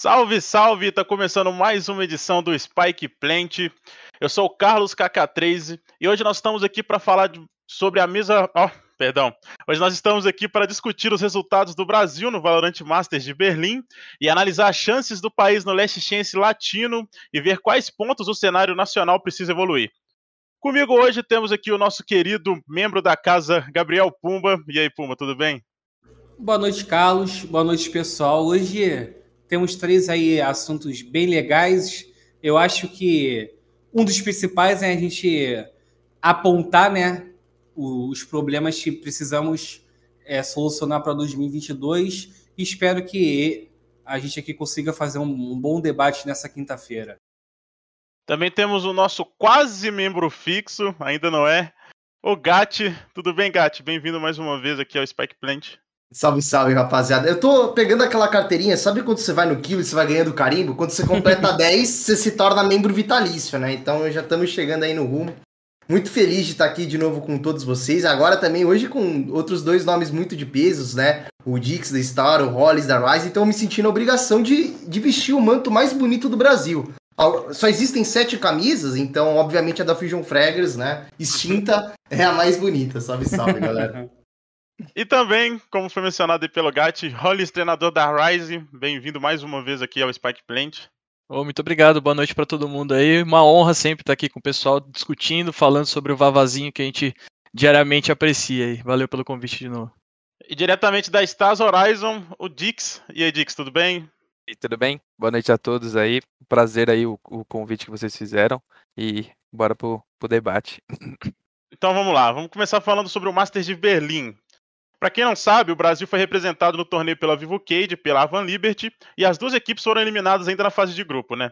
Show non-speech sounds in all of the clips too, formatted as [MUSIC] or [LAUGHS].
Salve, salve! Tá começando mais uma edição do Spike Plant. Eu sou o Carlos KK3 e hoje nós estamos aqui para falar de, sobre a mesa. Oh, perdão. Hoje nós estamos aqui para discutir os resultados do Brasil no Valorant Masters de Berlim e analisar as chances do país no leste chense latino e ver quais pontos o cenário nacional precisa evoluir. Comigo hoje temos aqui o nosso querido membro da casa, Gabriel Pumba. E aí, Pumba, tudo bem? Boa noite, Carlos. Boa noite, pessoal. Hoje temos três aí assuntos bem legais. Eu acho que um dos principais é a gente apontar, né, os problemas que precisamos é, solucionar para 2022 e espero que a gente aqui consiga fazer um, um bom debate nessa quinta-feira. Também temos o nosso quase membro fixo, ainda não é, o Gatti. Tudo bem, Gatti? Bem-vindo mais uma vez aqui ao Spike Plant. Salve, salve, rapaziada. Eu tô pegando aquela carteirinha, sabe quando você vai no kill e você vai ganhando carimbo? Quando você completa [LAUGHS] 10, você se torna membro vitalício, né? Então já estamos chegando aí no rumo. Muito feliz de estar aqui de novo com todos vocês. Agora também, hoje com outros dois nomes muito de pesos, né? O Dix da Star, o Hollis da Rise. Então eu me senti na obrigação de, de vestir o manto mais bonito do Brasil. Só existem sete camisas, então obviamente a da Fusion Fraggers, né? Extinta é a mais bonita. Salve, salve, galera. [LAUGHS] E também, como foi mencionado aí pelo Gatti, Hollis, treinador da Rise, bem-vindo mais uma vez aqui ao Spike Plant. Oh, muito obrigado, boa noite para todo mundo aí. Uma honra sempre estar aqui com o pessoal discutindo, falando sobre o Vavazinho que a gente diariamente aprecia aí. Valeu pelo convite de novo. E diretamente da Stars Horizon, o Dix. E aí, Dix, tudo bem? E tudo bem? Boa noite a todos aí. Prazer aí o, o convite que vocês fizeram. E bora pro, pro debate. Então vamos lá, vamos começar falando sobre o Masters de Berlim. Para quem não sabe, o Brasil foi representado no torneio pela Vivo Cade, pela Avan Liberty, e as duas equipes foram eliminadas ainda na fase de grupo, né?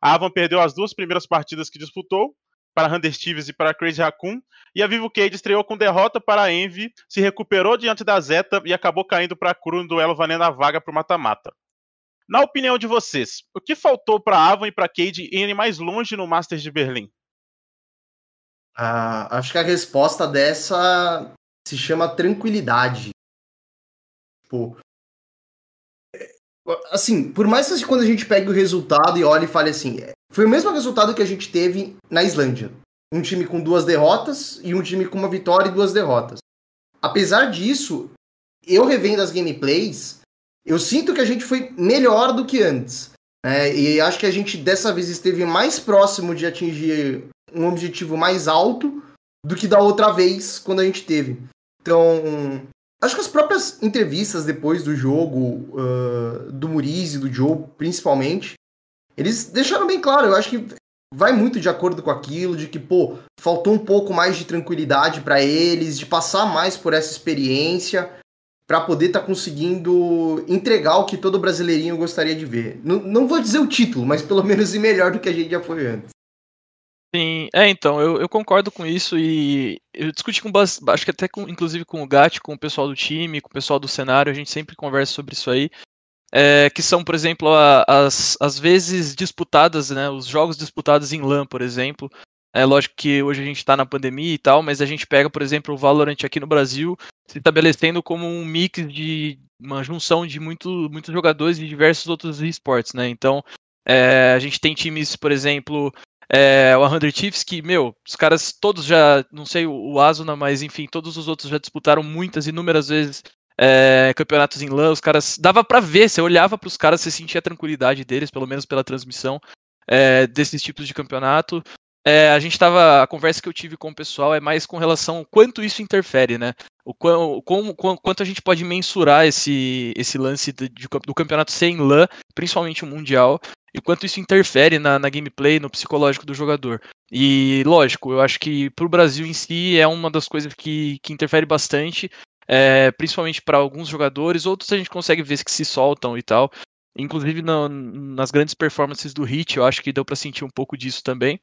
A Avan perdeu as duas primeiras partidas que disputou, para Hunter Stevens e para Crazy Raccoon, e a Vivo Cade estreou com derrota para a Envy, se recuperou diante da Zeta e acabou caindo para a Cru no duelo valendo a vaga para o mata-mata. Na opinião de vocês, o que faltou para a Avan e para a Cade irem mais longe no Masters de Berlim? Ah, acho que a resposta dessa se chama tranquilidade. Tipo, é, assim, por mais que quando a gente pegue o resultado e olhe e fale assim, é, foi o mesmo resultado que a gente teve na Islândia. Um time com duas derrotas e um time com uma vitória e duas derrotas. Apesar disso, eu revendo as gameplays, eu sinto que a gente foi melhor do que antes. Né? E acho que a gente dessa vez esteve mais próximo de atingir um objetivo mais alto do que da outra vez quando a gente teve. Então, acho que as próprias entrevistas depois do jogo, uh, do e do Joe, principalmente, eles deixaram bem claro. Eu acho que vai muito de acordo com aquilo, de que, pô, faltou um pouco mais de tranquilidade para eles, de passar mais por essa experiência, para poder estar tá conseguindo entregar o que todo brasileirinho gostaria de ver. Não, não vou dizer o título, mas pelo menos ir melhor do que a gente já foi antes. Sim, é, então, eu, eu concordo com isso e eu discuti com, acho que até com, inclusive com o Gat, com o pessoal do time, com o pessoal do cenário, a gente sempre conversa sobre isso aí, é, que são, por exemplo, a, as, as vezes disputadas, né, os jogos disputados em LAN, por exemplo, é lógico que hoje a gente está na pandemia e tal, mas a gente pega, por exemplo, o Valorant aqui no Brasil, se estabelecendo como um mix de uma junção de muito, muitos jogadores de diversos outros esportes, né? Então, é, a gente tem times, por exemplo, é, o 100 Chiefs, que, meu, os caras todos já, não sei o Asuna, mas enfim, todos os outros já disputaram muitas, inúmeras vezes é, campeonatos em LAN. Os caras, dava para ver, você olhava para os caras, você sentia a tranquilidade deles, pelo menos pela transmissão é, desses tipos de campeonato. É, a gente tava. A conversa que eu tive com o pessoal é mais com relação ao quanto isso interfere, né? O quão, quanto a gente pode mensurar esse, esse lance de, de, do campeonato sem LAN, principalmente o Mundial, e quanto isso interfere na, na gameplay, no psicológico do jogador. E, lógico, eu acho que para o Brasil em si é uma das coisas que, que interfere bastante, é, principalmente para alguns jogadores, outros a gente consegue ver que se soltam e tal. Inclusive nas grandes performances do Hit, eu acho que deu para sentir um pouco disso também.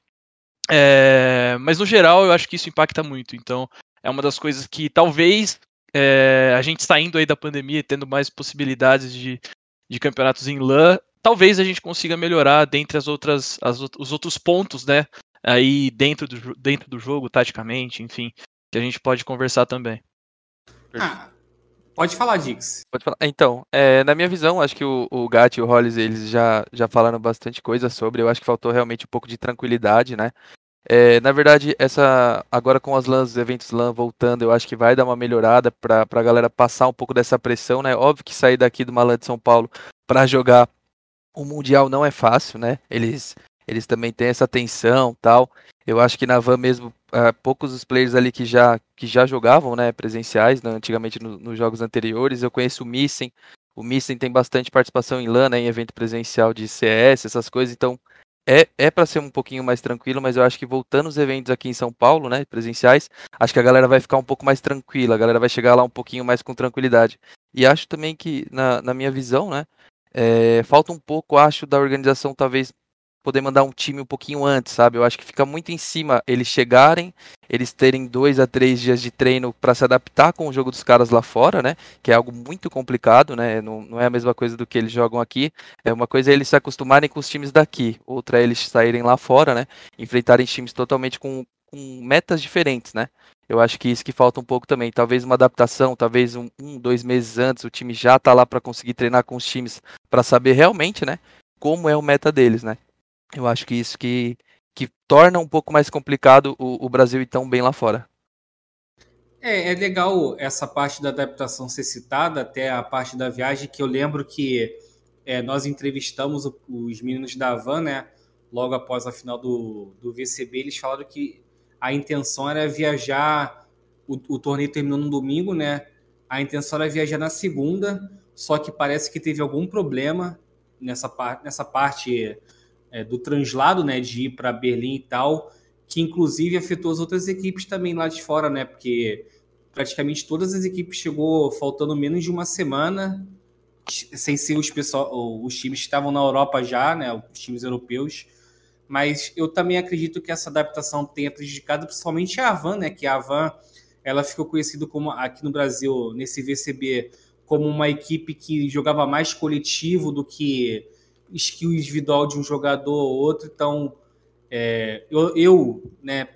É, mas no geral, eu acho que isso impacta muito. Então, é uma das coisas que talvez é, a gente saindo aí da pandemia e tendo mais possibilidades de, de campeonatos em LAN, talvez a gente consiga melhorar dentre as outras, as, os outros pontos, né? Aí dentro do, dentro do jogo, taticamente, enfim, que a gente pode conversar também. Ah, Pode falar, Dix. Pode falar. Então, é, na minha visão, acho que o, o Gat e o Hollis, eles já, já falaram bastante coisa sobre. Eu acho que faltou realmente um pouco de tranquilidade, né? É, na verdade, essa agora com as LANs, os eventos LAN voltando, eu acho que vai dar uma melhorada para a galera passar um pouco dessa pressão, né? Óbvio que sair daqui do Malan de São Paulo para jogar o Mundial não é fácil, né? Eles, eles também têm essa tensão tal. Eu acho que na Van mesmo, uh, poucos os players ali que já, que já jogavam, né, presenciais, né, antigamente no, nos jogos anteriores. Eu conheço o Missen. O Missen tem bastante participação em LAN, né, em evento presencial de CS, essas coisas. Então, é, é para ser um pouquinho mais tranquilo, mas eu acho que voltando os eventos aqui em São Paulo, né, presenciais, acho que a galera vai ficar um pouco mais tranquila, a galera vai chegar lá um pouquinho mais com tranquilidade. E acho também que, na, na minha visão, né, é, falta um pouco, acho, da organização talvez poder mandar um time um pouquinho antes, sabe? Eu acho que fica muito em cima eles chegarem, eles terem dois a três dias de treino para se adaptar com o jogo dos caras lá fora, né? Que é algo muito complicado, né? Não, não é a mesma coisa do que eles jogam aqui. É uma coisa é eles se acostumarem com os times daqui, outra é eles saírem lá fora, né? Enfrentarem times totalmente com, com metas diferentes, né? Eu acho que isso que falta um pouco também. Talvez uma adaptação, talvez um, um dois meses antes, o time já tá lá para conseguir treinar com os times para saber realmente, né? Como é o meta deles, né? Eu acho que isso que, que torna um pouco mais complicado o, o Brasil ir tão bem lá fora. É, é legal essa parte da adaptação ser citada, até a parte da viagem, que eu lembro que é, nós entrevistamos os meninos da Van, né? Logo após a final do, do VCB, eles falaram que a intenção era viajar. O, o torneio terminou no domingo, né? A intenção era viajar na segunda, só que parece que teve algum problema nessa, par nessa parte é, do translado, né, de ir para Berlim e tal, que inclusive afetou as outras equipes também lá de fora, né, porque praticamente todas as equipes chegou faltando menos de uma semana, sem ser os, pessoal, os times que estavam na Europa já, né, os times europeus, mas eu também acredito que essa adaptação tenha prejudicado principalmente a Avan, né, que a Avan ela ficou conhecida como aqui no Brasil, nesse VCB, como uma equipe que jogava mais coletivo do que skill individual de um jogador ou outro. Então, é, eu, eu, né,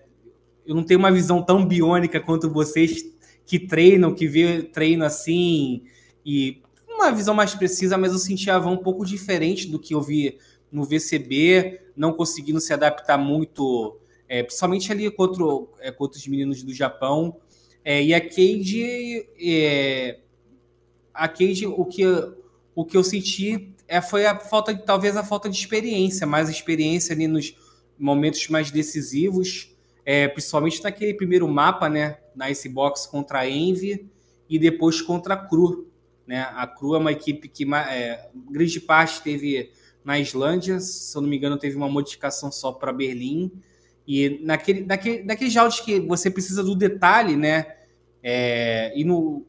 eu não tenho uma visão tão biônica quanto vocês que treinam, que vê treino assim, e uma visão mais precisa, mas eu senti a Van um pouco diferente do que eu vi no VCB, não conseguindo se adaptar muito, é, principalmente ali contra, é, contra os meninos do Japão. É, e a Cade, é, a Cade, o que, o que eu senti é, foi a falta de, talvez a falta de experiência, mais experiência ali nos momentos mais decisivos, é, principalmente naquele primeiro mapa, né, na Icebox contra a Envy e depois contra a Cru, né? A Cru é uma equipe que é, grande parte teve na Islândia, se eu não me engano, teve uma modificação só para Berlim. E naquele, naquele, naqueles jogos que você precisa do detalhe, né? É, e no,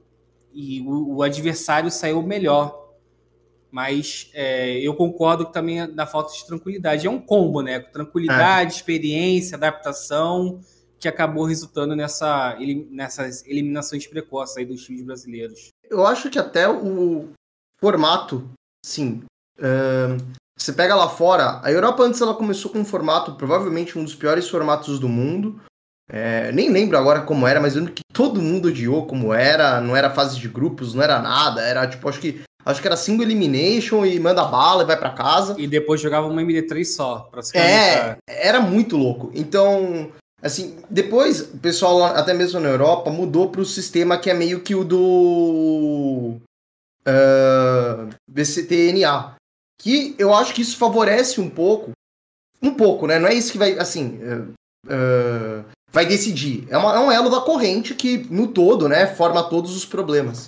e o, o adversário saiu melhor. Mas é, eu concordo que também é da falta de tranquilidade. É um combo, né? Tranquilidade, é. experiência, adaptação, que acabou resultando nessa, nessas eliminações precoces aí dos times brasileiros. Eu acho que até o formato, sim. Uh, você pega lá fora, a Europa antes ela começou com um formato, provavelmente um dos piores formatos do mundo. É, nem lembro agora como era, mas eu lembro que todo mundo odiou como era, não era fase de grupos, não era nada, era tipo, acho que Acho que era single elimination e manda bala e vai para casa. E depois jogava uma MD3 só, pra se É, era muito louco. Então, assim, depois o pessoal, até mesmo na Europa, mudou para o sistema que é meio que o do uh, BCTNA. Que eu acho que isso favorece um pouco. Um pouco, né? Não é isso que vai, assim. Uh, vai decidir. É, uma, é um elo da corrente que, no todo, né, forma todos os problemas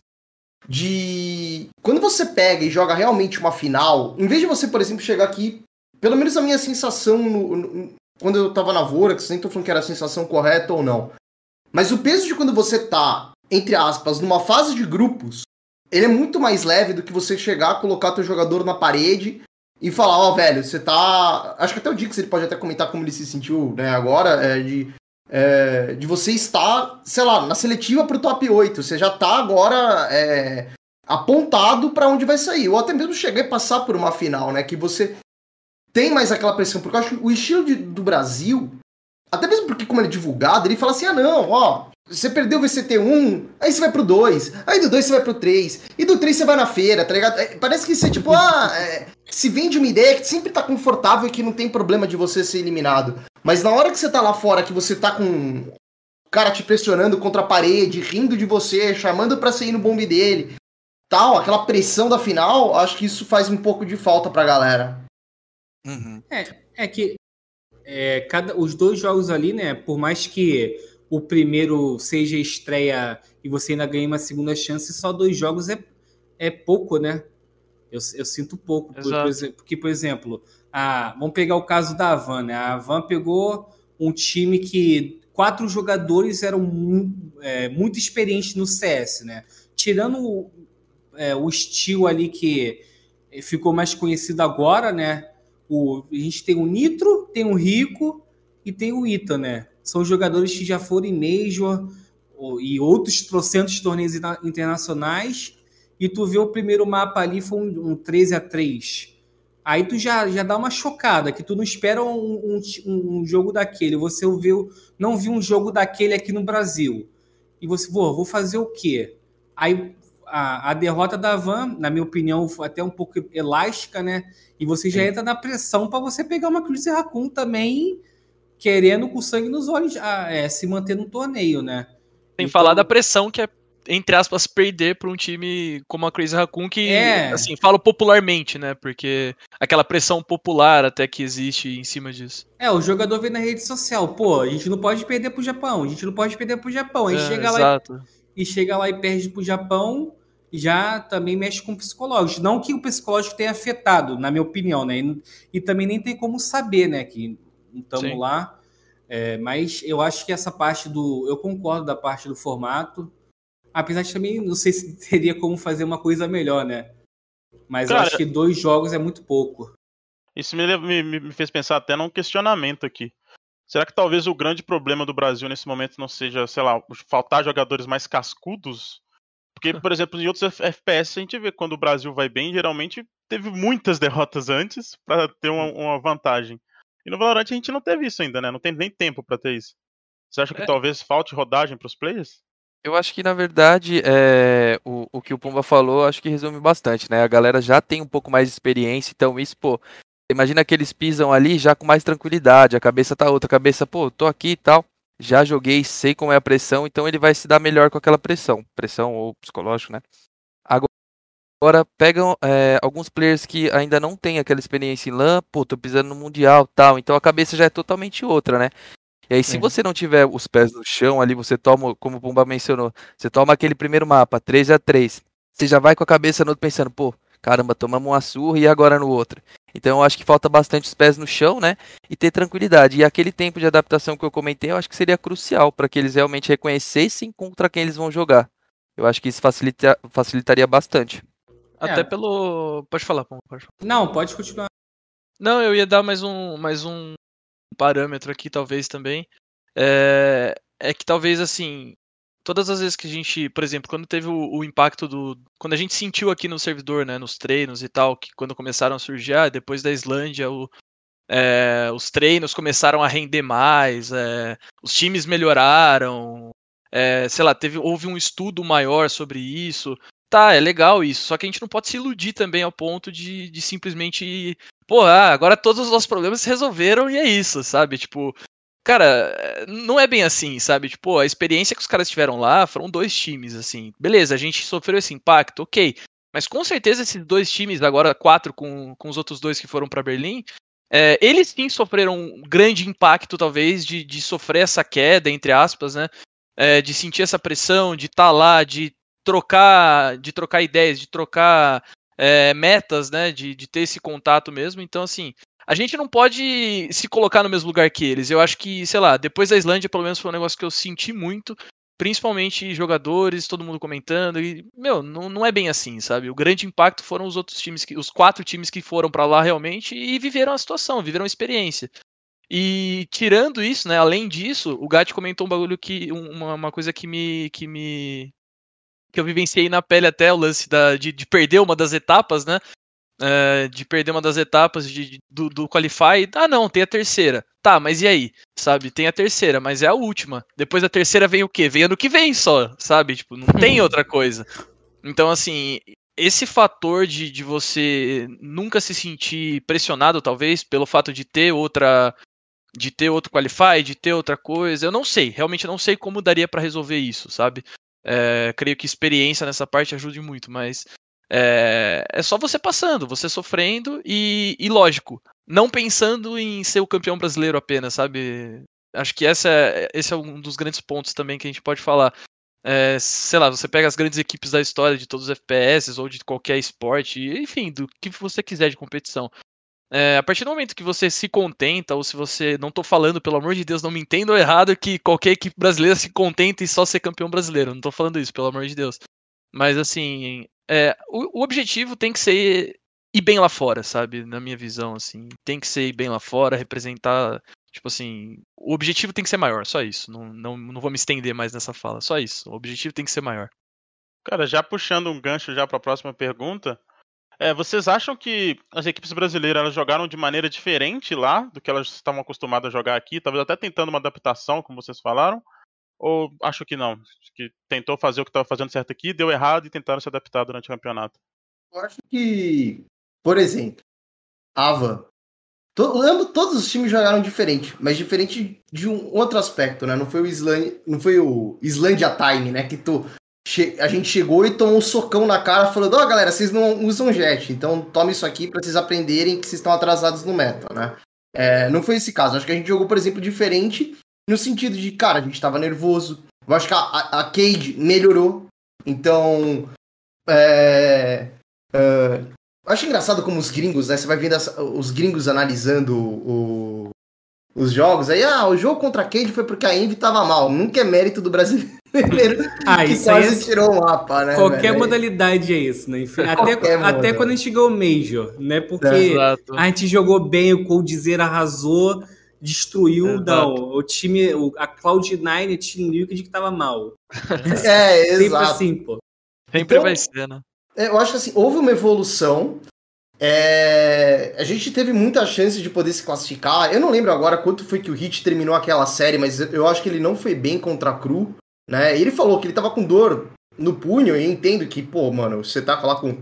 de quando você pega e joga realmente uma final, em vez de você, por exemplo, chegar aqui, pelo menos a minha sensação no, no, quando eu tava na Vorax, nem tô falando que era a sensação correta ou não. Mas o peso de quando você tá, entre aspas, numa fase de grupos, ele é muito mais leve do que você chegar, colocar teu jogador na parede e falar, ó, oh, velho, você tá. Acho que até o Dix ele pode até comentar como ele se sentiu, né, agora, é, de é, de você estar, sei lá, na seletiva para o top 8. Você já está agora é, apontado para onde vai sair. Ou até mesmo chegar e passar por uma final, né? Que você tem mais aquela pressão. Porque eu acho que o estilo de, do Brasil, até mesmo porque como ele é divulgado, ele fala assim, ah não, ó, Você perdeu o VCT1, aí você vai pro 2, aí do 2 você vai pro 3, e do 3 você vai na feira, tá ligado? É, parece que você, tipo, ah, é, se vende uma ideia que sempre tá confortável e que não tem problema de você ser eliminado. Mas na hora que você tá lá fora, que você tá com o cara te pressionando contra a parede, rindo de você, chamando pra você ir no bombe dele, tal, aquela pressão da final, acho que isso faz um pouco de falta pra galera. Uhum. É, é que é, cada, os dois jogos ali, né, por mais que o primeiro seja estreia e você ainda ganha uma segunda chance, só dois jogos é, é pouco, né? Eu, eu sinto pouco. Por, por, porque, por exemplo, a, vamos pegar o caso da Avan, né? A Avan pegou um time que quatro jogadores eram muito, é, muito experientes no CS, né? Tirando é, o estilo ali que ficou mais conhecido agora, né? O, a gente tem o Nitro, tem o Rico e tem o Ita, né? São jogadores que já foram em Major e outros trocentos torneios internacionais, e tu vê o primeiro mapa ali foi um, um 13 a 3 Aí tu já, já dá uma chocada, que tu não espera um, um, um jogo daquele. Você viu, não viu um jogo daquele aqui no Brasil. E você, vou, vou fazer o quê? Aí a, a, derrota da Van, na minha opinião, foi até um pouco elástica, né? E você já entra na pressão para você pegar uma Chris Raccoon também querendo com sangue nos olhos ah, é, se manter no torneio, né? Tem então... falar da pressão que é, entre aspas, perder para um time como a Crazy Raccoon, que, é. assim, falo popularmente, né? Porque aquela pressão popular até que existe em cima disso. É, o jogador vê na rede social, pô, a gente não pode perder pro Japão, a gente não pode perder pro Japão. Aí é, chega exato. lá e, e chega lá e perde pro Japão, já também mexe com psicológico. Não que o psicológico tenha afetado, na minha opinião, né? E, e também nem tem como saber, né? Que estamos lá. É, mas eu acho que essa parte do. Eu concordo da parte do formato. Apesar de também não sei se [LAUGHS] teria como fazer uma coisa melhor, né? Mas Cara, eu acho que dois jogos é muito pouco. Isso me, me, me fez pensar até num questionamento aqui. Será que talvez o grande problema do Brasil nesse momento não seja, sei lá, faltar jogadores mais cascudos? Porque, por exemplo, em outros FPS a gente vê quando o Brasil vai bem, geralmente teve muitas [LAUGHS] derrotas antes para ter uma, uma, vantagem. E no Valorant a gente não teve isso ainda, né? Não tem nem tempo para ter isso. Você acha que é. talvez falte rodagem para os players? Eu acho que, na verdade, é, o, o que o Pumba falou, acho que resume bastante, né? A galera já tem um pouco mais de experiência, então isso, pô, imagina que eles pisam ali já com mais tranquilidade, a cabeça tá outra, a cabeça, pô, tô aqui e tal, já joguei, sei como é a pressão, então ele vai se dar melhor com aquela pressão, pressão ou psicológico, né? Agora, pegam é, alguns players que ainda não têm aquela experiência em LAN, pô, tô pisando no Mundial tal, então a cabeça já é totalmente outra, né? E aí, se é. você não tiver os pés no chão ali, você toma, como o Pumba mencionou, você toma aquele primeiro mapa, 3 a 3 você já vai com a cabeça no outro pensando, pô, caramba, tomamos uma surra e agora no outro. Então eu acho que falta bastante os pés no chão, né? E ter tranquilidade. E aquele tempo de adaptação que eu comentei, eu acho que seria crucial para que eles realmente reconhecessem contra quem eles vão jogar. Eu acho que isso facilita, facilitaria bastante. Até é. pelo. Pode falar, pode falar. Não, pode continuar. Não, eu ia dar mais um, mais um parâmetro aqui, talvez também. É, é que talvez assim. Todas as vezes que a gente, por exemplo, quando teve o, o, impacto do. Quando a gente sentiu aqui no servidor, né, nos treinos e tal, que quando começaram a surgir, ah, depois da Islândia, o, é, os treinos começaram a render mais, é, os times melhoraram, é, sei lá, teve, houve um estudo maior sobre isso. Tá, é legal isso, só que a gente não pode se iludir também ao ponto de, de simplesmente. Pô, ah, agora todos os nossos problemas se resolveram e é isso, sabe? Tipo, cara, não é bem assim, sabe? Tipo, a experiência que os caras tiveram lá foram dois times, assim. Beleza, a gente sofreu esse impacto, ok. Mas com certeza esses dois times, agora quatro com, com os outros dois que foram para Berlim, é, eles sim sofreram um grande impacto, talvez, de, de sofrer essa queda, entre aspas, né? É, de sentir essa pressão, de estar tá lá, de trocar, de trocar ideias, de trocar é, metas, né? De, de ter esse contato mesmo. Então, assim, a gente não pode se colocar no mesmo lugar que eles. Eu acho que, sei lá, depois da Islândia, pelo menos foi um negócio que eu senti muito, principalmente jogadores, todo mundo comentando. E, meu, não, não é bem assim, sabe? O grande impacto foram os outros times, que, os quatro times que foram para lá realmente e viveram a situação, viveram a experiência. E tirando isso, né, além disso, o Gatti comentou um bagulho que. Uma, uma coisa que me, que me que eu vivenciei na pele até o lance da, de, de perder uma das etapas, né? é, de perder uma das etapas de, do, do Qualify. Ah, não, tem a terceira. Tá, mas e aí? Sabe, tem a terceira, mas é a última. Depois da terceira vem o quê? Vem ano que vem só, sabe? Tipo, não tem outra coisa. Então, assim, esse fator de, de você nunca se sentir pressionado, talvez, pelo fato de ter outra. De ter outro qualify, de ter outra coisa, eu não sei, realmente não sei como daria para resolver isso, sabe? É, creio que experiência nessa parte ajude muito, mas é, é só você passando, você sofrendo e, e, lógico, não pensando em ser o campeão brasileiro apenas, sabe? Acho que essa é, esse é um dos grandes pontos também que a gente pode falar. É, sei lá, você pega as grandes equipes da história de todos os FPS ou de qualquer esporte, enfim, do que você quiser de competição. É, a partir do momento que você se contenta, ou se você. Não tô falando, pelo amor de Deus, não me entendam errado que qualquer equipe brasileira se contenta em só ser campeão brasileiro. Não tô falando isso, pelo amor de Deus. Mas assim, é, o, o, objetivo tem que ser ir bem lá fora, sabe? Na minha visão, assim. Tem que ser ir bem lá fora, representar. Tipo assim, o objetivo tem que ser maior, só isso. Não, não, não vou me estender mais nessa fala, só isso. O objetivo tem que ser maior. Cara, já puxando um gancho já para a próxima pergunta, é, vocês acham que as equipes brasileiras elas jogaram de maneira diferente lá do que elas estavam acostumadas a jogar aqui? Talvez até tentando uma adaptação, como vocês falaram? Ou acho que não? Que tentou fazer o que estava fazendo certo aqui, deu errado e tentaram se adaptar durante o campeonato? Eu acho que, por exemplo, Ava. To, todos os times jogaram diferente, mas diferente de um outro aspecto, né? Não foi o Island, não foi o Islandia Time, né? Que tu, a gente chegou e tomou um socão na cara falando, ó oh, galera, vocês não usam jet, então tome isso aqui para vocês aprenderem que vocês estão atrasados no meta, né? É, não foi esse caso. Acho que a gente jogou, por exemplo, diferente no sentido de, cara, a gente tava nervoso. Eu acho que a, a, a Cade melhorou. Então. É, é, acho engraçado como os gringos, né? Você vai vendo as, os gringos analisando o, os jogos. Aí, ah, o jogo contra a Cade foi porque a Envy tava mal. Nunca é mérito do brasileiro. [LAUGHS] ah, que quase é... tirou o mapa, né? Qualquer velho? modalidade é isso, né? Enfim, até, até quando a gente ganhou o Major, né? Porque Exato. a gente jogou bem, o Coldzera arrasou destruiu Exato. não, o time, o, a Cloud9 Team Liquid que tava mal. [LAUGHS] É, exato. Sempre assim, pô. Sempre então, vai ser, né? É, eu acho que assim, houve uma evolução. É, a gente teve muita chance de poder se classificar. Eu não lembro agora quanto foi que o Hit terminou aquela série, mas eu acho que ele não foi bem contra a Cru, né? Ele falou que ele tava com dor no punho, e eu entendo que, pô, mano, você tá lá com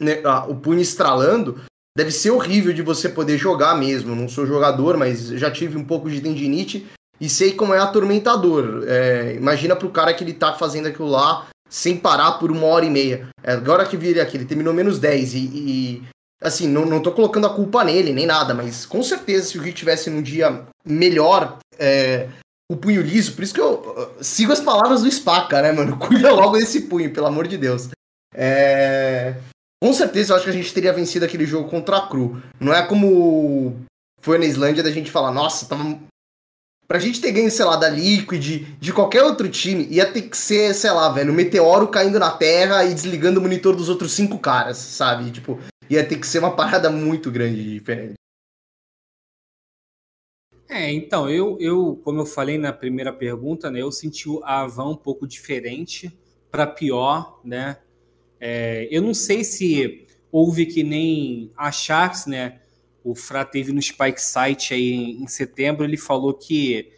né, o punho estralando, deve ser horrível de você poder jogar mesmo. Não sou jogador, mas já tive um pouco de tendinite e sei como é atormentador. É, imagina pro cara que ele tá fazendo aquilo lá sem parar por uma hora e meia. É, agora que vi ele aqui, ele terminou menos 10 e, e assim, não, não tô colocando a culpa nele, nem nada, mas com certeza se o Rio tivesse num dia melhor, é, o punho liso, por isso que eu sigo as palavras do Spaca, né, mano? [LAUGHS] Cuida logo desse punho, pelo amor de Deus. É... Com certeza eu acho que a gente teria vencido aquele jogo contra a Cru. Não é como foi na Islândia da gente falar, nossa, tava. Pra gente ter ganho, sei lá, da Liquid, de qualquer outro time, ia ter que ser, sei lá, velho, um meteoro caindo na Terra e desligando o monitor dos outros cinco caras, sabe? Tipo, ia ter que ser uma parada muito grande e diferente. É, então, eu, eu, como eu falei na primeira pergunta, né, eu senti a Avan um pouco diferente para pior, né? É, eu não sei se houve que nem a Sharks, né? O Fra teve no Spike Site aí em, setembro, ele falou que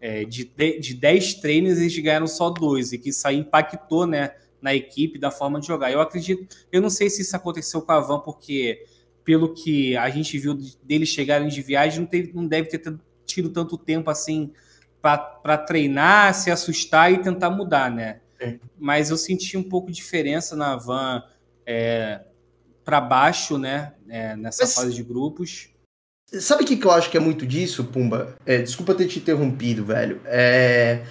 é, de, de 10 treinos eles ganharam só dois, e que isso aí impactou, né? Na equipe, da forma de jogar. Eu acredito, eu não sei se isso aconteceu com a Van, porque pelo que a gente viu deles chegarem de viagem, não, teve, não deve ter tido tanto tempo assim para treinar, se assustar e tentar mudar, né? Mas eu senti um pouco de diferença na van é, para baixo, né? É, nessa Mas, fase de grupos. Sabe o que, que eu acho que é muito disso, Pumba? É, desculpa ter te interrompido, velho. É,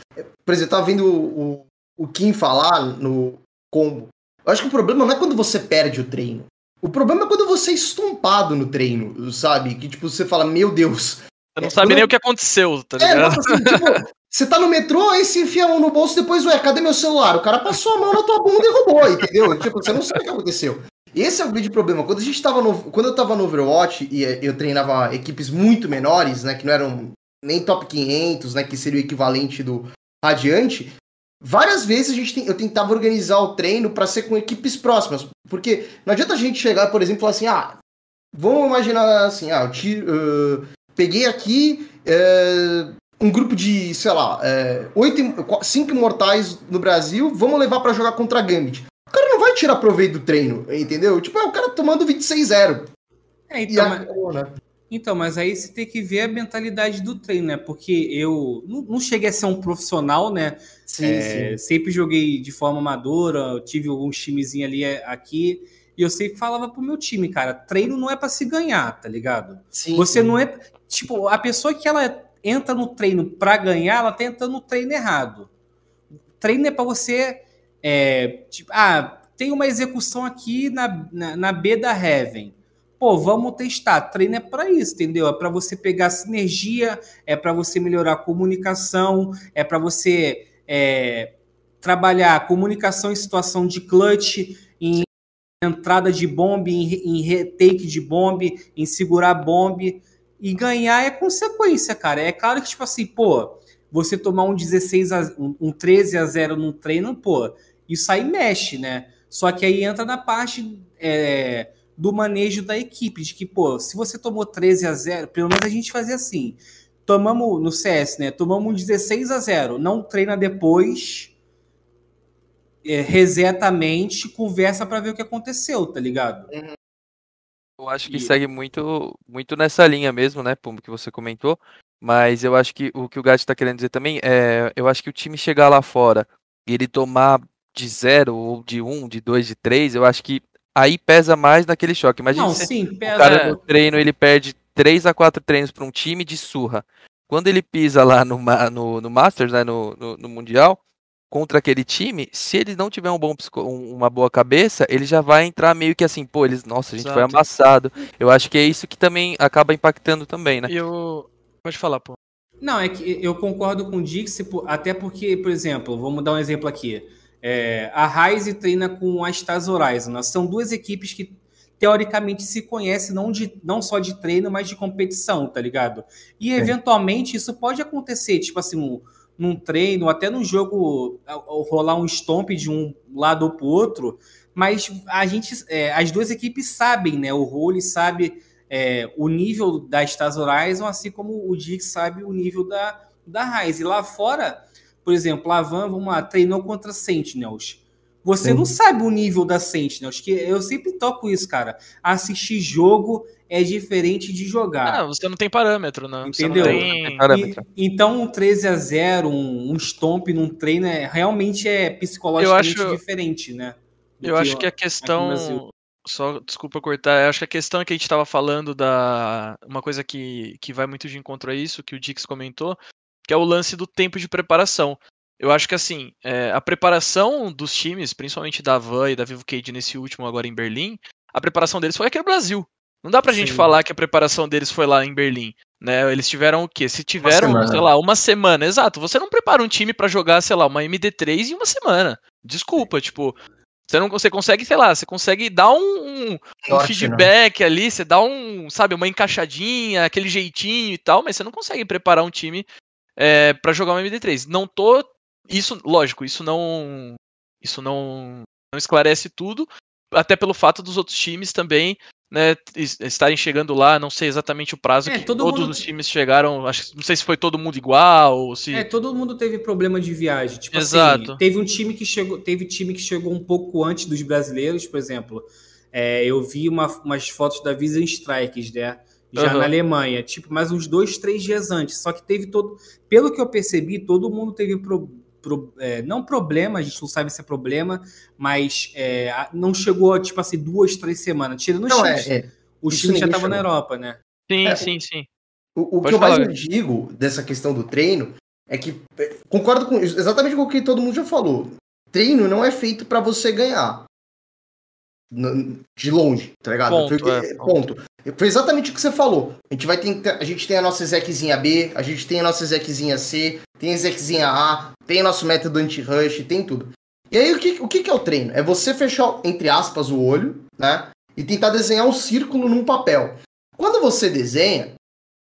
por exemplo, eu tava vendo o, o, Kim falar no combo. Eu acho que o problema não é quando você perde o treino. O problema é quando você é estompado no treino, sabe? Que tipo, você fala, meu Deus. Você não é, sabe nem o que aconteceu, tá é, ligado? É, assim, tipo, [LAUGHS] você tá no metrô, aí se enfia a mão no bolso, depois, ué, cadê meu celular? O cara passou a mão na tua bunda e roubou, entendeu? Tipo, você não sabe o que aconteceu. Esse é o grande problema. Quando a gente tava no, quando eu tava no Overwatch e eh, eu treinava equipes muito menores, né, que não eram nem top 500, né, que seria o equivalente do Radiante, várias vezes a gente tem, eu tentava organizar o treino para ser com equipes próximas, porque não adianta a gente chegar, por exemplo, e falar assim, ah, vamos imaginar assim, ah, eu te, uh, peguei aqui uh, um grupo de, sei lá, uh, oito, cinco imortais no Brasil, vamos levar para jogar contra a Gambit. O cara não vai tirar proveito do treino, entendeu? Tipo, é o cara tomando 26-0. É, então, mas... Acabou, né? Então, mas aí você tem que ver a mentalidade do treino, né? Porque eu não, não cheguei a ser um profissional, né? Sim, é, sim. Sempre joguei de forma amadora, tive alguns timezinhos ali é, aqui. E eu sempre falava pro meu time, cara, treino não é para se ganhar, tá ligado? Sim, Você sim. não é. Tipo, a pessoa que ela entra no treino para ganhar, ela tá entrando no treino errado. Treino é para você. É, tipo, ah, tem uma execução aqui na, na, na B da Heaven pô, vamos testar. Treino é para isso, entendeu? É para você pegar sinergia, é para você melhorar a comunicação, é para você é, trabalhar comunicação em situação de clutch, em entrada de bomba, em, retake de bomba, em segurar bomba. E ganhar é consequência, cara. É claro que, tipo assim, pô, você tomar um 16 a, um 13 a 0 num treino, pô, isso aí mexe, né? Só que aí entra na parte. É, do manejo da equipe, de que, pô, se você tomou 13 a 0, pelo menos a gente fazia assim. Tomamos no CS, né? Tomamos um 16 a 0, não treina depois, é, reseta a mente, conversa para ver o que aconteceu, tá ligado? Eu acho que e... segue muito, muito nessa linha mesmo, né, Pumbo, que você comentou. Mas eu acho que o que o Gatti está querendo dizer também é, eu acho que o time chegar lá fora e ele tomar de zero, ou de um, de dois, de três, eu acho que aí pesa mais naquele choque. Imagina não, sim, pesa... o cara no treino ele perde 3 a 4 treinos para um time de surra. Quando ele pisa lá no, no, no Masters, né, no, no, no, Mundial, contra aquele time, se ele não tiver um bom uma boa cabeça, ele já vai entrar meio que assim, pô, eles, nossa, a gente Exato. foi amassado. Eu acho que é isso que também acaba impactando também, né? Eu pode falar, pô. Não, é que eu concordo com o Dix, até porque, por exemplo, vamos dar um exemplo aqui. É, a Rise treina com a Stars Horizon. Né? São duas equipes que teoricamente se conhecem não, de, não só de treino, mas de competição, tá ligado? E eventualmente isso pode acontecer, tipo assim, um, num treino, até num jogo rolar um stomp de um lado ou pro outro, mas a gente, é, as duas equipes sabem, né? O Role sabe é, o nível da Stars Horizon, assim como o Dix sabe o nível da, da Rise. E lá fora por exemplo, a Van, vamos lá, treinou contra Sentinels. Você não sabe o nível da Sentinels, que eu sempre toco isso, cara. Assistir jogo é diferente de jogar. Ah, você não tem parâmetro, né? Entendeu? Tem... Parâmetro. E, então, um 13 a 0 um, um stomp num treino, é, realmente é psicologicamente acho, diferente, né? eu acho que a questão. Só, desculpa cortar, eu acho que a questão é que a gente estava falando da. Uma coisa que, que vai muito de encontro a isso, que o Dix comentou, que é o lance do tempo de preparação. Eu acho que assim, é, a preparação dos times, principalmente da Van e da Vivo Cage nesse último agora em Berlim, a preparação deles foi aqui no Brasil. Não dá pra Sim. gente falar que a preparação deles foi lá em Berlim. Né? Eles tiveram o quê? Se tiveram, sei lá, uma semana. Exato. Você não prepara um time para jogar, sei lá, uma MD3 em uma semana. Desculpa, tipo, você não você consegue, sei lá, você consegue dar um, um, Norte, um feedback né? ali, você dá um, sabe, uma encaixadinha, aquele jeitinho e tal, mas você não consegue preparar um time é, para jogar uma MD3. Não tô. Isso, lógico, isso não. Isso não, não esclarece tudo. Até pelo fato dos outros times também né, estarem chegando lá, não sei exatamente o prazo é, que todo todos mundo... os times chegaram, acho, não sei se foi todo mundo igual ou se É, todo mundo teve problema de viagem, tipo assim, Exato. Assim, teve um time que chegou, teve time que chegou um pouco antes dos brasileiros, por exemplo. É, eu vi uma, umas fotos da Vision Strikes, né? Já uhum. na Alemanha, tipo, mais uns dois, três dias antes. Só que teve todo. Pelo que eu percebi, todo mundo teve pro, pro, é, não problema, a gente não sabe se é problema, mas é, não chegou, tipo assim, duas, três semanas. Tirando os times. É, é. Os times já estavam na Europa, né? Sim, é, sim, sim. O, o que eu mais digo dessa questão do treino é que é, concordo com exatamente com o que todo mundo já falou. Treino não é feito para você ganhar de longe, tá ligado? Ponto, é, ponto. Foi exatamente o que você falou. A gente vai tentar. A gente tem a nossa Zekzinha B, a gente tem a nossa Zekzinha C, tem a Zekzinha A, tem nosso método anti-rush, tem tudo. E aí o que, o que é o treino? É você fechar, entre aspas, o olho, né? E tentar desenhar um círculo num papel. Quando você desenha,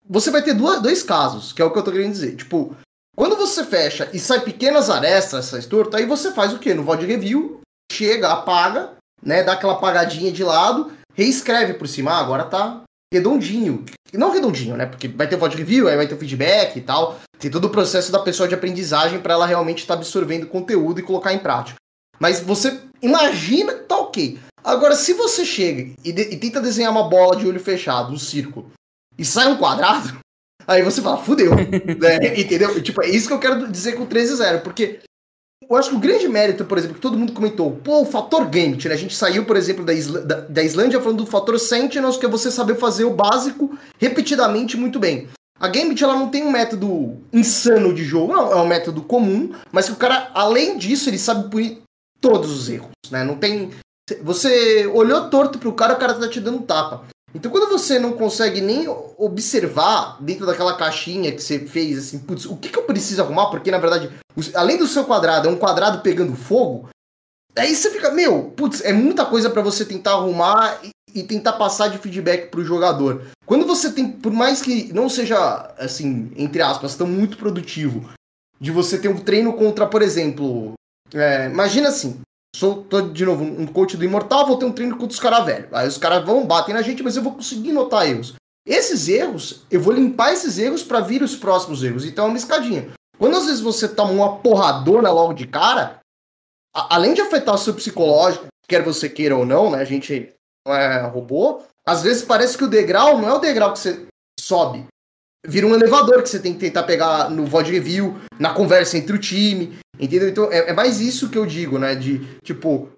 você vai ter duas, dois casos, que é o que eu tô querendo dizer. Tipo, Quando você fecha e sai pequenas arestas, essa torta, aí você faz o quê? No VOD Review, chega, apaga, né? Dá aquela apagadinha de lado, reescreve por cima. Ah, agora tá redondinho. Não redondinho, né? Porque vai ter o Review, aí vai ter o feedback e tal. Tem todo o processo da pessoa de aprendizagem para ela realmente estar tá absorvendo conteúdo e colocar em prática. Mas você imagina que tá ok. Agora, se você chega e, de, e tenta desenhar uma bola de olho fechado, um círculo, e sai um quadrado, [LAUGHS] aí você fala, fudeu. [LAUGHS] né? Entendeu? Tipo, é isso que eu quero dizer com 13-0, porque eu acho que o grande mérito, por exemplo, que todo mundo comentou, pô, o fator Gambit, né? A gente saiu, por exemplo, da, Isla da, da Islândia falando do fator Sentinels, que é você saber fazer o básico repetidamente muito bem. A Gambit ela não tem um método insano de jogo, não, é um método comum, mas que o cara, além disso, ele sabe punir todos os erros, né? Não tem. Você olhou torto pro cara, o cara tá te dando tapa. Então, quando você não consegue nem observar dentro daquela caixinha que você fez, assim, putz, o que, que eu preciso arrumar? Porque, na verdade, além do seu quadrado, é um quadrado pegando fogo. Aí você fica, meu, putz, é muita coisa para você tentar arrumar e, e, tentar passar de feedback pro jogador. Quando você tem, por mais que não seja, assim, entre aspas, tão muito produtivo, de você ter um treino contra, por exemplo, é, imagina assim, sou tô, de novo um coach do Imortal, vou ter um treino contra os caras velhos. Aí os caras vão, batem na gente, mas eu vou conseguir notar erros. Esses erros, eu vou limpar esses erros para vir os próximos erros. Então é uma escadinha. Quando às vezes você toma uma porradona logo de cara, a, além de afetar o seu psicológico, quer você queira ou não, né? A gente não é robô. Às vezes parece que o degrau não é o degrau que você sobe. Vira um elevador que você tem que tentar pegar no VOD review, na conversa entre o time. Entendeu? Então é, é mais isso que eu digo, né? De tipo,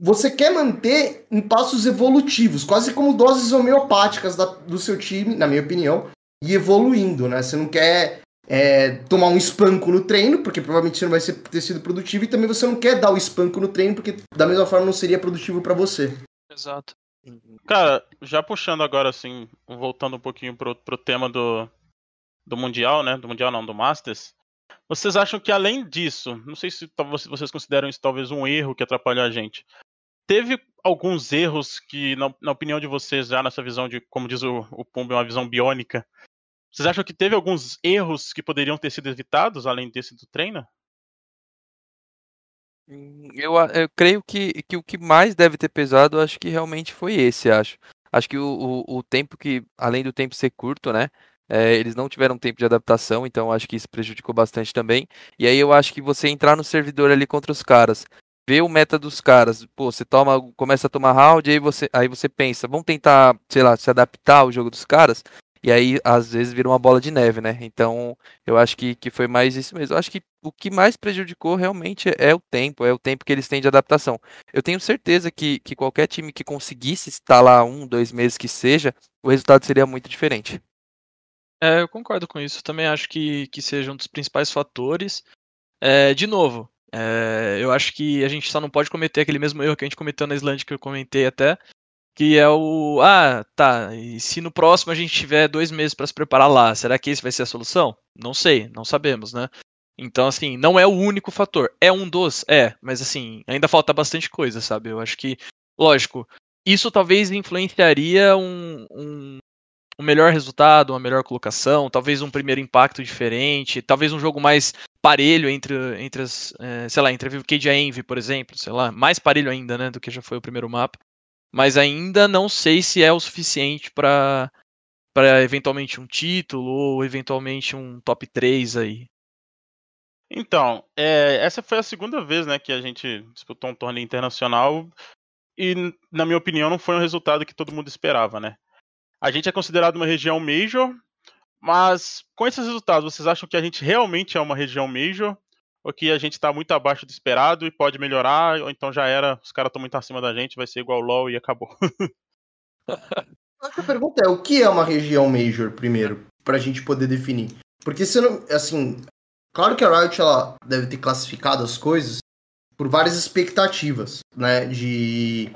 você quer manter em passos evolutivos, quase como doses homeopáticas da, do seu time, na minha opinião, e evoluindo, né? Você não quer é, tomar um espanco no treino, porque provavelmente você não vai ser, ter sido produtivo, e também você não quer dar o espanco no treino, porque da mesma forma não seria produtivo para você. Exato. Cara, já puxando agora, assim, voltando um pouquinho pro, pro tema do, do Mundial, né? Do Mundial não, do Masters. Vocês acham que além disso, não sei se vocês consideram isso talvez um erro que atrapalhou a gente. Teve alguns erros que, na, na opinião de vocês, já nessa visão de, como diz o, o Pumba, uma visão biônica, vocês acham que teve alguns erros que poderiam ter sido evitados, além desse do treino? Hum, eu, eu creio que, que o que mais deve ter pesado, acho que realmente foi esse, acho. Acho que o, o, o tempo que, além do tempo ser curto, né? É, eles não tiveram tempo de adaptação, então acho que isso prejudicou bastante também. E aí eu acho que você entrar no servidor ali contra os caras, ver o meta dos caras, pô, você toma, começa a tomar round, aí você, aí você pensa, vamos tentar, sei lá, se adaptar ao jogo dos caras. E aí, às vezes, vira uma bola de neve, né? Então, eu acho que, que foi mais isso mesmo. Eu acho que o que mais prejudicou realmente é o tempo, é o tempo que eles têm de adaptação. Eu tenho certeza que, que qualquer time que conseguisse estar lá um, dois meses que seja, o resultado seria muito diferente. É, eu concordo com isso. Também acho que, que seja um dos principais fatores. É, de novo, é, eu acho que a gente só não pode cometer aquele mesmo erro que a gente cometeu na Islândia, que eu comentei até, que é o. Ah, tá. E se no próximo a gente tiver dois meses para se preparar lá, será que esse vai ser a solução? Não sei, não sabemos, né? Então, assim, não é o único fator. É um dos? É, mas assim, ainda falta bastante coisa, sabe? Eu acho que, lógico, isso talvez influenciaria um, um, um melhor resultado, uma melhor colocação, talvez um primeiro impacto diferente, talvez um jogo mais parelho entre, entre as, é, sei lá, entre a Vivcade e a Envy, por exemplo, sei lá, mais parelho ainda, né, do que já foi o primeiro mapa. Mas ainda não sei se é o suficiente para para eventualmente um título ou eventualmente um top 3 aí. Então, é, essa foi a segunda vez né, que a gente disputou um torneio internacional e, na minha opinião, não foi um resultado que todo mundo esperava, né? A gente é considerado uma região major, mas com esses resultados, vocês acham que a gente realmente é uma região major? Ou que a gente está muito abaixo do esperado e pode melhorar? Ou então já era, os caras estão muito acima da gente, vai ser igual o LoL e acabou? [LAUGHS] a pergunta é, o que é uma região major, primeiro, para a gente poder definir? Porque se não, assim, claro que a Riot ela deve ter classificado as coisas por várias expectativas, né, de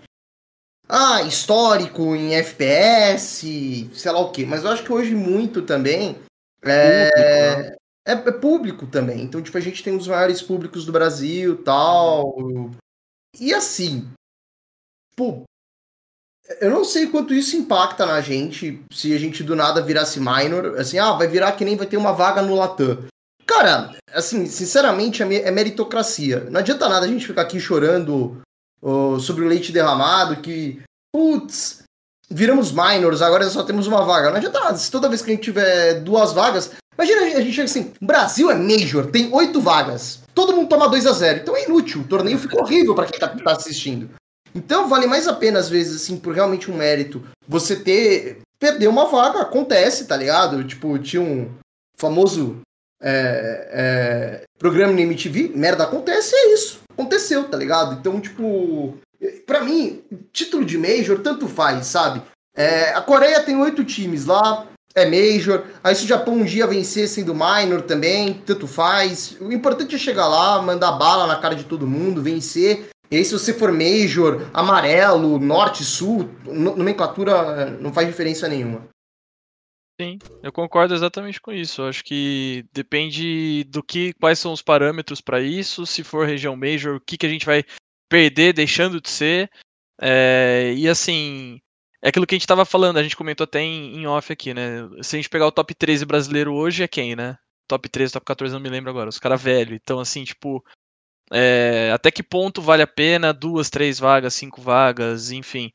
ah, histórico em FPS, sei lá o quê. Mas eu acho que hoje muito também é, público, né? É, é, público também. Então, tipo, a gente tem os maiores públicos do Brasil tal. E assim, pô, eu não sei quanto isso impacta na gente se a gente do nada virasse minor. Assim, ah, vai virar que nem vai ter uma vaga no Latam. Cara, assim, sinceramente, é meritocracia. Não adianta nada a gente ficar aqui chorando sobre o leite derramado, que, putz, viramos minors, agora só temos uma vaga. Não adianta nada. Se toda vez que a gente tiver duas vagas. Imagina a gente chega assim: Brasil é Major, tem oito vagas. Todo mundo toma 2 a 0 Então é inútil. O torneio fica horrível para quem tá, tá, assistindo. Então vale mais a pena, às vezes, assim, por realmente um mérito, você ter. Perder uma vaga, acontece, tá ligado? Tipo, tinha um famoso é, é, programa no MTV, merda acontece, é isso. Aconteceu, tá ligado? Então, tipo, para mim, título de Major tanto faz, sabe? É, a Coreia tem oito times lá, é Major. Aí se o Japão um dia vencer sendo Minor também, tanto faz. O importante é chegar lá, mandar bala na cara de todo mundo, vencer. E aí se você for Major, amarelo, norte, sul, nomenclatura não faz diferença nenhuma. Sim, eu concordo exatamente com isso. Eu acho que depende do que, quais são os parâmetros para isso. Se for região major, o que, que a gente vai perder deixando de ser. É, e assim, é aquilo que a gente estava falando, a gente comentou até em, em, off aqui, né? Se a gente pegar o top 13 brasileiro hoje, é quem, né? Top 13, top 14, não me lembro agora. Os caras velhos. Então, assim, tipo, é, até que ponto vale a pena? Duas, três vagas, cinco vagas, enfim.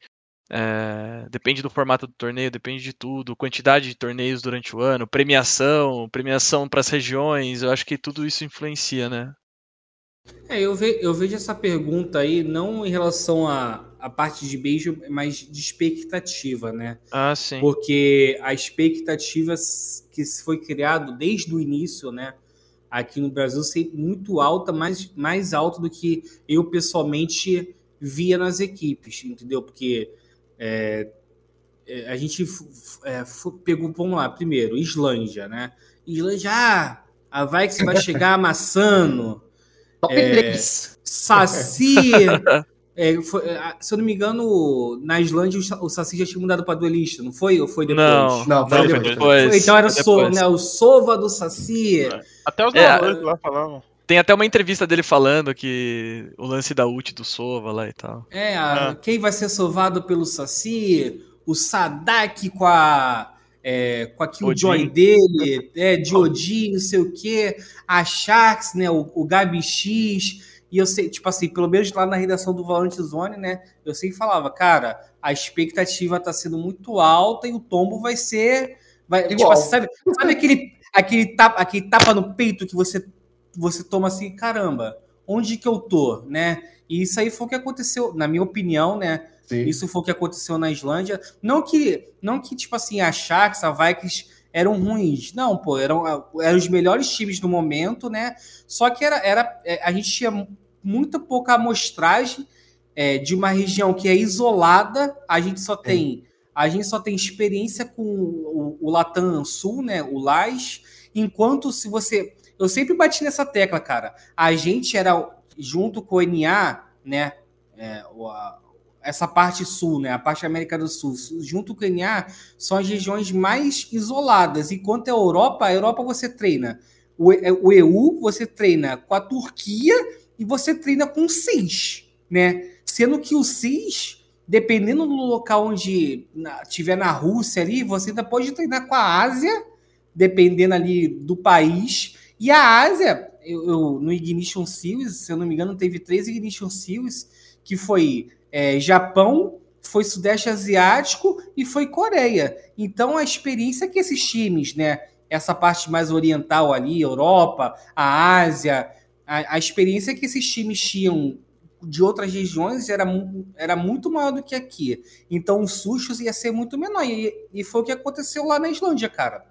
É, depende do formato do torneio, depende de tudo, quantidade de torneios durante o ano, premiação, premiação para as regiões, eu acho que tudo isso influencia, né? É, eu, ve, eu vejo essa pergunta aí não em relação a, a parte de beijo, mas de expectativa, né? Ah, sim. Porque a expectativa que foi criado desde o início, né? Aqui no Brasil, sempre muito alta, mais, mais alta do que eu pessoalmente via nas equipes, entendeu? Porque é, é, a gente é, pegou, vamos lá, primeiro, Islândia, né? Islândia, ah, a Vaix vai chegar amassando. [LAUGHS] Top é, 3. Saci. [LAUGHS] É, foi, é, se eu não me engano, na Islândia o Saci já tinha mudado para duelista, não foi? Ou foi depois? Não, não foi, depois. depois. Foi, então era so, né, o Sova do Saci. Até os é, lá falavam. Tem até uma entrevista dele falando que o lance da ult do Sova lá e tal. É, a, ah. quem vai ser sovado pelo Saci? O Sadak com a. É, com aqui o Joy dele, é, de Odin, não sei o quê, a Sharks, né, o, o Gabi X, e eu sei, tipo assim, pelo menos lá na redação do Valorant Zone, né, eu sempre falava, cara, a expectativa tá sendo muito alta e o tombo vai ser, vai, tipo Igual. tipo assim, sabe, sabe aquele, aquele, tapa, aquele tapa no peito que você você toma assim, caramba, onde que eu tô, né? E isso aí foi o que aconteceu, na minha opinião, né? Sim. Isso foi o que aconteceu na Islândia. Não que, não que tipo assim, a Sharks, a Vikings eram ruins. Não, pô, eram, eram os melhores times do momento, né? Só que era, era é, a gente tinha muito pouca amostragem é, de uma região que é isolada. A gente só tem a gente só tem experiência com o, o Latam Sul, né? O LAS. Enquanto se você eu sempre bati nessa tecla, cara. A gente era, junto com o NA, né? É, essa parte sul, né? A parte América do Sul, junto com o NA, são as regiões mais isoladas. Enquanto a Europa, a Europa você treina. O, o EU você treina com a Turquia e você treina com CIS, né? Sendo que o CIS, dependendo do local onde na, tiver na Rússia ali, você ainda pode treinar com a Ásia, dependendo ali do país. E a Ásia, eu, eu, no Ignition Series, se eu não me engano, teve três Ignition Series, que foi é, Japão, foi Sudeste Asiático e foi Coreia. Então a experiência que esses times, né, essa parte mais oriental ali, Europa, a Ásia, a, a experiência que esses times tinham de outras regiões era, era muito maior do que aqui. Então o sustos ia ser muito menor. E, e foi o que aconteceu lá na Islândia, cara.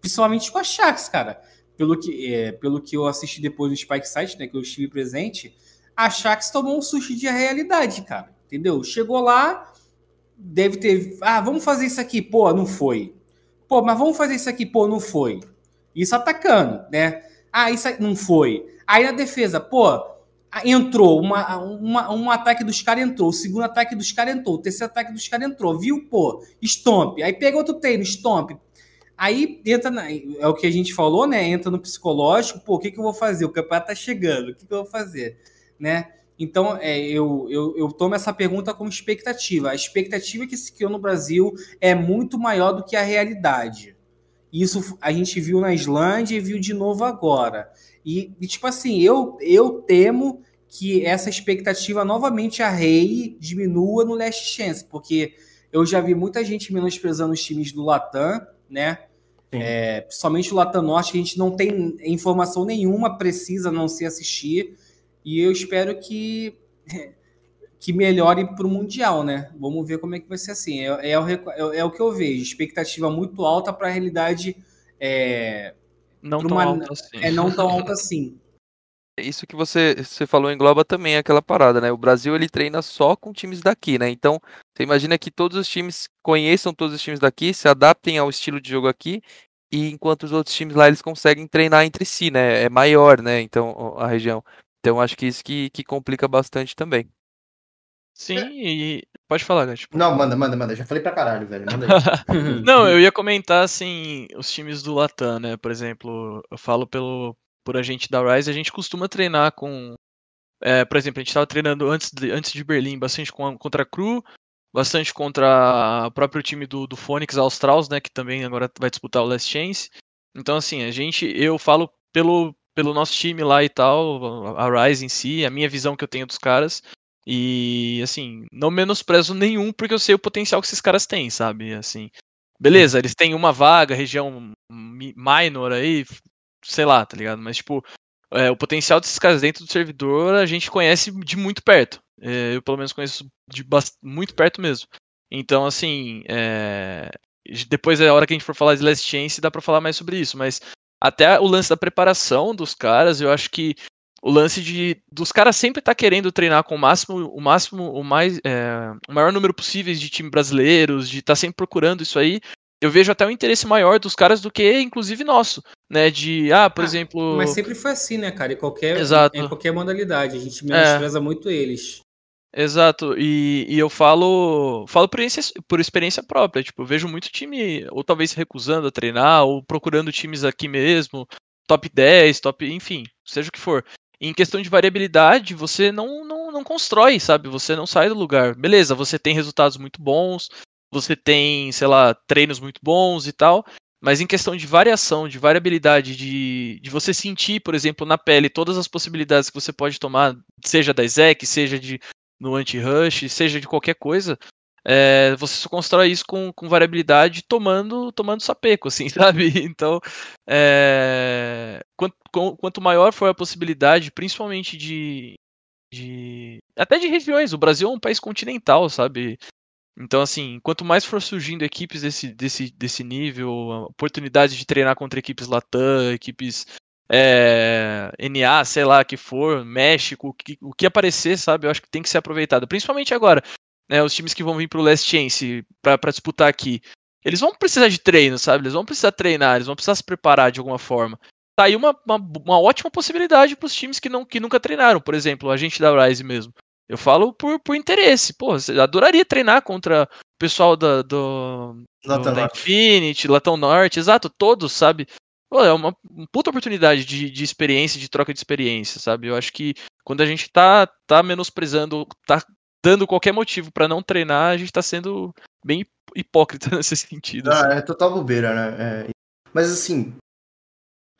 Principalmente com a Sharks, cara pelo que, é, pelo que eu assisti depois do Spike Site, né, que eu estive presente, a Shax tomou um susto de realidade, cara. Entendeu? Chegou lá, deve ter. Ah, vamos fazer isso aqui. Pô, não foi. Pô, mas vamos fazer isso aqui. Pô, não foi. Isso atacando, né? Ah, isso não foi. Aí na defesa, pô, entrou. Uma, uma, um ataque dos caras entrou. O segundo ataque dos caras entrou. O terceiro ataque dos caras entrou. Viu? Pô, stomp. Aí pega outro treino, stomp. Aí entra na, é o que a gente falou, né? Entra no psicológico, pô, o que, que eu vou fazer? O campeonato tá chegando, o que, que eu vou fazer? Né? Então, é, eu, eu, eu tomo essa pergunta como expectativa. A expectativa que se criou no Brasil é muito maior do que a realidade. Isso a gente viu na Islândia e viu de novo agora. E, e tipo assim, eu, eu temo que essa expectativa novamente a Rei diminua no Last Chance, porque eu já vi muita gente menosprezando os times do Latam, né? É, principalmente o Latam Norte, que a gente não tem informação nenhuma precisa não se assistir. E eu espero que que melhore para o Mundial, né? Vamos ver como é que vai ser assim. É, é, o, é, é o que eu vejo. Expectativa muito alta para a realidade. É, não tão uma, alta assim. É não tão alta [LAUGHS] assim. Isso que você, você falou engloba também aquela parada, né? O Brasil ele treina só com times daqui, né? Então, você imagina que todos os times conheçam todos os times daqui, se adaptem ao estilo de jogo aqui, e enquanto os outros times lá eles conseguem treinar entre si, né? É maior, né? Então, a região. Então, acho que isso que, que complica bastante também. Sim, é. e pode falar, Gato. Não, manda, manda, manda. Já falei pra caralho, velho. [LAUGHS] não, eu ia comentar assim, os times do Latam, né? Por exemplo, eu falo pelo por a gente da Rise, a gente costuma treinar com. É, por exemplo, a gente estava treinando antes de, antes de Berlim bastante contra a Cru, bastante contra o próprio time do, do Phoenix Australs, né? Que também agora vai disputar o Last Chance. Então, assim, a gente, eu falo pelo, pelo nosso time lá e tal, a Rise em si, a minha visão que eu tenho dos caras. E, assim, não menosprezo nenhum, porque eu sei o potencial que esses caras têm, sabe? Assim, beleza, eles têm uma vaga, região minor aí, sei lá, tá ligado? Mas, tipo, é, o potencial desses caras dentro do servidor a gente conhece de muito perto. É, eu, pelo menos, conheço de muito perto mesmo. Então, assim, é... depois, a hora que a gente for falar de Last Chance, dá pra falar mais sobre isso. Mas até o lance da preparação dos caras, eu acho que o lance de dos caras sempre estar tá querendo treinar com o máximo, o máximo, o mais, é, o maior número possível de times brasileiros, de estar tá sempre procurando isso aí. Eu vejo até um interesse maior dos caras do que, inclusive, nosso, né? De, ah, por ah, exemplo. Mas sempre foi assim, né, cara? Em qualquer, Exato. em qualquer modalidade. A gente menospreza é. muito eles. Exato, e, e, eu falo falo por experiência, por experiência própria, tipo, eu vejo muito time, ou talvez recusando a treinar, ou procurando times aqui mesmo, top 10, top, enfim, seja o que for em questão de variabilidade, você não, não, não constrói, sabe? Você não sai do lugar. Beleza, você tem resultados muito bons, você tem, sei lá, treinos muito bons e tal, mas em questão de variação, de variabilidade, de, de você sentir, por exemplo, na pele todas as possibilidades que você pode tomar, seja da Zek, seja de no anti-rush, seja de qualquer coisa, é, você só constrói isso com, com variabilidade tomando tomando sapeco, assim, [LAUGHS] sabe? Então, é, quanto, quanto maior for a possibilidade, principalmente de, de. até de regiões, o Brasil é um país continental, sabe? Então, assim, quanto mais for surgindo equipes desse, desse, desse nível, oportunidades de treinar contra equipes Latam, equipes é, NA, sei lá, que for, México, o que, o que aparecer, sabe? Eu acho que tem que ser aproveitado. Principalmente agora né, os times que vão vir pro Last Chance para disputar aqui, eles vão precisar de treino, sabe? Eles vão precisar treinar, eles vão precisar se preparar de alguma forma. Tá aí uma, uma, uma ótima possibilidade para os times que, não, que nunca treinaram, por exemplo, a gente da Rise mesmo. Eu falo por, por interesse. Pô, você adoraria treinar contra o pessoal da, do, do da Infinity, Latão Norte, exato, todos, sabe? Pô, é uma, uma puta oportunidade de, de experiência, de troca de experiência, sabe? Eu acho que quando a gente tá, tá menosprezando, tá dando qualquer motivo para não treinar, a gente tá sendo bem hipócrita [LAUGHS] nesse sentido. Ah, assim. é total bobeira, né? É... Mas assim,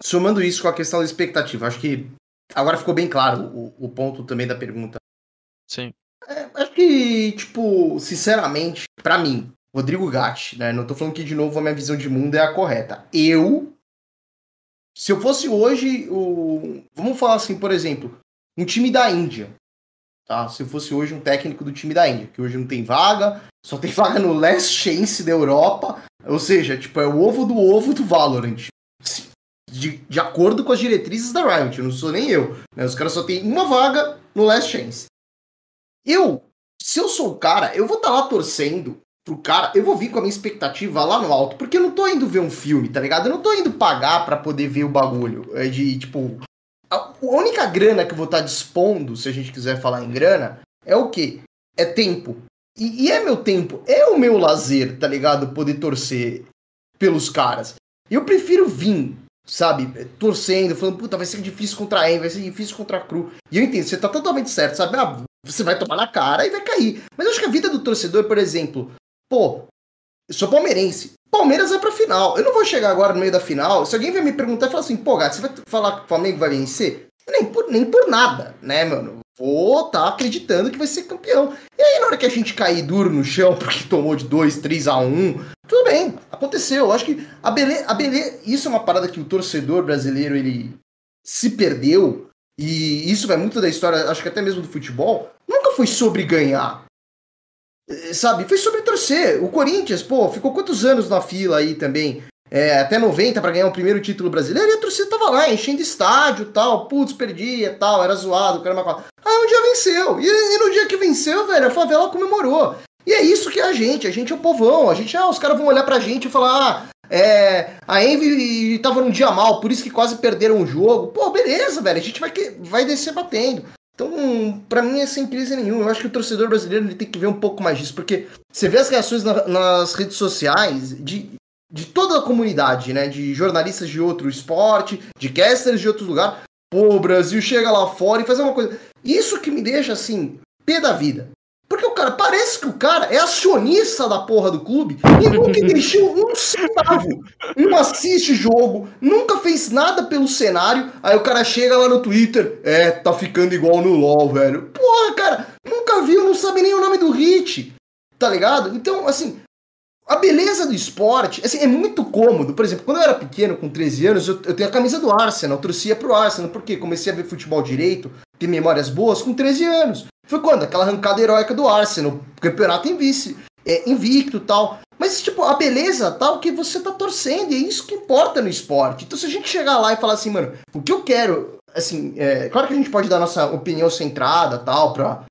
somando isso com a questão da expectativa, acho que agora ficou bem claro o, o ponto também da pergunta. Sim. É, acho que, tipo, sinceramente, para mim, Rodrigo Gatti, né? Não tô falando que de novo a minha visão de mundo é a correta. Eu, se eu fosse hoje o, vamos falar assim, por exemplo, um time da Índia, Tá? Se fosse hoje um técnico do time da Índia, que hoje não tem vaga, só tem [LAUGHS] vaga no Last Chance da Europa, ou seja, tipo, é o ovo do ovo do Valorant. De, de acordo com as diretrizes da Riot, não sou nem eu. Né? Os caras só tem uma vaga no Last Chance. Eu, se eu sou o cara, eu vou estar tá lá torcendo pro cara, eu vou vir com a minha expectativa lá no alto, porque eu não tô indo ver um filme, tá ligado? Eu não tô indo pagar para poder ver o bagulho. É de, tipo, a única grana que eu vou estar dispondo, se a gente quiser falar em grana, é o quê? É tempo. E, e, é meu tempo, é o meu lazer, tá ligado? Poder torcer pelos caras. Eu prefiro vir, sabe? Torcendo, falando, puta, vai ser difícil contra a Em, vai ser difícil contra a Cru. E eu entendo, você tá totalmente certo, sabe? Ah, você vai tomar na cara e vai cair. Mas eu acho que a vida do torcedor, por exemplo, pô, eu sou palmeirense. Palmeiras vai pra final. Eu não vou chegar agora no meio da final. Se alguém vai me perguntar e falar assim, pô, gato, você vai falar que o Flamengo vai vencer? Nem por, nem por nada, né, mano? Vou tá acreditando que vai ser campeão. E aí, na hora que a gente cair duro no chão, [LAUGHS] porque tomou de 2, 3 a 1 tudo bem, aconteceu. Eu acho que a beleza, a beleza. Isso é uma parada que o torcedor brasileiro ele se perdeu. E isso vai muito da história, acho que até mesmo do futebol. Nunca foi sobre ganhar. Eh, sabe? Foi sobre torcer. O Corinthians, pô, ficou quantos anos na fila aí também? É, até 90 para ganhar o primeiro título brasileiro, e a torcida tava lá, enchendo estádio tal, putz, perdia tal, era zoado, caramba. Aí um dia venceu. E, e, no dia que venceu, velho, a favela comemorou. E é isso que é a gente, a gente é o povão, a gente, ah, os caras vão olhar pra gente e falar, ah, é, a Envy tava num dia mal, por isso que quase perderam o jogo. Pô, beleza, velho, a gente vai, vai descer batendo. Então, para mim é sem crise nenhuma. Eu acho que o torcedor brasileiro ele tem que ver um pouco mais disso, porque você vê as reações na, nas redes sociais de, de toda a comunidade, né? De jornalistas de outro esporte, de casters de outro lugar. Pô, o Brasil chega lá fora e faz uma coisa. Isso que me deixa assim, pé da vida. Porque o cara, parece que o cara é acionista da porra do clube e nunca deixou um centavo. Não assiste jogo, nunca fez nada pelo cenário. Aí o cara chega lá no Twitter, é, tá ficando igual no LoL, velho. Porra, cara, nunca viu, não sabe nem o nome do hit. Tá ligado? Então, assim, a beleza do esporte, assim, é muito cômodo. Por exemplo, quando eu era pequeno, com 13 anos, eu, eu tenho a camisa do Arsenal, eu torcia pro Arsenal, porque comecei a ver futebol direito, ter memórias boas com 13 anos. Foi quando? Aquela arrancada heróica do Arsenal, campeonato em vice, é, invicto tal. Mas, tipo, a beleza tal que você tá torcendo, e é isso que importa no esporte. Então, se a gente chegar lá e falar assim, mano, o que eu quero, assim, é, claro que a gente pode dar nossa opinião centrada tal, pra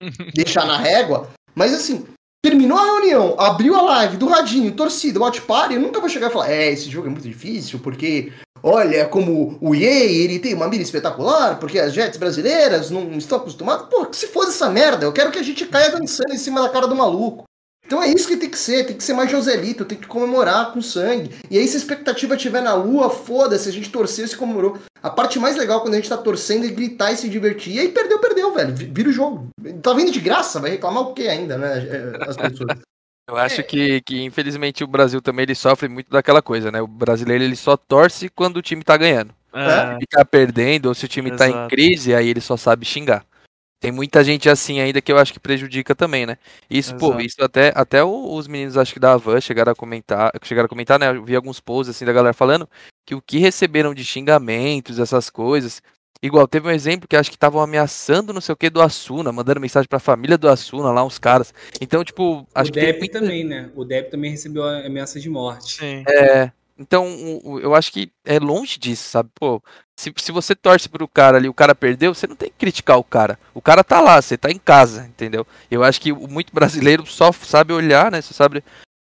[LAUGHS] deixar na régua, mas assim, terminou a reunião, abriu a live do Radinho, torcida, watch party, eu nunca vou chegar e falar, é, esse jogo é muito difícil, porque olha como o EA, ele tem uma mira espetacular, porque as Jets brasileiras não estão acostumadas. Pô, se fosse essa merda, eu quero que a gente caia dançando em cima da cara do maluco. Então é isso que tem que ser, tem que ser mais Joselito, tem que comemorar com sangue. E aí, se a expectativa estiver na lua, foda-se, a gente torceu e se comemorou. A parte mais legal quando a gente tá torcendo é gritar e se divertir. E aí perdeu, perdeu, velho. Vira o jogo. Tá vindo de graça, vai reclamar o quê ainda, né? É, as pessoas. Eu acho é. que, que, infelizmente, o Brasil também ele sofre muito daquela coisa, né? O brasileiro ele só torce quando o time tá ganhando. É. Se tá perdendo ou se o time Exato. tá em crise, aí ele só sabe xingar. Tem muita gente assim ainda que eu acho que prejudica também, né? Isso, Exato. pô, isso até, até os meninos, acho que da Avan chegaram a comentar, chegaram a comentar, né? Eu vi alguns posts assim da galera falando que o que receberam de xingamentos, essas coisas, Igual, teve um exemplo que acho que estavam ameaçando não sei o que do Asuna, mandando mensagem pra família do Asuna lá, uns caras. Então, tipo, acho o que. O Depp também, né? O Depp também recebeu ameaça de morte. Sim. É. Então, eu acho que é longe disso, sabe? Pô, se, se você torce pro cara ali, o cara perdeu, você não tem que criticar o cara. O cara tá lá, você tá em casa, entendeu? Eu acho que muito brasileiro só sabe olhar, né? Só sabe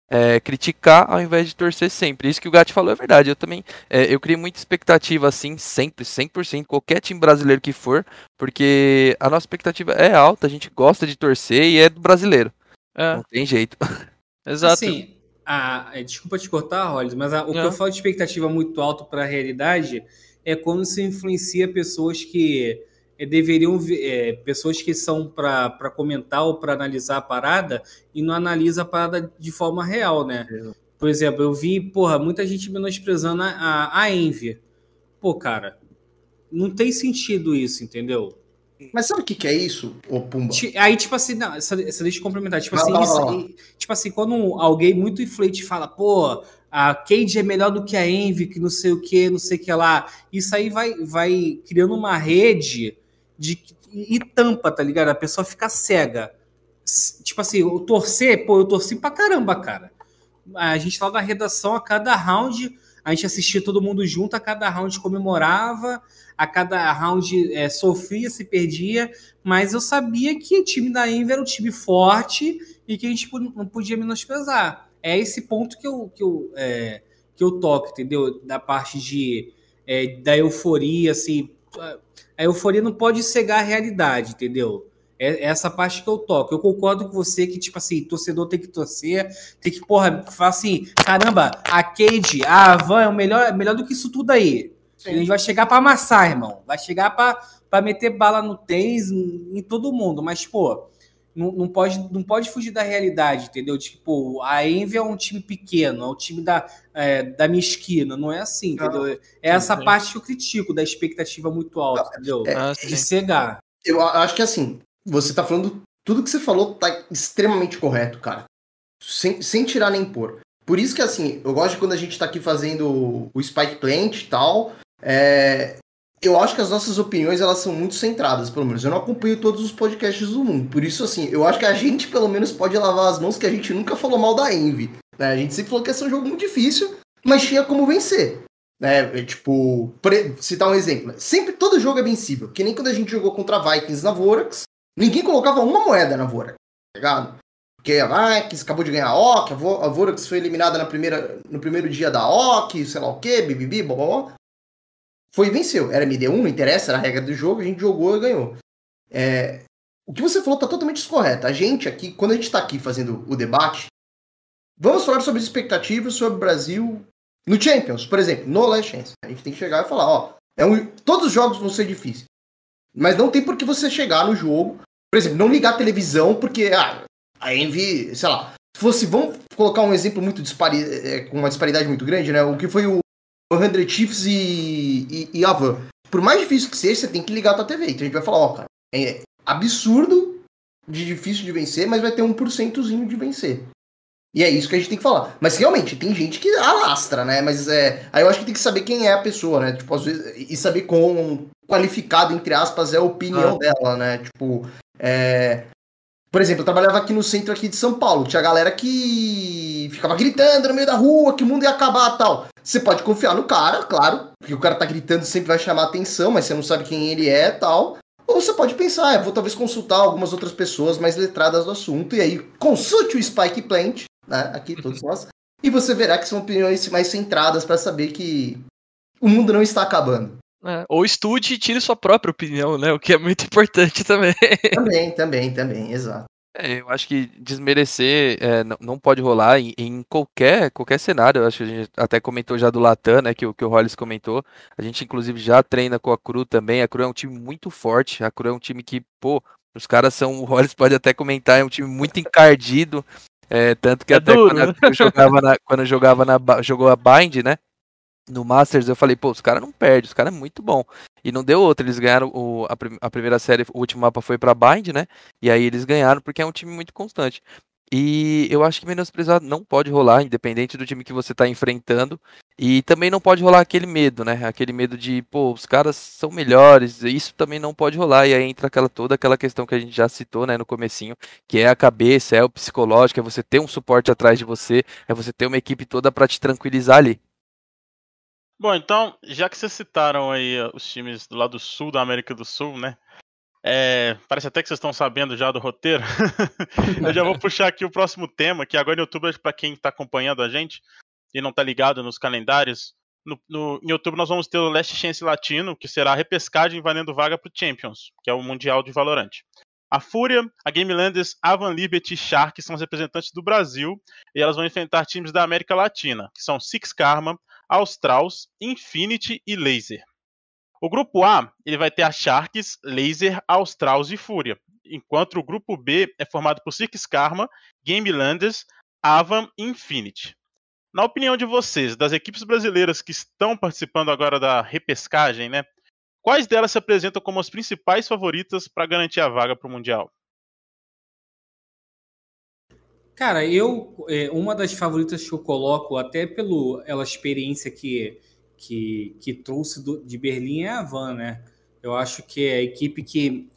é, criticar ao invés de torcer sempre. Isso que o Gatti falou é verdade. Eu também é, eu criei muita expectativa assim, sempre, 100%, qualquer time brasileiro que for, porque a nossa expectativa é alta, a gente gosta de torcer e é do brasileiro. É. Não tem jeito. [LAUGHS] Exato. Assim, a, é, desculpa te cortar, Rollins, mas a, o Não. que eu falo de expectativa muito alto para a realidade é quando se influencia pessoas que deveriam é, pessoas que são para comentar ou para analisar a parada e não analisa a parada de forma real, né? Por exemplo, eu vi, porra, muita gente menosprezando a, a, a Envy. Pô, cara, não tem sentido isso, entendeu? Mas sabe o que, que é isso, ô Pumba? Aí, tipo assim, não, só, só deixa eu complementar. Tipo assim, tipo assim, quando alguém muito inflante fala, pô, a Cade é melhor do que a Envy, que não sei o que, não sei o que lá. Isso aí vai, vai criando uma rede de e tampa, tá ligado? A pessoa fica cega. Tipo assim, eu torcer, pô, eu torci pra caramba, cara. A gente lá na redação, a cada round, a gente assistia todo mundo junto, a cada round comemorava, a cada round é, sofria, se perdia, mas eu sabia que o time da Enver era um time forte e que a gente não podia menosprezar. É esse ponto que eu, que eu, é, que eu toco, entendeu? Da parte de, é, da euforia, assim, a euforia não pode cegar a realidade, entendeu? É, é essa parte que eu toco. Eu concordo com você que, tipo assim, torcedor tem que torcer, tem que, porra, falar assim, caramba, a Cade, a Van é o melhor, melhor do que isso tudo aí. Sim. A gente vai chegar para amassar, irmão. Vai chegar para meter bala no tênis, em, em todo mundo. Mas, pô, não, não, pode, não pode fugir da realidade, entendeu? Tipo, a Envy é um time pequeno, é um time da, é, da minha esquina, não é assim, entendeu? É essa sim. parte que eu critico, da expectativa muito alta, entendeu? É, de cegar. Eu acho que assim, você tá falando, tudo que você falou tá extremamente correto, cara. Sem, sem tirar nem pôr. Por isso que, assim, eu gosto de quando a gente tá aqui fazendo o Spike Plant e tal, é, eu acho que as nossas opiniões elas são muito centradas, pelo menos. Eu não acompanho todos os podcasts do mundo. Por isso, assim, eu acho que a gente, pelo menos, pode lavar as mãos que a gente nunca falou mal da Envy. Né? A gente sempre falou que ia ser um jogo muito difícil, mas tinha como vencer. Né? É, tipo, citar um exemplo. Sempre todo jogo é vencível. Que nem quando a gente jogou contra Vikings na Vorax, ninguém colocava uma moeda na Vorax, tá ligado? Porque a Vikings acabou de ganhar a OC, a Vorax foi eliminada na primeira, no primeiro dia da OC, sei lá o que, bibibi, blá foi e venceu. Era MD1, não interessa, era a regra do jogo, a gente jogou e ganhou. É, o que você falou está totalmente descorreto. A gente aqui, quando a gente está aqui fazendo o debate, vamos falar sobre as expectativas sobre o Brasil no Champions, por exemplo, no Last Chance. A gente tem que chegar e falar, ó, é um, todos os jogos vão ser difíceis. Mas não tem por que você chegar no jogo, por exemplo, não ligar a televisão porque ah, a Envy, sei lá, se fosse, vamos colocar um exemplo muito dispari, é, com uma disparidade muito grande, né? O que foi o 100 Chiefs e, e, e Avan. Por mais difícil que seja, você tem que ligar a tua TV. Então a gente vai falar, ó, cara, é absurdo de difícil de vencer, mas vai ter um porcentozinho de vencer. E é isso que a gente tem que falar. Mas realmente, tem gente que alastra, né? Mas é. Aí eu acho que tem que saber quem é a pessoa, né? Tipo, às vezes. E saber quão qualificado, entre aspas, é a opinião ah. dela, né? Tipo. É... Por exemplo, eu trabalhava aqui no centro aqui de São Paulo. Tinha galera que ficava gritando no meio da rua que o mundo ia acabar tal. Você pode confiar no cara, claro, porque o cara tá gritando sempre vai chamar atenção, mas você não sabe quem ele é tal. Ou você pode pensar, é, vou talvez consultar algumas outras pessoas mais letradas do assunto, e aí consulte o Spike Plant, né? Aqui todos [LAUGHS] nós, e você verá que são opiniões mais centradas para saber que o mundo não está acabando. É, ou estude e tire sua própria opinião, né? O que é muito importante também. Também, também, também, exato. É, eu acho que desmerecer é, não, não, pode rolar em, em, qualquer, qualquer cenário. Eu acho que a gente até comentou já do Latam, né? Que, que o Hollis comentou. A gente, inclusive, já treina com a Cru também. A Cru é um time muito forte. A Cru é um time que, pô, os caras são. [LAUGHS] O Hollis pode até comentar, é um time muito encardido. É, tanto que é até duro, quando, né? eu jogava na, quando eu jogava na. jogou a Bind, né? No Masters eu falei, pô, os caras não perdem, os caras é muito bom. E não deu outra, eles ganharam o, a, a, primeira série, o último mapa foi pra Bind, né? E aí eles ganharam porque é um time muito constante. E eu acho que menosprezar não pode rolar, independente do time que você tá enfrentando. E também não pode rolar aquele medo, né? Aquele medo de, pô, os caras são melhores, isso também não pode rolar. E aí entra aquela toda aquela questão que a gente já citou, né, no comecinho, que é a cabeça, é o psicológico, é você ter um suporte atrás de você, é você ter uma equipe toda para te tranquilizar ali. Bom, então, já que vocês citaram aí os times do lado sul da América do Sul, né? É, parece até que vocês estão sabendo já do roteiro. [LAUGHS] eu já vou puxar aqui o próximo tema, que agora em outubro, para quem está acompanhando a gente e não está ligado nos calendários, no, no, em outubro nós vamos ter o Last Chance Latino, que será a repescagem valendo vaga para o Champions, que é o Mundial de Valorant. A Fúria, a Gamelanders, Avan Liberty e Shark são os representantes do Brasil e elas vão enfrentar times da América Latina, que são Six Karma, Australs, Infinity e Laser. O grupo A ele vai ter a Sharks, Laser, Australs e Fúria, enquanto o grupo B é formado por Six Karma, Gamelanders, Avan e Infinity. Na opinião de vocês, das equipes brasileiras que estão participando agora da repescagem, né? Quais delas se apresentam como as principais favoritas para garantir a vaga para o Mundial? Cara, eu é, uma das favoritas que eu coloco até pela ela experiência que que, que trouxe do, de Berlim é a Van, né? Eu acho que é a equipe que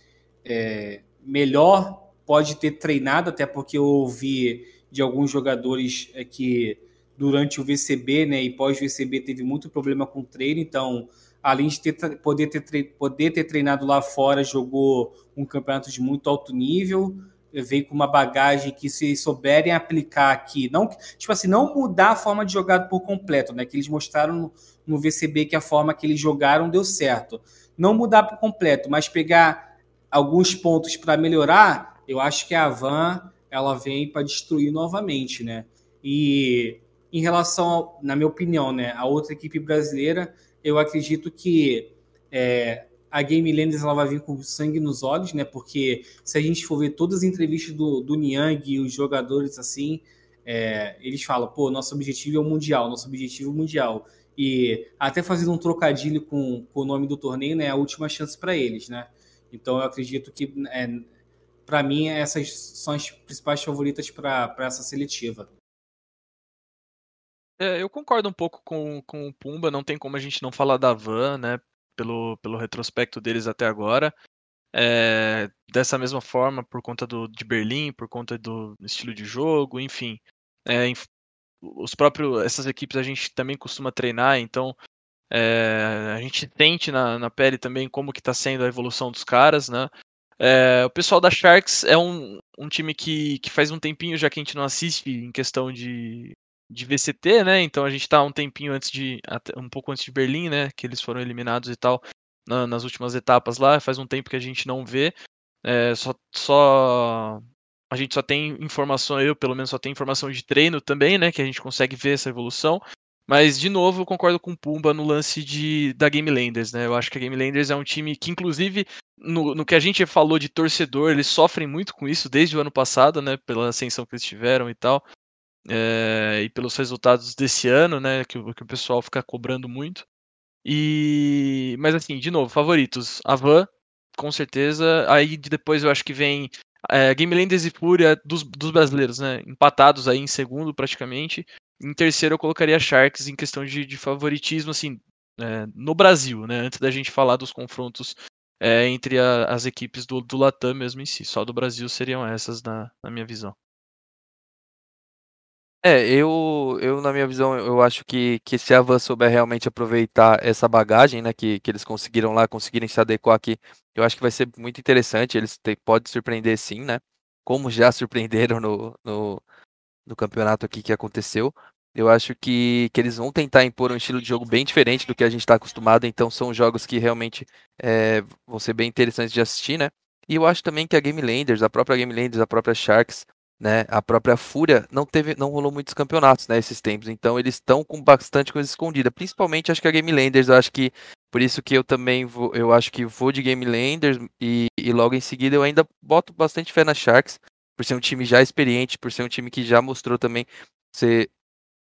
é, melhor pode ter treinado, até porque eu ouvi de alguns jogadores é, que durante o VCB, né, e pós-VCB teve muito problema com treino, então além de ter, poder, ter, poder ter treinado lá fora, jogou um campeonato de muito alto nível veio com uma bagagem que se souberem aplicar aqui, não tipo assim, não mudar a forma de jogar por completo, né? Que eles mostraram no, no VCB que a forma que eles jogaram deu certo. Não mudar por completo, mas pegar alguns pontos para melhorar, eu acho que a Van ela vem para destruir novamente, né? E em relação, ao, na minha opinião, né, a outra equipe brasileira, eu acredito que é, a Game Landers ela vai vir com sangue nos olhos, né? Porque se a gente for ver todas as entrevistas do, do Niang e os jogadores assim, é, eles falam, pô, nosso objetivo é o Mundial, nosso objetivo é o Mundial. E até fazendo um trocadilho com, com o nome do torneio, né? É a última chance para eles, né? Então eu acredito que, é, para mim, essas são as principais favoritas para essa seletiva. É, eu concordo um pouco com, com o Pumba, não tem como a gente não falar da Van, né? Pelo, pelo retrospecto deles até agora. É, dessa mesma forma, por conta do, de Berlim, por conta do estilo de jogo, enfim. É, os próprios, essas equipes a gente também costuma treinar, então é, a gente sente na, na pele também como que está sendo a evolução dos caras, né? É, o pessoal da Sharks é um, um time que, que faz um tempinho já que a gente não assiste em questão de, de VCT, né? Então a gente está um tempinho antes de. um pouco antes de Berlim, né? Que eles foram eliminados e tal na, nas últimas etapas lá. Faz um tempo que a gente não vê. É, só, só a gente só tem informação, eu pelo menos só tenho informação de treino também, né? Que a gente consegue ver essa evolução. Mas, de novo, eu concordo com o Pumba no lance de, da Game Landers, né? Eu acho que a Game Landers é um time que, inclusive, no, no que a gente falou de torcedor, eles sofrem muito com isso desde o ano passado, né? Pela ascensão que eles tiveram e tal. É, e pelos resultados desse ano, né? Que, que o pessoal fica cobrando muito. E. Mas assim, de novo, favoritos. A Van, com certeza. Aí depois eu acho que vem é, Game e Fúria dos, dos brasileiros, né? Empatados aí em segundo, praticamente. Em terceiro, eu colocaria Sharks em questão de, de favoritismo, assim, é, no Brasil, né? Antes da gente falar dos confrontos é, entre a, as equipes do, do Latam mesmo em si. Só do Brasil seriam essas, na, na minha visão. É, eu, eu na minha visão, eu acho que, que se a Van souber realmente aproveitar essa bagagem, né, que, que eles conseguiram lá, conseguirem se adequar aqui, eu acho que vai ser muito interessante. Eles podem surpreender sim, né? Como já [LAUGHS] surpreenderam no, no, no campeonato aqui que aconteceu. Eu acho que, que eles vão tentar impor um estilo de jogo bem diferente do que a gente está acostumado, então são jogos que realmente é, vão ser bem interessantes de assistir, né? E eu acho também que a Game Landers, a própria Game Landers, a própria Sharks, né? A própria Fúria não teve, não rolou muitos campeonatos, né? Esses tempos, então eles estão com bastante coisa escondida. Principalmente, acho que a Game Landers, acho que por isso que eu também vou, eu acho que vou de Game Landers e, e logo em seguida eu ainda boto bastante fé na Sharks, por ser um time já experiente, por ser um time que já mostrou também ser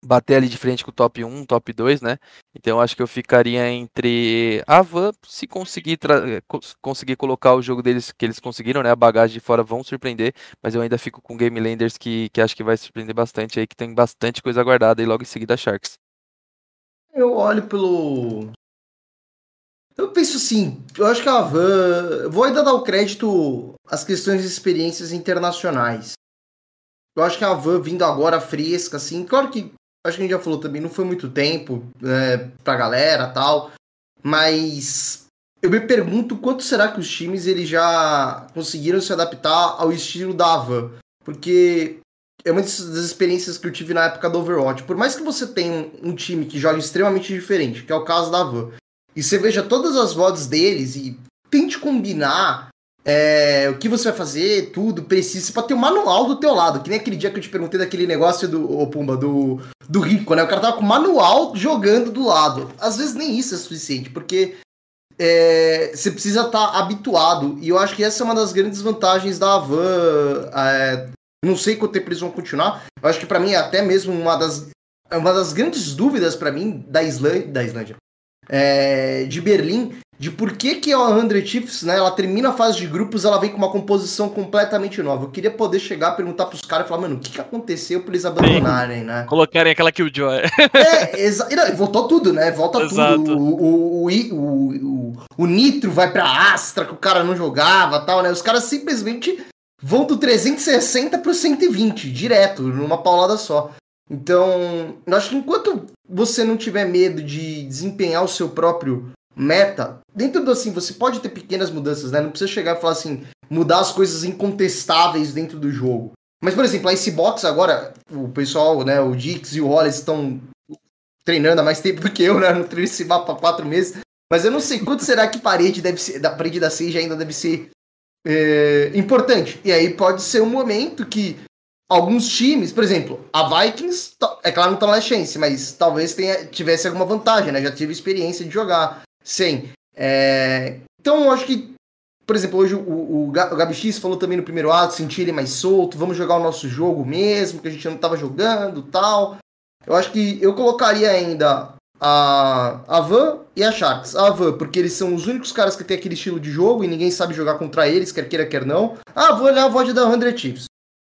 bater ali de frente com o top 1, top 2, né? Então acho que eu ficaria entre a Van, se conseguir conseguir colocar o jogo deles que eles conseguiram, né? A bagagem de fora vão surpreender, mas eu ainda fico com Game Landers que, que acho que vai surpreender bastante aí, que tem bastante coisa guardada e logo em seguida a Sharks. Eu olho pelo. Eu penso assim, eu acho que a Van. Vou ainda dar o crédito às questões de experiências internacionais. Eu acho que a Van vindo agora fresca, assim, claro que acho que a gente já falou também, não foi muito tempo é, pra galera tal, mas eu me pergunto quanto será que os times eles já conseguiram se adaptar ao estilo da Avan, porque é uma das experiências que eu tive na época do Overwatch. Por mais que você tenha um, time que joga extremamente diferente, que é o caso da Avan, e você veja todas as voz deles e tente combinar é, o que você vai fazer, tudo, precisa, para ter um manual do teu lado, que nem aquele dia que eu te perguntei daquele negócio do, oh, Pumba, do, do rico, né? O cara tava com o manual jogando do lado. Às vezes nem isso é suficiente, porque é, você precisa estar tá habituado, e eu acho que essa é uma das grandes vantagens da Avan. É, não sei quanto tempo eles vão continuar, eu acho que para mim é até mesmo uma das, uma das grandes dúvidas para mim da Islândia, da Islândia é, de Berlim, de por que, que a 100 Chiefs, né, ela termina a fase de grupos, ela vem com uma composição completamente nova. Eu queria poder chegar, perguntar pros caras e falar, mano, o que, que aconteceu pra eles abandonarem, Sim. né? Colocarem aquela Killjoy. É, exa voltou tudo, né? Volta Exato. tudo. O, o, o, o, o, Nitro vai pra Astra, que o cara não jogava tal, né? Os caras simplesmente vão do 360 pro 120, direto, numa paulada só. Então, eu acho que enquanto você não tiver medo de desempenhar o seu próprio meta, dentro do assim, você pode ter pequenas mudanças, né? Não precisa chegar e falar assim, mudar as coisas incontestáveis dentro do jogo. Mas, por exemplo, a Icebox agora, o pessoal, né, o Dix e o Wallace estão treinando há mais tempo do que eu, né? No treino esse mapa há quatro meses. Mas eu não sei quanto será que parede deve ser, da parede da Sage ainda deve ser é, importante. E aí pode ser um momento que alguns times, por exemplo, a Vikings, é claro, não tá na chance, mas talvez tenha, tivesse alguma vantagem, né? Já tive experiência de jogar sem. É... então eu acho que, por exemplo, hoje o, o, Ga- o Gabi X falou também no primeiro ato, sentir ele mais solto, vamos jogar o nosso jogo mesmo, que a gente não tava jogando tal. Eu acho que eu colocaria ainda a, a Van e a Sharks. A Van, porque eles são os únicos caras que tem aquele estilo de jogo e ninguém sabe jogar contra eles, quer queira, quer não. Ah, vou olhar a VOD da 100 Chiefs.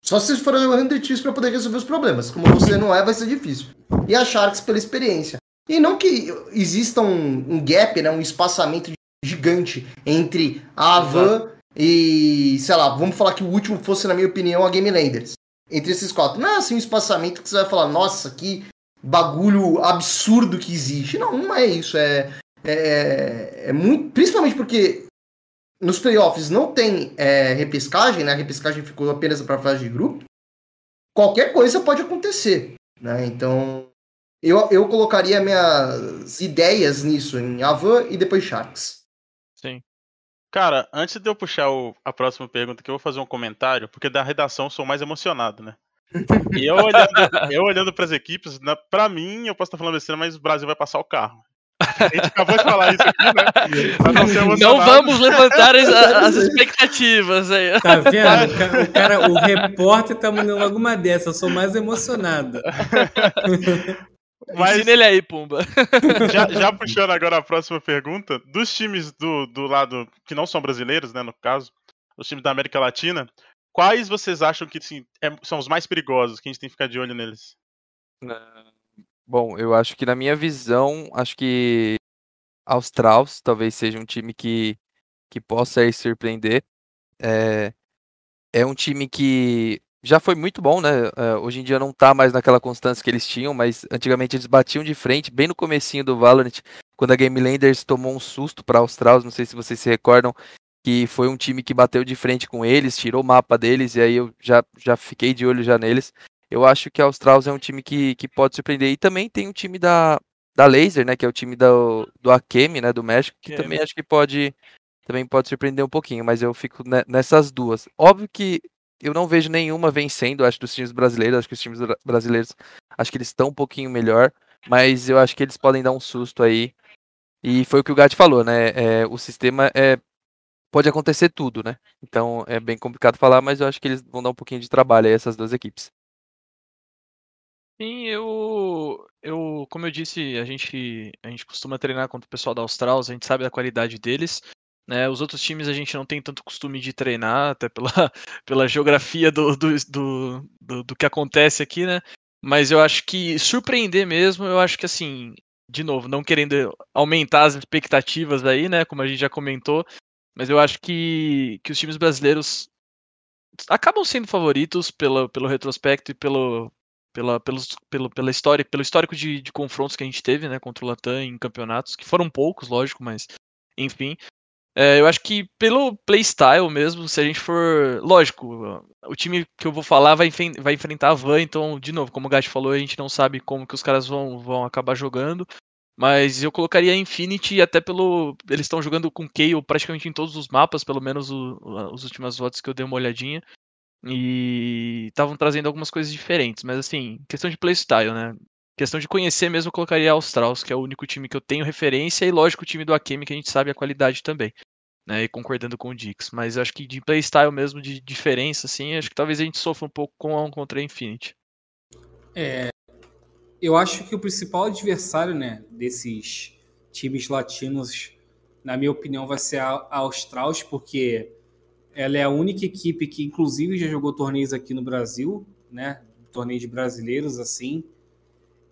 Só se forem a 100 Chiefs pra poder resolver os problemas. Como você não é, vai ser difícil. E a Sharks pela experiência. E não que exista um, um gap, né, um espaçamento gigante entre a Van e, sei lá, vamos falar que o último fosse, na minha opinião, a Game Landers. Entre esses quatro. Não é assim um espaçamento que você vai falar, nossa, que bagulho absurdo que existe. Não, não é isso. É, é, é muito. Principalmente porque nos playoffs não tem é, repescagem, né? A repescagem ficou apenas para fase de grupo. Qualquer coisa pode acontecer, né? Então, eu, eu colocaria minhas ideias nisso, em Avan e depois Sharks. Sim. Cara, antes de eu puxar o- a próxima pergunta, que eu vou fazer um comentário, porque da redação eu sou mais emocionado, né? [LAUGHS] E eu olhando, eu olhando pras equipes, na, pra mim, eu posso estar falando besteira, mas o Brasil vai passar o carro. A gente acabou de falar isso aqui, né? Não vamos levantar as, as expectativas aí. Tá vendo? O ca- O cara, o repórter tá mandando logo uma dessa, eu sou mais emocionado. [LAUGHS] Mas- Ensina ele aí, Pumba. [LAUGHS] já, já puxando agora a próxima pergunta, dos times do, do lado que não são brasileiros, né, no caso, os times da América Latina, quais vocês acham que assim, é- são os mais perigosos, que a gente tem que ficar de olho neles? Bom, eu acho que na minha visão, acho que Australs talvez seja um time que, que possa aí surpreender. É, é um time que já foi muito bom, né? É, hoje em dia não tá mais naquela constância que eles tinham, mas antigamente eles batiam de frente, bem no comecinho do Valorant, quando a Game Landers tomou um susto para Australs, não sei se vocês se recordam, que foi um time que bateu de frente com eles, tirou o mapa deles, e aí eu já, já fiquei de olho já neles. Eu acho que a Australs é um time que, que pode surpreender. E também tem o time da, da Laser, né? Que é o time do, do Akemi, né? Do México, que também acho que pode também pode surpreender um pouquinho, mas eu fico ne- nessas duas. Óbvio que eu não vejo nenhuma vencendo, acho, dos times brasileiros. Acho que os times bra- brasileiros, acho que eles estão um pouquinho melhor, mas eu acho que eles podem dar um susto aí. E foi o que o Gatti falou, né? É, o sistema é pode acontecer tudo, né? Então é bem complicado falar, mas eu acho que eles vão dar um pouquinho de trabalho aí essas duas equipes. Sim, eu, eu, como eu disse, a gente, a gente costuma treinar contra o pessoal da Australs, a gente sabe da qualidade deles. Né? Os outros times a gente não tem tanto costume de treinar, até pela, [LAUGHS] pela geografia do, do, do, do, do que acontece aqui, né? Mas eu acho que surpreender mesmo, eu acho que assim, de novo, não querendo aumentar as expectativas aí, né? Como a gente já comentou, mas eu acho que, que os times brasileiros acabam sendo favoritos pelo, pelo retrospecto e pelo, pela, pelos, pelo, pela história, pelo histórico de, de confrontos que a gente teve, né, contra o Latam em campeonatos, que foram poucos, lógico, mas enfim. É, eu acho que pelo playstyle mesmo, se a gente for. Lógico, o time que eu vou falar vai, vai enfrentar a Van, então, de novo, como o Gatti falou, a gente não sabe como que os caras vão, vão acabar jogando. Mas eu colocaria a Infinity até pelo. Eles estão jogando com Kayle praticamente em todos os mapas, pelo menos o, o- as últimas votos que eu dei uma olhadinha. E estavam trazendo algumas coisas diferentes. Mas assim, questão de playstyle, né? Questão de conhecer mesmo, eu colocaria a Australs, que é o único time que eu tenho referência, e lógico o time do Akemi, que a gente sabe a qualidade também. Né, e concordando com o Dix. Mas acho que de playstyle mesmo, de diferença, assim, acho que talvez a gente sofra um pouco com a contra a Infinity. Eu acho que o principal adversário, né, desses times latinos, na minha opinião, vai ser a a Australs, porque ela é a única equipe que, inclusive, já jogou torneios aqui no Brasil, né, torneios brasileiros, assim.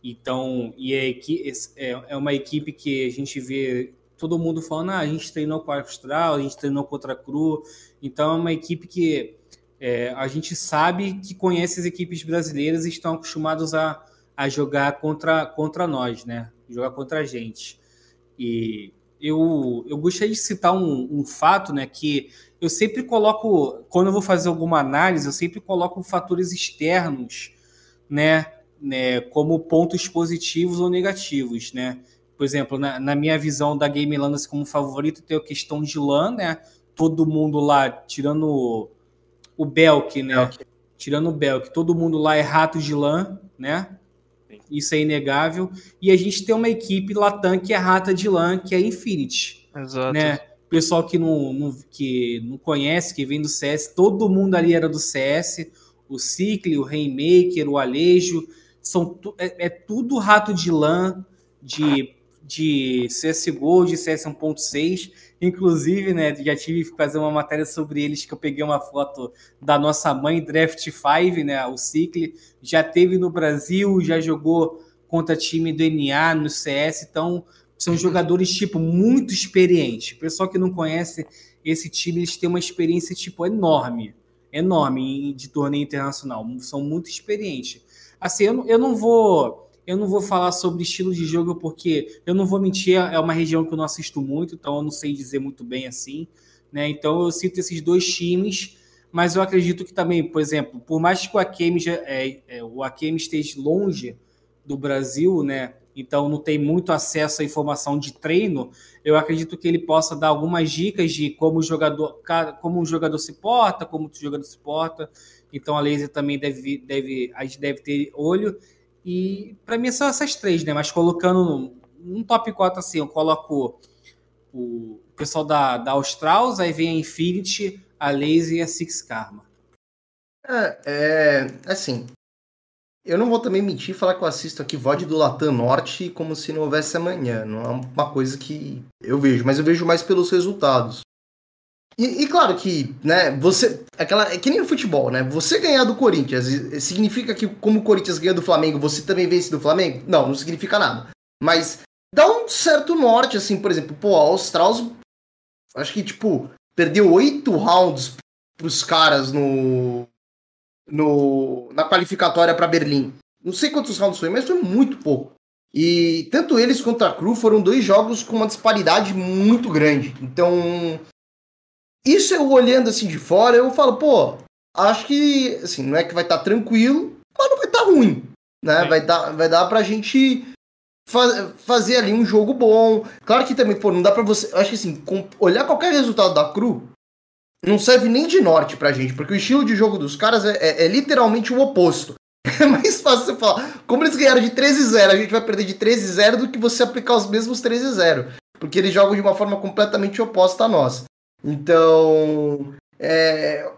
Então, e é, é uma equipe que a gente vê todo mundo falando, ah, a gente treinou com a Austral, a gente treinou contra a Cru. Então, é uma equipe que é, a gente sabe que conhece as equipes brasileiras e estão acostumados a, a jogar contra, contra nós, né? Jogar contra a gente. E eu, eu gostaria de citar um, um fato, né? Que eu sempre coloco, quando eu vou fazer alguma análise, eu sempre coloco fatores externos, né? Né como pontos positivos ou negativos, né? Por exemplo, na, na minha visão da Game Landers como favorito, tem a questão de LAN, né? Todo mundo lá, tirando o- o Belk, né? Tirando o Belk, todo mundo lá é rato de LAN, né? Isso é inegável. E a gente tem uma equipe Latam que é rata de LAN, que é Infinity Exato. né? pessoal que não, não, que não conhece, que vem do CS, todo mundo ali era do CS. O Cicle, o Rainmaker, o Alejo, são, é, é tudo rato de lã, de, de CSGO, de CS 1.6. Inclusive, né, já tive que fazer uma matéria sobre eles que eu peguei uma foto da nossa mãe, Draft 5, né, o Cicle. Já teve no Brasil, já jogou contra time do NA no CS, então são jogadores, tipo, muito experientes. Pessoal que não conhece esse time, eles têm uma experiência, tipo, enorme. Enorme de torneio internacional. São muito experientes. Assim, eu, eu não vou... Eu não vou falar sobre estilo de jogo porque eu não vou mentir, é uma região que eu não assisto muito, então eu não sei dizer muito bem assim, né? Então eu sinto esses dois times, mas eu acredito que também, por exemplo, por mais que o Akemi, já, é, é, o Akemi esteja longe do Brasil, né? então não tem muito acesso à informação de treino, eu acredito que ele possa dar algumas dicas de como o jogador, como um jogador se porta, como o jogador se porta. Então a laser também deve, deve, a gente deve ter olho. E para mim são essas três, né? Mas colocando um top 4 assim, eu coloco o pessoal da, da Australs, aí vem a Infinity, a Laser e a Six Karma. É, é assim, eu não vou também mentir falar que eu assisto aqui VOD do Latam Norte como se não houvesse amanhã. Não é uma coisa que eu vejo, mas eu vejo mais pelos resultados. E, e, claro que, né, você. Aquela, é que nem no futebol, né? Você ganhar do Corinthians significa que, como o Corinthians ganha do Flamengo, você também vence do Flamengo? Não, não significa nada. Mas dá um certo norte, assim, por exemplo, pô, a Australs, acho que, tipo, perdeu oito rounds pros caras no, no, na qualificatória para Berlim. Não sei quantos rounds foi, mas foi muito pouco. E tanto eles quanto a Cru foram dois jogos com uma disparidade muito grande. Então, isso eu olhando assim de fora, eu falo, pô, acho que, assim, não é que vai estar tá tranquilo, mas não vai estar tá ruim, né? Vai dar, vai dar pra gente fa fazer ali um jogo bom. Claro que também, pô, não dá pra você. Acho que assim, olhar qualquer resultado da Cru, não serve nem de norte pra gente, porque o estilo de jogo dos caras é, é, é literalmente o oposto. [LAUGHS] É mais fácil você falar, como eles ganharam de 13-0, a gente vai perder de 13-0 do que você aplicar os mesmos 13-0. Porque eles jogam de uma forma completamente oposta a nós. Então, é,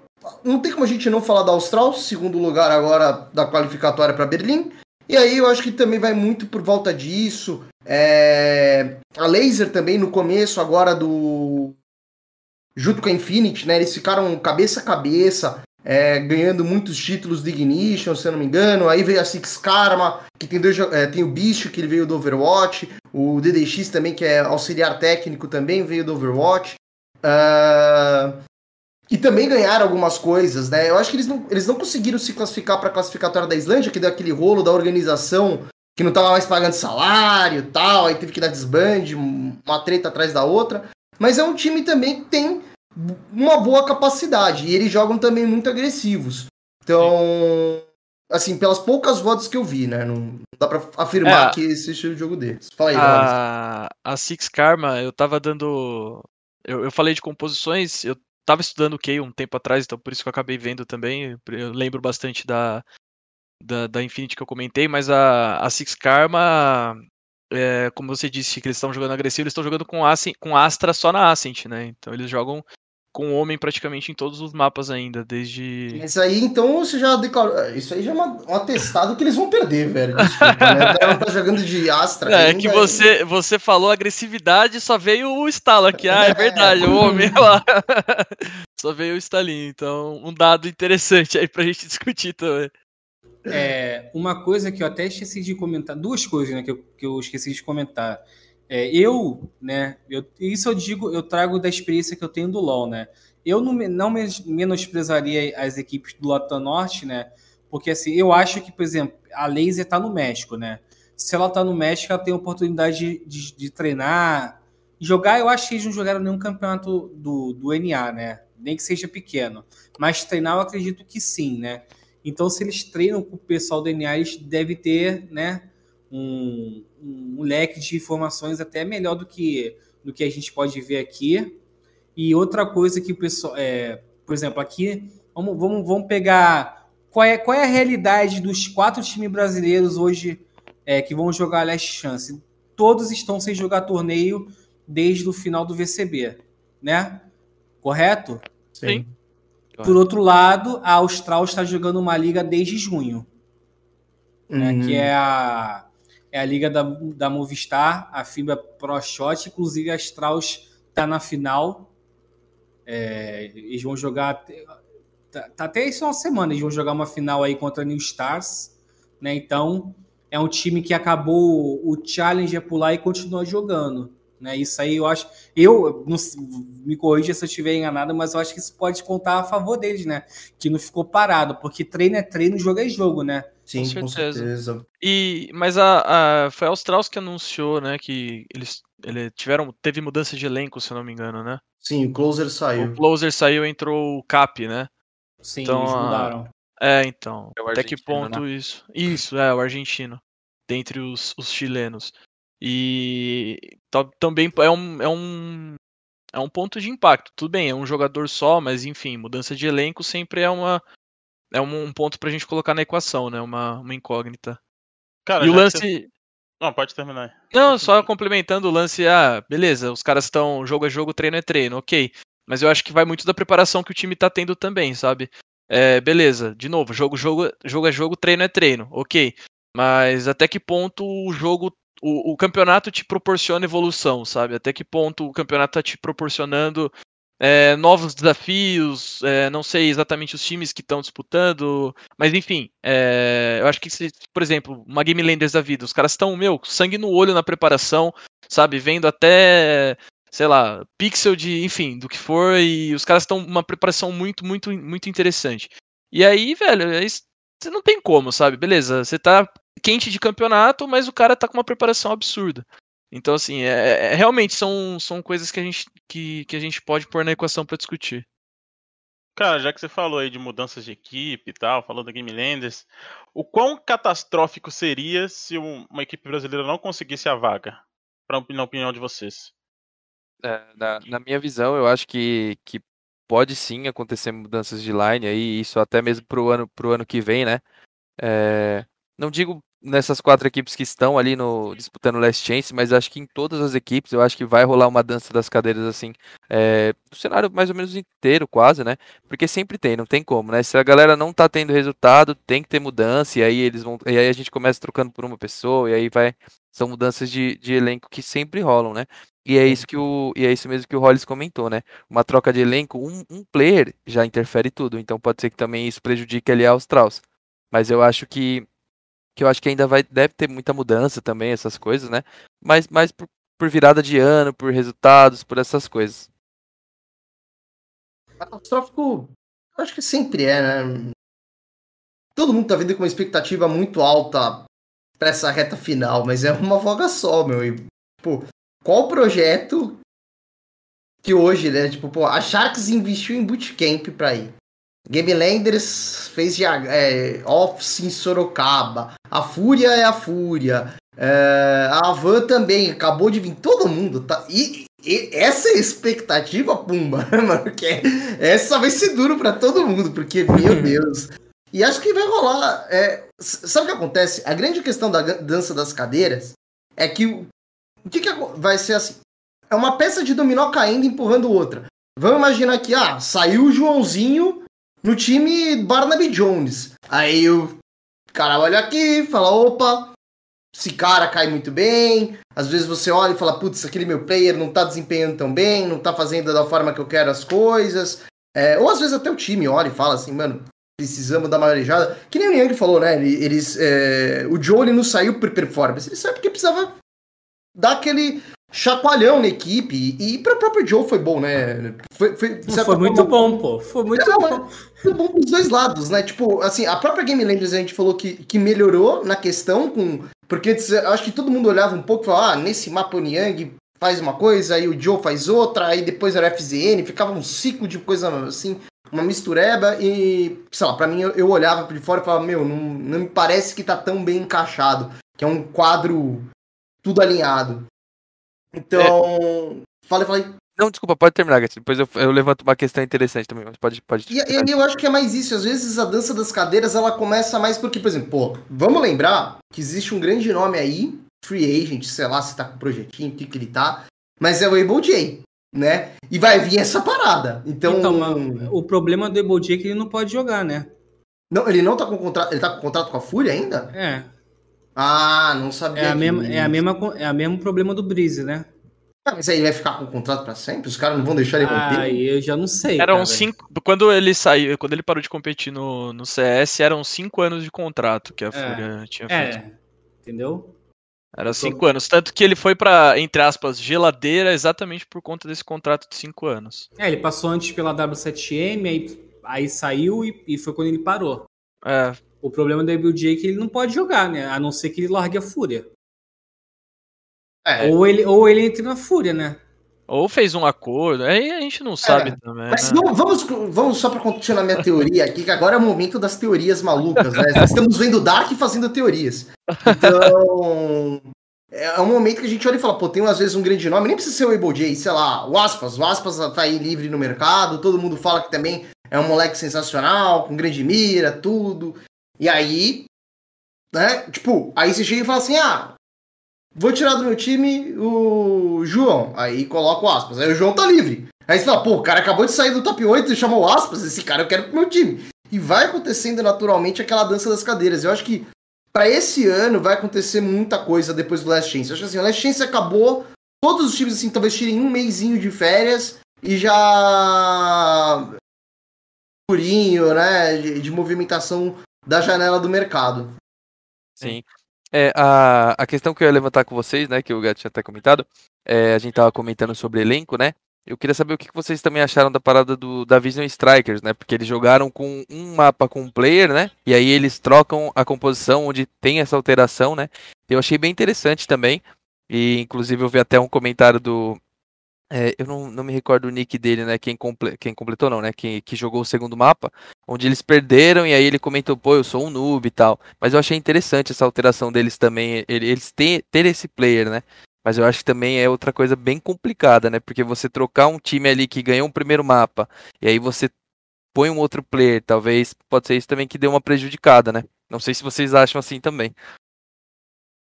não tem como a gente não falar da Austral, segundo lugar agora da qualificatória para Berlim. E aí eu acho que também vai muito por volta disso. É, a Laser também no começo agora do, junto com a Infinity, né? Eles ficaram cabeça a cabeça, é, ganhando muitos títulos de Ignition, se eu não me engano. Aí veio a Six Karma, que tem, dois, é, tem o Bicho, que ele veio do Overwatch. O DDX também, que é auxiliar técnico, também veio do Overwatch. Uh, e também ganharam algumas coisas, né? Eu acho que eles não, eles não conseguiram se classificar para a classificatória da Islândia, que deu aquele rolo da organização que não estava mais pagando salário e tal, aí teve que dar desbande, uma treta atrás da outra. Mas é um time também que tem uma boa capacidade. E eles jogam também muito agressivos. Então, assim, pelas poucas votos que eu vi, né? Não dá pra afirmar é, que esse é o jogo deles. Fala aí, a, a Six Karma, eu tava dando. Eu, eu falei de composições, eu tava estudando o Key um tempo atrás, então por isso que eu acabei vendo também. Eu lembro bastante da, da, da Infinity que eu comentei, mas a, a Six Karma, é, como você disse que eles estão jogando agressivo, eles estão jogando com, Ascent, com Astra só na Ascent, né? Então eles jogam com homem praticamente em todos os mapas ainda, desde. Isso aí, então, você já declarou. Isso aí já é uma, um atestado que eles vão perder, velho. [LAUGHS] Desculpa, né? Ela tá jogando de Astra. É, ainda, que você, você falou agressividade, só veio o estalo aqui. Ah, é verdade, o homem lá. [LAUGHS] só veio o estalinho. Então, um dado interessante aí pra gente discutir também. É, uma coisa que eu até esqueci de comentar, duas coisas né, que, eu, que eu esqueci de comentar. É, eu, né, eu, isso eu digo, eu trago da experiência que eu tenho do LoL, né? Eu não, não menosprezaria as equipes do Latam Norte, né? Porque assim, eu acho que, por exemplo, a Laser está no México, né? Se ela está no México, ela tem oportunidade de, de, de, treinar. Jogar, eu acho que eles não jogaram nenhum campeonato do, do NA, né? Nem que seja pequeno. Mas treinar, eu acredito que sim, né? Então, se eles treinam com o pessoal do NA, eles devem ter, né? Um, um, um leque de informações até melhor do que, do que a gente pode ver aqui. E outra coisa que o pessoal, é, por exemplo, aqui, vamos, vamos, vamos pegar qual é, qual é a realidade dos quatro times brasileiros hoje é, que vão jogar a Last Chance. Todos estão sem jogar torneio desde o final do VCB. né? Correto? Sim. Por outro lado, a Austral está jogando uma liga desde junho, né? Uhum. Que é a, é a liga da, da Movistar, a FIBA Pro Shot. Inclusive, a Strauss está na final. É, eles vão jogar. Tá, tá até isso uma semana, eles vão jogar uma final aí contra a New Stars. Né? Então, é um time que acabou o Challenger por lá e continua jogando. Né? Isso aí eu acho. Eu não, me corrija se eu estiver enganado, mas eu acho que isso pode contar a favor deles, né? Que não ficou parado, porque treino é treino, jogo é jogo, né? Sim, Com com certeza. certeza. E, mas a, a, foi a Australs que anunciou, né, que eles, ele tiveram, teve mudança de elenco, se eu não me engano, né? Sim, o closer saiu. O closer saiu, entrou o Cap, né? Sim, Então, eles a- mudaram. É, então. É o Até que ponto isso? Isso, é, o argentino. Dentre os, os chilenos. E ta- também é um, é um. É um ponto de impacto. Tudo bem, é um jogador só, mas enfim, mudança de elenco sempre é uma. É um, um ponto pra gente colocar na equação, né? Uma, uma incógnita. Cara, e o lance. você- Não, pode terminar. Não, só complementando o lance, ah, beleza, os caras estão jogo a jogo, treino é treino, ok. Mas eu acho que vai muito da preparação que o time tá tendo também, sabe? É, beleza, de novo, jogo, jogo, jogo é jogo, treino é treino, ok. Mas até que ponto o jogo, o, o campeonato te proporciona evolução, sabe? Até que ponto o campeonato tá te proporcionando é, novos desafios, é, não sei exatamente os times que estão disputando, mas enfim, é, eu acho que se, por exemplo, uma Game Landers da vida, os caras estão, meu, sangue no olho na preparação, sabe, vendo até, sei lá, pixel de, enfim, do que for, e os caras estão uma preparação muito, muito, muito interessante. E aí, velho, aí você não tem como, sabe? Beleza, você tá quente de campeonato, mas o cara tá com uma preparação absurda. Então, assim, é, é- realmente são, são coisas que a gente, que, que a gente pode pôr na equação pra discutir. Cara, já que você falou aí de mudanças de equipe e tal, falou da Game Landers, o quão catastrófico seria se um- uma equipe brasileira não conseguisse a vaga? Pra, na opinião de vocês. É, na, na minha visão, eu acho que, que pode sim acontecer mudanças de line aí, isso até mesmo pro ano, pro ano que vem, né? É, não digo nessas quatro equipes que estão ali no disputando o Last Chance, mas acho que em todas as equipes eu acho que vai rolar uma dança das cadeiras assim, é, no cenário mais ou menos inteiro, quase, né? Porque sempre tem, não tem como, né? Se a galera não tá tendo resultado, tem que ter mudança, e aí eles vão. E aí a gente começa trocando por uma pessoa, e aí vai. São mudanças de, de elenco que sempre rolam, né? E é isso que o. E é isso mesmo que o Hollis comentou, né? Uma troca de elenco, um, um player já interfere tudo. Então pode ser que também isso prejudique ali a Australs. Mas eu acho que. Que eu acho que ainda vai, deve ter muita mudança também, essas coisas, né? Mas mais por, por virada de ano, por resultados, por essas coisas. Catastrófico, acho que sempre é, né? Todo mundo tá vindo com uma expectativa muito alta pra essa reta final, mas é uma voga só, meu. E, tipo, qual projeto que hoje, né? Tipo, pô, a Sharks investiu em bootcamp pra ir. Game Landers fez é, Office em Sorocaba. A Fúria é a Fúria. É, a Avan também acabou de vir. Todo mundo tá. E, e essa expectativa, Pumba, [LAUGHS] mano. Que é- essa vai ser duro pra todo mundo, porque, meu [LAUGHS] Deus. E acho que vai rolar. é, sabe o que acontece? A grande questão da dança das cadeiras é que o, o que, que vai ser assim? É uma peça de dominó caindo e empurrando outra. Vamos imaginar que, ah, saiu o Joãozinho no time Barnaby Jones. Aí o cara olha aqui, fala, opa, esse cara cai muito bem. Às vezes você olha e fala, putz, aquele meu player não tá desempenhando tão bem, não tá fazendo da forma que eu quero as coisas. É, ou às vezes até o time olha e fala assim, mano, precisamos dar uma marejada. Que nem o Yang falou, né? ele- Eles, é, o Joe ele não saiu por performance, ele saiu porque precisava dar aquele chacoalhão na equipe. E, para o próprio Joe foi bom, né? Foi, foi, Foi muito bom, pô. Foi muito Não, bom. foi bom pros dois lados, né? Tipo, assim, a própria Game Landers a gente falou que, que melhorou na questão com. Porque antes, eu acho que todo mundo olhava um pouco e falava, ah, nesse mapa o Niang faz uma coisa, aí o Joe faz outra, aí depois era FZN, ficava um ciclo de coisa assim, uma mistureba, e, sei lá, pra mim eu, eu olhava de fora e falava, meu, não, não me parece que tá tão bem encaixado, que é um quadro tudo alinhado. Então, falei, falei, Não, desculpa, pode terminar, Gat. Depois eu, eu levanto uma questão interessante também, mas pode. pode E, e aí eu acho que é mais isso. Às vezes a dança das cadeiras ela começa mais porque, por exemplo, pô, vamos lembrar que existe um grande nome aí, Free Agent, sei lá se tá com projetinho, o que, que ele tá, mas é o Able J. né? E vai vir essa parada. Então, Então, o problema do Able J é que ele não pode jogar, né? não, ele não tá com contrato, ele tá com contrato com a Fúria ainda? É. Ah, não sabia. É a mesma, é a mesma, é a mesmo problema do Breeze, né? Ah, mas aí ele vai ficar com o contrato pra sempre? Os caras não vão deixar ele romper? Aí eu já não sei. Eram cara. cinco. Quando ele saiu, quando ele parou de competir no, no CS, eram cinco anos de contrato que a Fúria tinha feito. É. Entendeu? Era cinco anos. Tanto que ele foi pra, entre aspas, geladeira exatamente por conta desse contrato de cinco anos. É, ele passou antes pela W7M, aí, aí saiu e, e foi quando ele parou. É, O problema do ABJ é que ele não pode jogar, né? A não ser que ele largue a Fúria. É, Ou, ele, ou ele entre na Fúria, né? ou fez um acordo, aí a gente não sabe também. Mas né? vamos, vamos, vamos só para continuar minha teoria aqui, que agora é o momento das teorias malucas, né? [LAUGHS] Nós Estamos vendo Dark fazendo teorias. Então, é um momento que a gente olha e fala, pô, tem às vezes um grande nome, nem precisa ser o Able J, sei lá, o Aspas, o Aspas tá aí livre no mercado, todo mundo fala que também é um moleque sensacional, com grande mira, tudo. E aí, né, tipo, aí você chega e fala assim, ah, vou tirar do meu time o João, aí coloca o Aspas, aí o João tá livre. Aí você fala, pô, o cara acabou de sair do top 8 e chamou Aspas, esse cara eu quero pro meu time. E vai acontecendo naturalmente aquela dança das cadeiras. Eu acho que Pra esse ano vai acontecer muita coisa depois do Last Chance. Eu acho que assim, o Last Chance acabou, todos os times assim talvez tirem um mêsinho de férias e já purinho, né, de, de movimentação da janela do mercado. Sim. É, a, a questão que eu ia levantar com vocês, né, que o Gato tinha até comentado, é, a gente tava comentando sobre elenco, né? Eu queria saber o que vocês também acharam da parada do, da Vision Strikers, né? Porque eles jogaram com um mapa com um player, né? E aí eles trocam a composição onde tem essa alteração, né? Eu achei bem interessante também. E inclusive eu vi até um comentário do. É, eu não, não me recordo o nick dele, né? Quem, comple, quem completou, não, né? Quem, que jogou o segundo mapa, onde eles perderam e aí ele comentou, pô, eu sou um noob e tal. Mas eu achei interessante essa alteração deles também, ele- eles ter, ter esse player, né? Mas eu acho que também é outra coisa bem complicada, né? Porque você trocar um time ali que ganhou um primeiro mapa, e aí você põe um outro player, talvez pode ser isso também que deu uma prejudicada, né? Não sei se vocês acham assim também.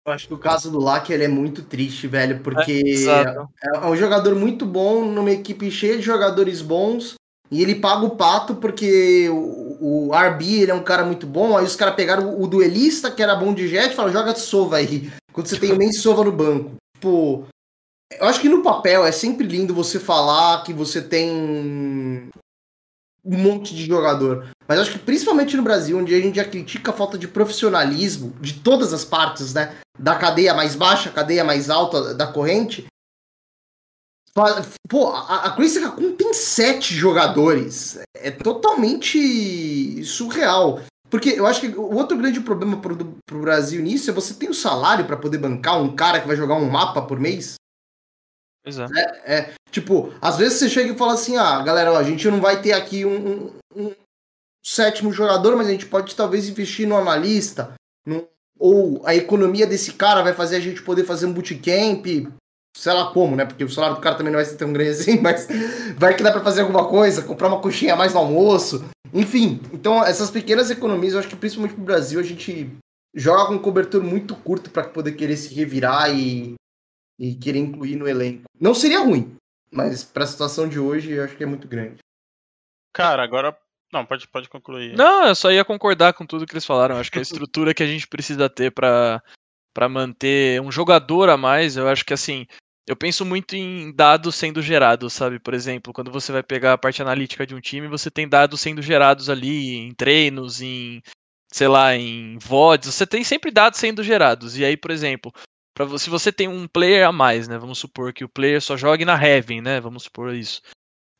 Eu acho que o caso do Lack ele é muito triste, velho, porque Exato. é é um jogador muito bom numa equipe cheia de jogadores bons e ele paga o pato porque o, o RB ele é um cara muito bom. Aí os caras pegaram o, o duelista que era bom de jet e falaram: joga de sova aí. Quando você tem o main sova no banco. Tipo, eu acho que no papel é sempre lindo você falar que você tem um monte de jogador. Mas acho que principalmente no Brasil, onde a gente já critica a falta de profissionalismo de todas as partes, né? Da cadeia mais baixa, cadeia mais alta da corrente. Pô, a, a Crística Kun tem sete jogadores. É totalmente surreal. Porque eu acho que o outro grande problema pro, pro Brasil nisso é você tem o salário pra poder bancar um cara que vai jogar um mapa por mês? Pois é. É, tipo, às vezes você chega e fala assim, ah, galera, ó, a gente não vai ter aqui um, um- um sétimo jogador, mas a gente pode talvez investir no analista, no- ou a economia desse cara vai fazer a gente poder fazer um bootcamp, sei lá como, né? Porque o salário do cara também não vai ser tão grande [LAUGHS] assim, mas vai que dá pra fazer alguma coisa, comprar uma coxinha a mais no almoço, enfim. Então, essas pequenas economias, eu acho que principalmente pro Brasil, a gente joga com um cobertor muito curto pra poder querer se revirar e e querer incluir no elenco. Não seria ruim, mas pra situação de hoje eu acho que é muito grande. Cara, agora. Não, pode, pode concluir. Não, eu só ia concordar com tudo que eles falaram. Acho que a estrutura que a gente precisa ter pra para manter um jogador a mais, eu acho que assim, eu penso muito em dados sendo gerados, sabe? Por exemplo, quando você vai pegar a parte analítica de um time, você tem dados sendo gerados ali em treinos, em sei lá, em VODs, você tem sempre dados sendo gerados. E aí, por exemplo, você, se você tem um player a mais, né? Vamos supor que o player só jogue na Heaven, né? Vamos supor isso.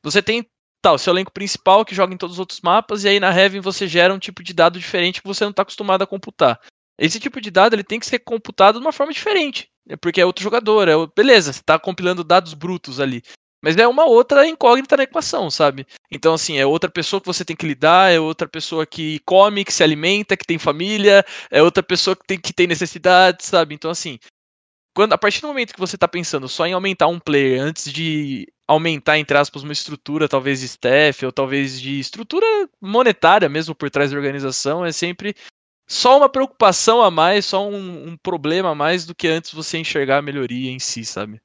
Você tem tá, o seu elenco principal que joga em todos os outros mapas, e aí na Heaven você gera um tipo de dado diferente que você não está acostumado a computar. Esse tipo de dado ele tem que ser computado de uma forma diferente, é porque é outro jogador, é beleza, você está compilando dados brutos ali, mas é uma outra incógnita na equação, sabe? Então assim, é outra pessoa que você tem que lidar, é outra pessoa que come, que se alimenta, que tem família, é outra pessoa que tem que tem necessidades, sabe? Então assim, quando, a partir do momento que você está pensando só em aumentar um player antes de aumentar, entre aspas, uma estrutura, talvez de staff, ou talvez de estrutura monetária mesmo por trás da organização, é sempre só uma preocupação a mais, só um, um problema a mais do que antes você enxergar a melhoria em si, sabe?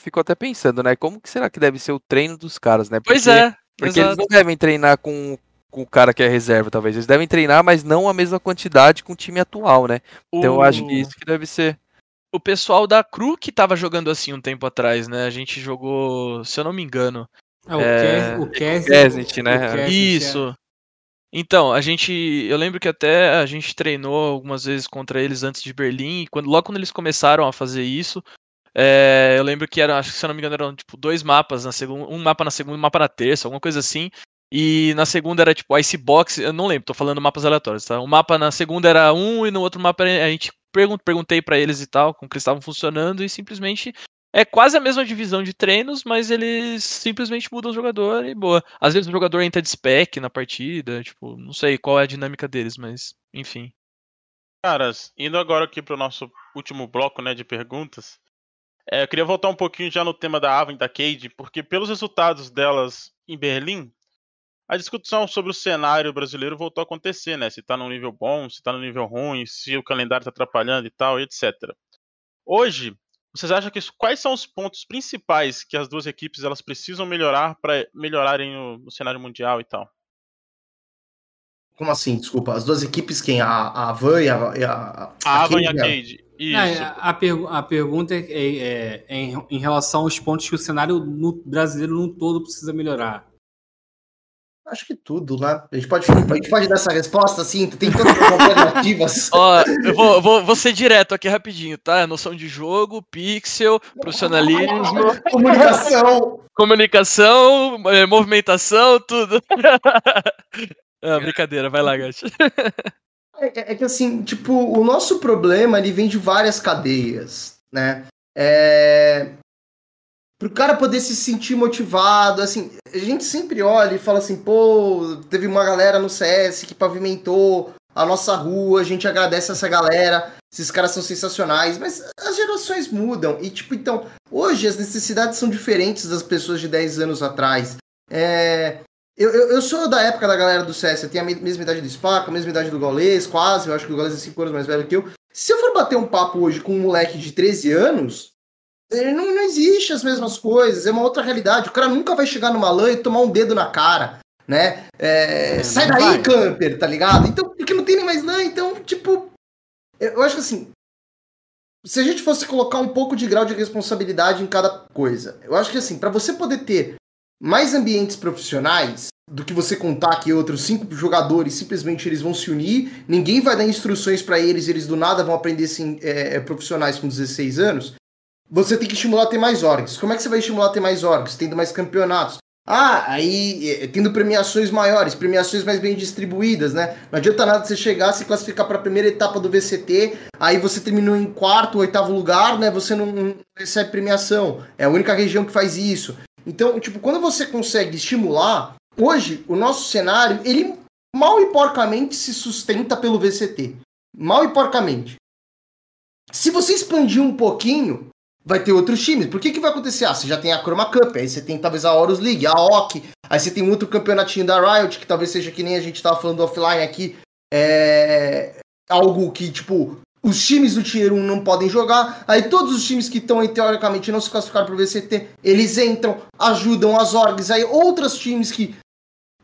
fico até pensando, né? Como que será que deve ser o treino dos caras, né? Pois é. Porque exato. eles não devem treinar com, com o cara que é reserva, talvez. Eles devem treinar, mas não a mesma quantidade com o time atual, né? Então eu acho que isso que deve ser. O pessoal da Cru que tava jogando assim um tempo atrás, né? A gente jogou, se eu não me engano. É, o É, Kes- o Kes- Kesnit, né? o Kesnit, é. Isso. Então, a gente. Eu lembro que até a gente treinou algumas vezes contra eles antes de Berlim. E quando, logo quando eles começaram a fazer isso, é, eu lembro que era, acho que se eu não me engano, eram tipo dois mapas na segunda. Um mapa na segunda e um mapa na terça, alguma coisa assim. E na segunda era tipo Icebox, eu não lembro, tô falando mapas aleatórios, tá? Um mapa na segunda era um e no outro mapa era- a gente perguntei pra eles e tal, como que eles estavam funcionando e simplesmente é quase a mesma divisão de treinos, mas eles simplesmente mudam o jogador e boa. Às vezes o jogador entra de spec na partida, tipo, não sei qual é a dinâmica deles, mas enfim. Caras, indo agora aqui pro nosso último bloco, né, de perguntas. é, eu queria voltar um pouquinho já no tema da Ava e da Cade, porque pelos resultados delas em Berlim, a discussão sobre o cenário brasileiro voltou a acontecer, né? Se tá num nível bom, se tá num nível ruim, se o calendário tá atrapalhando e tal, etc. Hoje, vocês acham que isso- quais são os pontos principais que as duas equipes elas precisam melhorar para melhorarem no, no cenário mundial e tal? Como assim? Desculpa. As duas equipes, quem? A, a Van e a. E a, A Ava e a Cade, Isso. a, a pergu- a pergunta é, é- é em, em relação aos pontos que o cenário no- brasileiro no todo precisa melhorar. Acho que tudo, né? A gente pode, a gente pode dar essa resposta assim? Tem tantas [LAUGHS] alternativas. Ó, eu vou, vou, vou ser direto aqui rapidinho, tá? Noção de jogo, pixel, profissionalismo, [LAUGHS] Comunicação. comunicação, eh, movimentação, tudo. [LAUGHS] Ah, brincadeira, vai lá, Gato. É, é que assim, tipo, o nosso problema ele vem de várias cadeias, né? É... Pro cara poder se sentir motivado, assim, a gente sempre olha e fala assim, pô, teve uma galera no CS que pavimentou a nossa rua, a gente agradece essa galera, esses caras são sensacionais, mas as gerações mudam e, tipo, então, hoje as necessidades são diferentes das pessoas de 10 anos atrás. É... Eu, eu, eu sou da época da galera do CS, eu tenho a me- mesma idade do Spaca, a mesma idade do Gaules, quase, eu acho que o Gaules é 5 anos mais velho que eu. Se eu for bater um papo hoje com um moleque de 13 anos, ele não, não existe as mesmas coisas, é uma outra realidade. O cara nunca vai chegar numa LAN e tomar um dedo na cara, né? É, É, sai daí, vai. camper, tá ligado? Então, porque não tem nem mais LAN, então, tipo, eu, eu acho que assim, se a gente fosse colocar um pouco de grau de responsabilidade em cada coisa, eu acho que assim, para você poder ter mais ambientes profissionais do que você contar que outros cinco jogadores simplesmente eles vão se unir, ninguém vai dar instruções para eles, eles do nada vão aprender assim, é, é, profissionais com 16 anos. Você tem que estimular ter mais orgs. Como é que você vai estimular ter mais orgs? Tendo mais campeonatos. Ah, aí é, tendo premiações maiores, premiações mais bem distribuídas, né? Não adianta nada você chegar, se classificar para a primeira etapa do VCT, aí você terminou em quarto, oitavo lugar, né? Você não recebe premiação. É a única região que faz isso. Então, tipo, quando você consegue estimular, hoje o nosso cenário, ele mal e porcamente se sustenta pelo VCT. Mal e porcamente. Se você expandir um pouquinho, vai ter outros times. Por que que vai acontecer? Ah, você já tem a Chroma Cup, aí você tem talvez a Horus League, a OC, aí você tem outro campeonatinho da Riot, que talvez seja que nem a gente tava falando offline aqui, é algo que, tipo, os times do Tier 1 não podem jogar, aí todos os times que estão aí, teoricamente, não se classificaram pro VCT, eles entram, ajudam as orgs, aí outros times que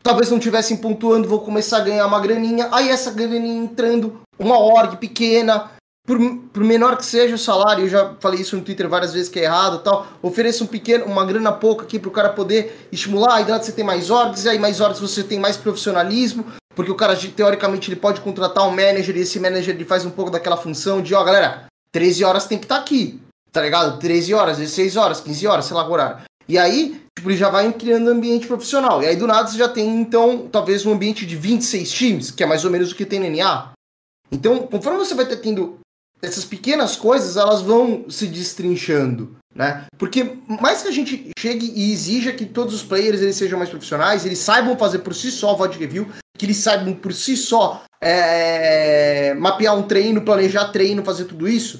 talvez não tivessem pontuando vão começar a ganhar uma graninha, aí essa graninha entrando, uma org pequena, por, por menor que seja o salário, eu já falei isso no Twitter várias vezes que é errado tal, ofereça um pequeno, uma grana pouca aqui pro cara poder estimular, aí você tem mais orgs, aí mais orgs você tem mais profissionalismo, porque o cara, teoricamente, ele pode contratar um manager e esse manager ele faz um pouco daquela função de, ó, galera, 13 horas tem que estar aqui, tá ligado? 13 horas, 16 horas, 15 horas, sei lá o horário. E aí, tipo, ele já vai criando ambiente profissional. E aí, do nada, você já tem, então, talvez um ambiente de 26 times, que é mais ou menos o que tem no NA. Então, conforme você vai ter tendo essas pequenas coisas, elas vão se destrinchando, né? Porque mais que a gente chegue e exija que todos os players eles sejam mais profissionais, eles saibam fazer por si só VOD review, que eles saibam por si só é, mapear um treino, planejar treino, fazer tudo isso.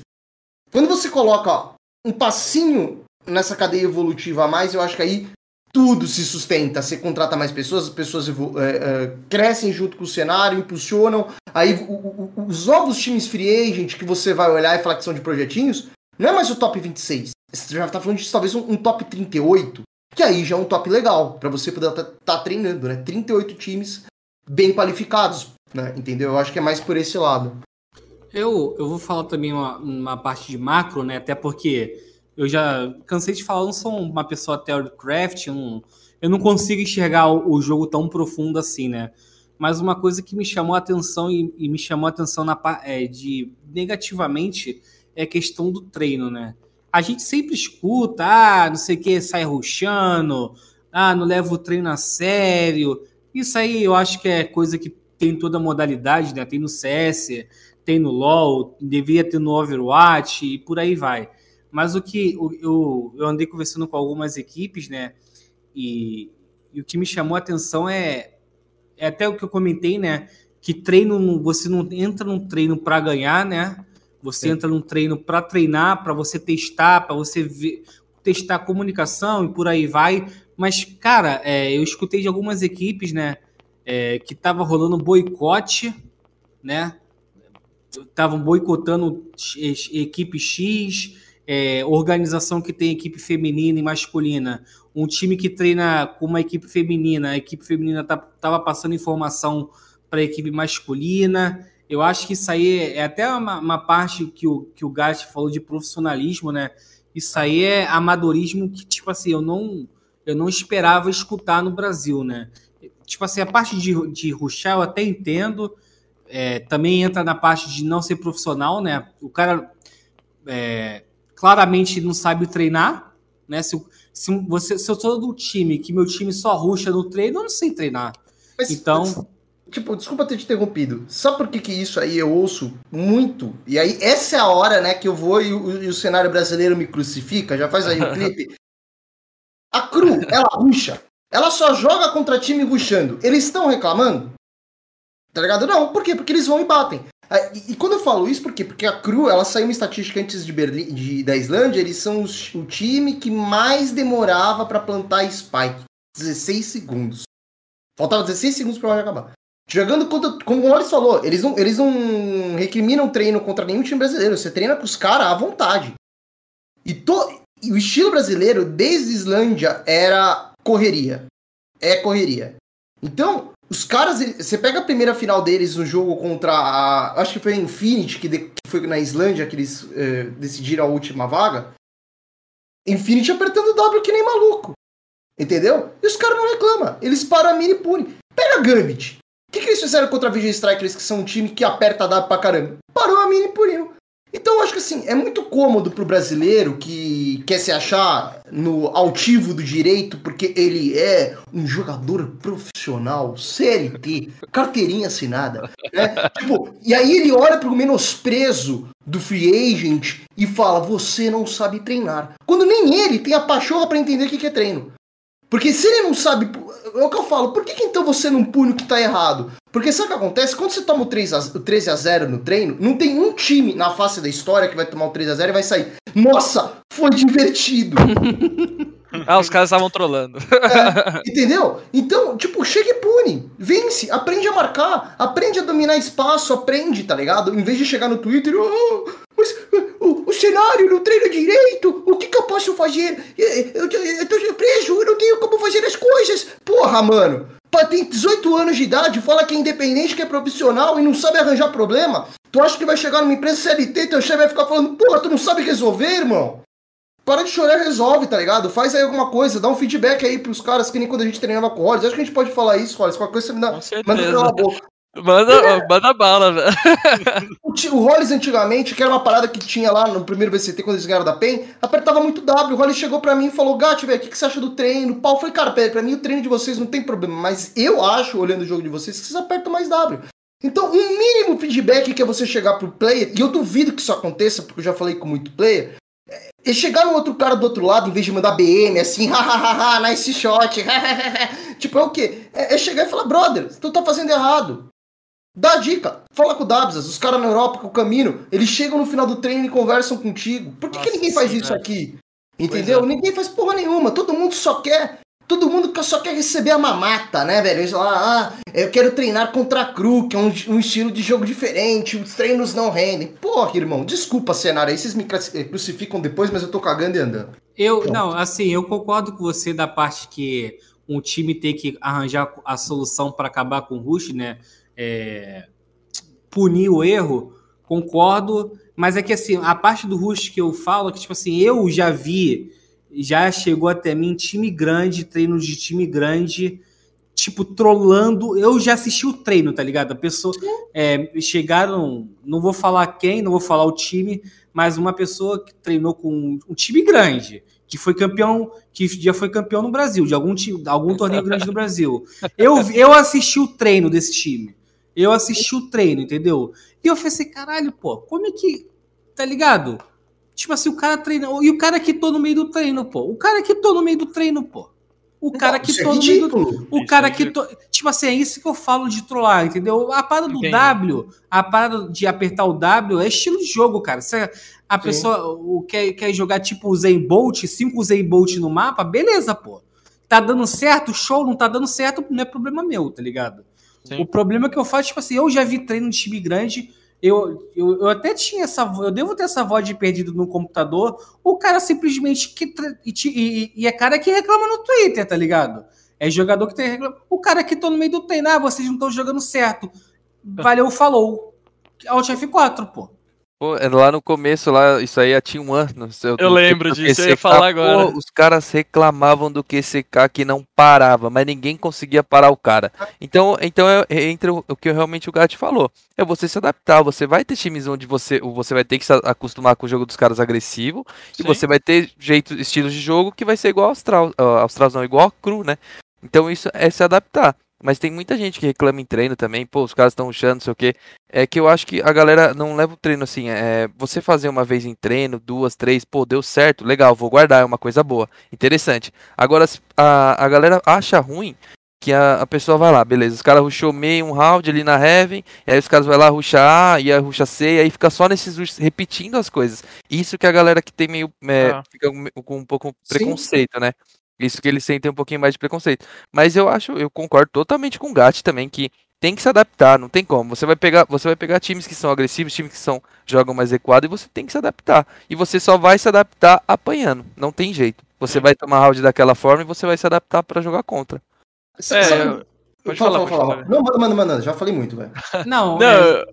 Quando você coloca ó, um passinho nessa cadeia evolutiva a mais, eu acho que aí tudo se sustenta. Você contrata mais pessoas, as pessoas é, é, crescem junto com o cenário, impulsionam. Aí o- o- os novos times free agent que você vai olhar e falar que são de projetinhos, não é mais o top 26. Você já tá falando de talvez um, um top 38, que aí já é um top legal, para você poder estar tá, tá treinando, né? 38 times bem qualificados, né? Entendeu? Eu acho que é mais por esse lado. Eu, eu vou falar também uma, uma parte de macro, né? Até porque eu já cansei de falar, eu não sou uma pessoa theorycraft, um, eu não consigo enxergar o, o, jogo tão profundo assim, né? Mas uma coisa que me chamou a atenção e, e me chamou a atenção na, é, de negativamente é a questão do treino, né? A gente sempre escuta, ah, não sei o que, sai ruxando, ah, não leva o treino a sério. Isso aí eu acho que é coisa que tem toda a modalidade, né? Tem no CS, tem no LoL, devia ter no Overwatch e por aí vai. Mas o que eu, eu andei conversando com algumas equipes, né? E, e, o que me chamou a atenção é, é até o que eu comentei, né? Que treino, você não entra num treino para ganhar, né? Você entra num treino para treinar, para você testar, para você ver, testar comunicação e por aí vai. Mas, cara, é, eu escutei de algumas equipes, né? É, que tava rolando boicote, né? estavam boicotando equipe X, é, organização que tem equipe feminina e masculina, um time que treina com uma equipe feminina, a equipe feminina estava tá, passando informação para a equipe masculina. Eu acho que isso aí é até uma, uma parte que o, que o Gatti falou de profissionalismo, né? Isso aí é amadorismo que, tipo assim, eu não, eu não esperava escutar no Brasil, né? Tipo assim, a parte de, de ruxar eu até entendo, é, também entra na parte de não ser profissional, né? O cara é, claramente não sabe treinar, né? Se, se, você, se eu sou do time que meu time só ruxa no treino, eu não sei treinar. Mas, então. Tipo, desculpa ter te interrompido. Sabe por que, que isso aí eu ouço muito? E aí, essa é a hora, né, que eu vou e o, e o cenário brasileiro me crucifica. Já faz aí o clipe. A Cru, ela ruxa. Ela só joga contra time ruxando. Eles estão reclamando? Tá ligado? Não, por quê? Porque eles vão e batem. Ah, e, quando eu falo isso, por quê? Porque a Cru, ela saiu uma estatística antes de Berlim, de, da Islândia, eles são os, o time que mais demorava para plantar Spike. 16 segundos. Faltava 16 segundos pra acabar. Jogando contra, como o Morris falou, eles não, eles não recriminam treino contra nenhum time brasileiro. Você treina com os caras à vontade. E, to, e o estilo brasileiro, desde Islândia, era correria. É correria. Então, os caras, você pega a primeira final deles no jogo contra a. Acho que foi a Infinity, que, de, que foi na Islândia que eles eh, decidiram a última vaga. Infinity apertando W que nem maluco. Entendeu? E os caras não reclamam. Eles param a mini pune. Pega a Gambit. O que, que eles fizeram contra a Vision Strikers, que são um time que aperta W pra caramba? Parou a mini puniu. Então eu acho que assim, é muito cômodo pro brasileiro que quer se achar no altivo do direito porque ele é um jogador profissional, CLT, carteirinha assinada, né? [LAUGHS] tipo, e aí ele olha pro menosprezo do free agent e fala: "Você não sabe treinar". Quando nem ele tem a pachorra para entender o que é treino. Porque se ele não sabe. É o que eu falo, por que, que então você não pune o que tá errado? Porque sabe o que acontece? Quando você toma o, 3 a, o 13 a 0 no treino, não tem um time na face da história que vai tomar o 3 a 0 e vai sair. Nossa, foi divertido. [LAUGHS] [LAUGHS] ah, os caras estavam trolando. É, [LAUGHS] entendeu? Então, tipo, chega e pune. Vence, aprende a marcar, aprende a dominar espaço, aprende, tá ligado? Em vez de chegar no Twitter, oh, mas o, o cenário não treina direito, o que, que eu posso fazer? Eu, eu, eu tô preso, eu não tenho como fazer as coisas. Porra, mano tem 18 anos de idade, fala que é independente, que é profissional e não sabe arranjar problema. Tu acha que vai chegar numa empresa CLT e teu chefe vai ficar falando, porra, tu não sabe resolver, irmão? Para de chorar, resolve, tá ligado? Faz aí alguma coisa, dá um feedback aí pros caras que nem quando a gente treinava com o Acho que a gente pode falar isso, Rollins. Qualquer coisa você me dá. Manda pela boca. Manda, é. manda bala, velho. [LAUGHS] O, o Hollis antigamente, que era uma parada que tinha lá no primeiro VCT, quando eles ganharam da PEN, apertava muito W. O Hollis chegou pra mim e falou: Gato, velho, o que, que você acha do treino? Pau, eu falei, cara, pera, pra mim o treino de vocês não tem problema, mas eu acho, olhando o jogo de vocês, que vocês apertam mais W. Então, um mínimo feedback que é você chegar pro player, e eu duvido que isso aconteça, porque eu já falei com muito player, é chegar no outro cara do outro lado, em vez de mandar BM, assim, [LAUGHS] hahaha, nice shot, [LAUGHS] tipo, é o quê? É, é chegar e falar, brother, tu tá fazendo errado. Dá dica. Fala com o Dabsas, os caras na Europa, com o Camino, eles chegam no final do treino e conversam contigo. Por que, Nossa, que ninguém faz sim, isso né? aqui? Entendeu? É. Ninguém faz porra nenhuma. Todo mundo só quer todo mundo que só quer receber a mamata, né, velho? Eles falam, ah, eu quero treinar contra a Cru, que é um, um, estilo de jogo diferente, os treinos não rendem. Porra, irmão, desculpa, cenário aí, vocês me crucificam depois, mas eu tô cagando e andando. Eu, Pronto. não, assim, eu concordo com você da parte que um time tem que arranjar a solução para acabar com o Rush, né? É, punir o erro, concordo, mas é que assim, a parte do Rush que eu falo, é que tipo assim, eu já vi já chegou até mim time grande, treino de time grande, tipo, trolando. Eu já assisti o treino, tá ligado? A pessoa. É, chegaram, não vou falar quem, não vou falar o time, mas uma pessoa que treinou com um time grande, que foi campeão, que já foi campeão no Brasil, de algum, time, algum torneio grande no Brasil. Eu, eu assisti o treino desse time. Eu assisti o treino, entendeu? E eu falei assim, caralho, pô, como é que. Tá ligado? Tipo assim, o cara treina. E o cara que tô no meio do treino, pô. O cara que tô no meio do treino, pô. O cara que tô no meio do. O cara que tô. Tipo assim, é isso que eu falo de trollar, entendeu? A parada do Entendi. W, a parada de apertar o W é estilo de jogo, cara. Se a pessoa o, quer, quer jogar tipo o Zen Bolt, 5 Zen Bolt no mapa, beleza, pô. Tá dando certo, show, não tá dando certo, não é problema meu, tá ligado? Sim. O problema que eu faço, tipo assim, eu já vi treino de time grande eu, eu, eu até tinha essa. Eu devo ter essa voz de perdido no computador. O cara simplesmente. Que, e, e, e é cara que reclama no Twitter, tá ligado? É jogador que tem reclama. O cara que tô no meio do treino, ah, vocês não estão jogando certo. [LAUGHS] Valeu, falou. Alt F4, pô. Pô, é lá no começo, lá, isso aí tinha um ano. Eu, eu lembro disso, eu ia falar agora. Pô, os caras reclamavam do QCK que não parava, mas ninguém conseguia parar o cara. Então, então é, é, entra o, o que realmente o Gat falou. É você se adaptar, você vai ter times onde você, você vai ter que se acostumar com o jogo dos caras agressivo, Sim. e você vai ter jeito, estilos de jogo que vai ser igual ao Austral, Austral não, igual a Cru, né? Então isso é se adaptar. Mas tem muita gente que reclama em treino também, pô, os caras estão ruxando, não sei o quê. É que eu acho que a galera não leva o treino assim, é você fazer uma vez em treino, duas, três, pô, deu certo, legal, vou guardar, é uma coisa boa, interessante. Agora, a, a galera acha ruim que a, a pessoa vai lá, beleza, os caras ruxou meio um round ali na Heaven, e aí os caras vai lá ruxar A, e a ruxa C, e aí fica só nesses repetindo as coisas. Isso que a galera que tem meio, é, ah. fica com um pouco preconceito, Sim. né? Isso que eles sentem um pouquinho mais de preconceito. Mas eu acho, eu concordo totalmente com o Gat também que tem que se adaptar, não tem como. Você vai pegar, você vai pegar times que são agressivos, times que são jogam mais recuado e você tem que se adaptar. E você só vai se adaptar apanhando, não tem jeito. Você vai tomar round daquela forma e você vai se adaptar para jogar contra. É, pode falar, pode falar. Não, manda, manda, manda, já falei muito, velho. Não, não, é...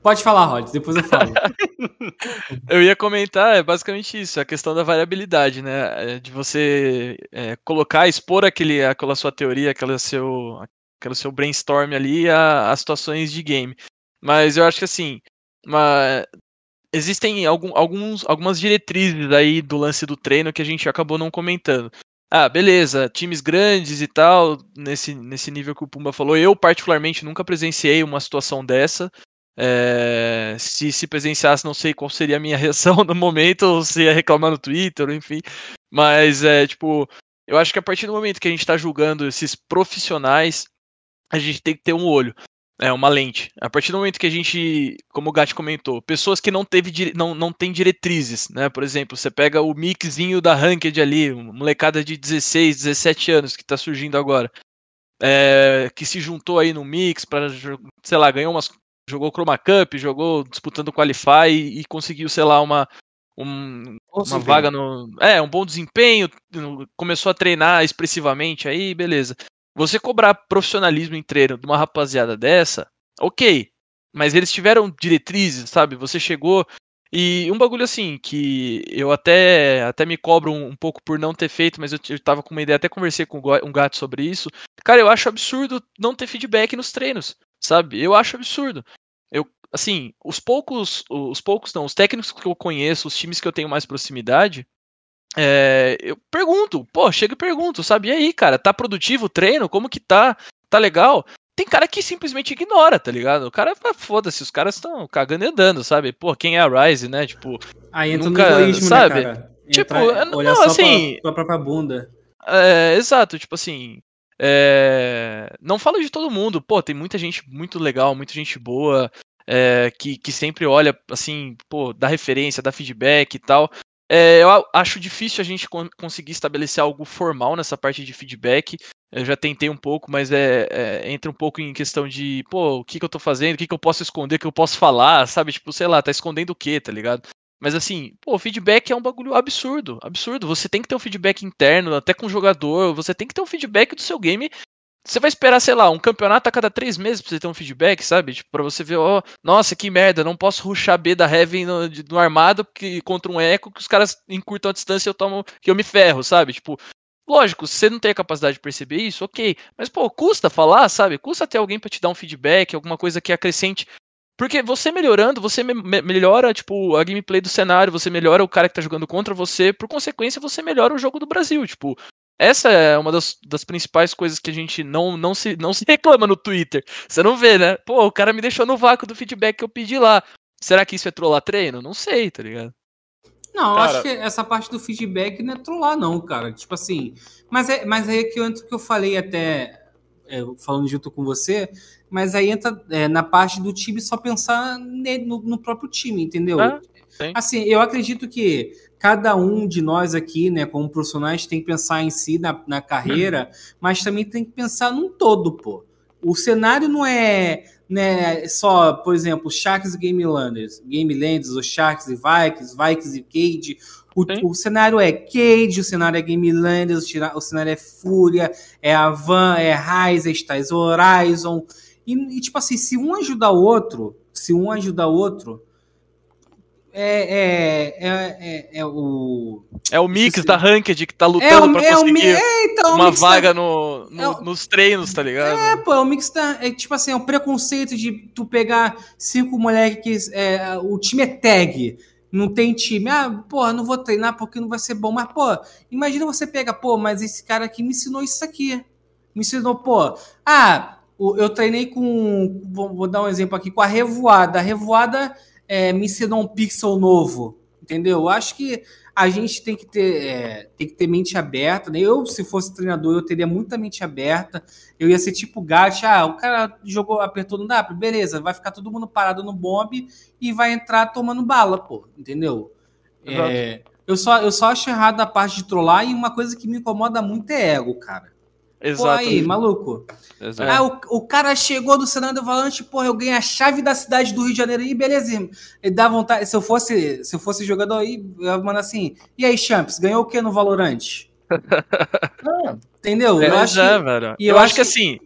Pode falar, Rod, depois eu falo. [LAUGHS] eu ia comentar, é basicamente isso, a questão da variabilidade, né? É, de você é, colocar, expor aquele, aquela sua teoria, aquele seu, aquele seu brainstorm ali a, a situações de game. Mas eu acho que assim, uma, existem algum, alguns, algumas diretrizes aí do lance do treino que a gente acabou não comentando. Ah, beleza, times grandes e tal, nesse, nesse nível que o Pumba falou. Eu, particularmente, nunca presenciei uma situação dessa. É, se se presenciasse, não sei qual seria a minha [LAUGHS] reação no momento, ou se ia reclamar no Twitter, enfim. Mas é tipo, eu acho que a partir do momento que a gente está julgando esses profissionais, a gente tem que ter um olho, é uma lente. A partir do momento que a gente, como o Gatti comentou, pessoas que não teve não, não tem diretrizes, né? Por exemplo, você pega o mixinho da Ranked ali, molecada de 16, 17 anos que está surgindo agora. É, que se juntou aí no mix para, sei lá, ganhou umas jogou Chroma Cup, jogou disputando Qualify e, e conseguiu, sei lá, uma, um, uma vaga no. É, um bom desempenho, começou a treinar expressivamente aí, beleza. Você cobrar profissionalismo em treino de uma rapaziada dessa, ok. Mas eles tiveram diretrizes, sabe? Você chegou. E um bagulho assim, que eu até, até me cobro um, um pouco por não ter feito, mas eu, eu tava com uma ideia, até conversei com um gato sobre isso. Cara, eu acho absurdo não ter feedback nos treinos sabe? Eu acho absurdo. Eu, assim, os poucos, os poucos não, os técnicos que eu conheço, os times que eu tenho mais proximidade, é, eu pergunto, pô, chega e pergunto, sabe? E aí, cara, tá produtivo o treino? Como que tá? Tá legal? Tem cara que simplesmente ignora, tá ligado? O cara, foda-se, os caras estão cagando e andando, sabe? Pô, quem é a Rise, né? Tipo, aí entra nunca, no egoísmo, né, sabe? Né, cara? Tipo, não, assim, pra, pra própria bunda. É, exato, tipo assim, é... Não falo de todo mundo, pô, tem muita gente muito legal, muita gente boa, é, que, que sempre olha, assim, pô, dá referência, dá feedback e tal. É, eu acho difícil a gente con conseguir estabelecer algo formal nessa parte de feedback. Eu já tentei um pouco, mas é, é entra um pouco em questão de, pô, o que, que eu tô fazendo, o que, que eu posso esconder, o que eu posso falar, sabe? Tipo, sei lá, tá escondendo o quê, tá ligado? Mas assim, pô, feedback é um bagulho absurdo, absurdo. Você tem que ter um feedback interno, até com o jogador, você tem que ter um feedback do seu game você vai esperar, sei lá, um campeonato a cada três meses pra você ter um feedback, sabe? Tipo, pra você ver, ó, oh, nossa, que merda, não posso ruxar B da Heaven no, no armado porque, contra um eco que os caras encurtam a distância e eu tomo, que eu me ferro, sabe? Tipo, lógico, se você não tem a capacidade de perceber isso, ok. Mas, pô, custa falar, sabe? Custa ter alguém para te dar um feedback, alguma coisa que acrescente. Porque você melhorando, você me melhora, tipo, a gameplay do cenário, você melhora o cara que tá jogando contra você, por consequência, você melhora o jogo do Brasil. Tipo, essa é uma das, das, principais coisas que a gente não, não, se, não se reclama no Twitter. Você não vê, né? Pô, o cara me deixou no vácuo do feedback que eu pedi lá. Será que isso é trollar treino? Não sei, tá ligado? Não, cara... eu acho que essa parte do feedback não é trollar, não, cara. Tipo assim. Mas, é, mas aí é que eu entro que eu falei até. É, falando junto com você, mas aí entra é, na parte do time só pensar no, no próprio time, entendeu? É, assim, eu acredito que cada um de nós aqui, né, como profissionais, tem que pensar em si, na, na carreira, uhum. mas também tem que pensar num todo, pô. O cenário não é né, só, por exemplo, Sharks e Game Landers, Game Landers, os Sharks e Vikings, Vikings e Cage. O, o, cenário é Cage, o cenário é Game Landers, o cenário é Fúria, é Avan, é Rise, é Stars Horizon. E, e, tipo assim, se um ajudar o outro, se um ajudar o outro, é, é, é, é, o. É o mix da Ranked que tá lutando é o, pra conseguir é, então, uma vaga da... no, no o... nos treinos, tá ligado? É, pô, é o mix da. É, tipo assim, é o preconceito de tu pegar cinco moleques. É, o time é tag. Não tem time. Ah, porra, não vou treinar porque não vai ser bom. Mas, pô, imagina você pega, pô, mas esse cara aqui me ensinou isso aqui. Me ensinou, pô. Ah, eu treinei com. Vou, dar um exemplo aqui, com a revoada. A revoada é, me ensinou um pixel novo, entendeu? Eu acho que a gente tem que ter, é, tem que ter mente aberta. Né? Eu, se fosse treinador, eu teria muita mente aberta. Eu ia ser tipo gato, ah, o cara jogou, apertou no W, beleza, vai ficar todo mundo parado no bomb e vai entrar tomando bala, pô, entendeu? É, eu, só, eu só acho errado a parte de trollar e uma coisa que me incomoda muito é ego, cara. Exato. Pô, aí, maluco. Exato. Ah, o, o cara chegou do Senado Valante, porra, eu ganhei a chave da cidade do Rio de Janeiro. E beleza, ele dá vontade. Se eu fosse, se eu fosse jogador aí, eu ia mandar assim. E aí, Champs, ganhou o que no Valorante? ah, [LAUGHS] entendeu? eu acho, é, velho. E eu, eu acho, acho que assim,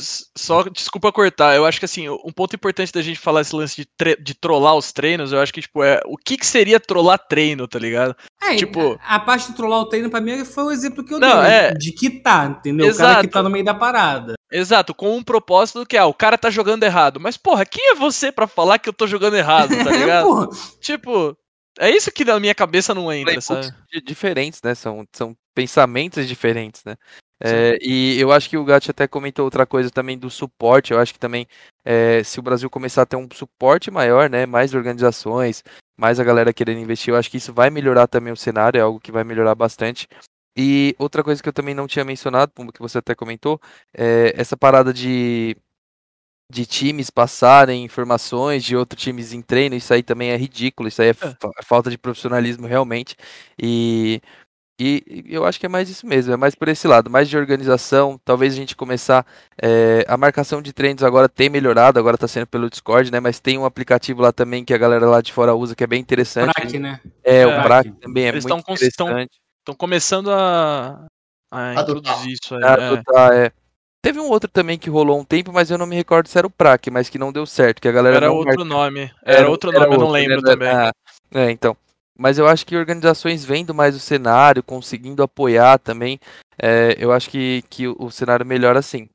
só, desculpa cortar, eu acho que assim, um ponto importante da gente falar esse lance de, de trollar os treinos, eu acho que, tipo, é o que, que seria trollar treino, tá ligado? É, tipo, a, a, parte de trollar o treino pra mim foi o exemplo que eu não, dei, é... de quitar, entendeu? Exato. O cara que tá no meio da parada. Exato, com um propósito que, ah, o cara tá jogando errado. Mas, porra, quem é você para falar que eu tô jogando errado, tá [LAUGHS] ligado? tipo, é isso que na minha cabeça não entra, sabe? Diferentes, né? São, são pensamentos diferentes, né? É, e eu acho que o Gatti até comentou outra coisa também do suporte. Eu acho que também, é, se o Brasil começar a ter um suporte maior, né, mais organizações, mais a galera querendo investir, eu acho que isso vai melhorar também o cenário, é algo que vai melhorar bastante. E outra coisa que eu também não tinha mencionado, que você até comentou, é essa parada de, de times passarem informações de outros times em treino, isso aí também é ridículo, isso aí é, é falta de profissionalismo realmente. E e eu acho que é mais isso mesmo, é mais por esse lado, mais de organização. Talvez a gente começar. É, a marcação de treinos agora tem melhorado, agora está sendo pelo Discord, né? Mas tem um aplicativo lá também que a galera lá de fora usa, que é bem interessante. Prac, né? É, é o Prac também é Eles muito interessante. Estão começando a, a introduzir isso aí. Adotar, é. é. Teve um outro também que rolou um tempo, mas eu não me recordo se era o Prac, mas que não deu certo, que a galera Era outro nome. Era, era outro nome, era eu não lembro né? também. Ah, é, então. Mas eu acho que organizações vendo mais o cenário, conseguindo apoiar também, é, eu acho que, que o cenário melhora assim.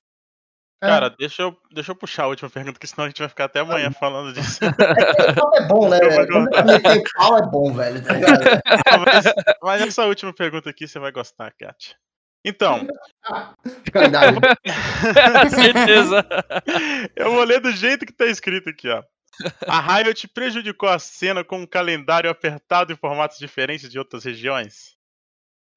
Cara, deixa eu, deixa eu puxar a última pergunta, que senão a gente vai ficar até amanhã [LAUGHS] falando disso. É, é bom, né? [LAUGHS] Quando pau é bom, velho, tá mas, mas, essa última pergunta aqui você vai gostar, Kat. Então. [LAUGHS] Certeza. Eu vou ler do jeito que tá escrito aqui, ó. A Riot prejudicou a cena com um calendário apertado em formatos diferentes de outras regiões?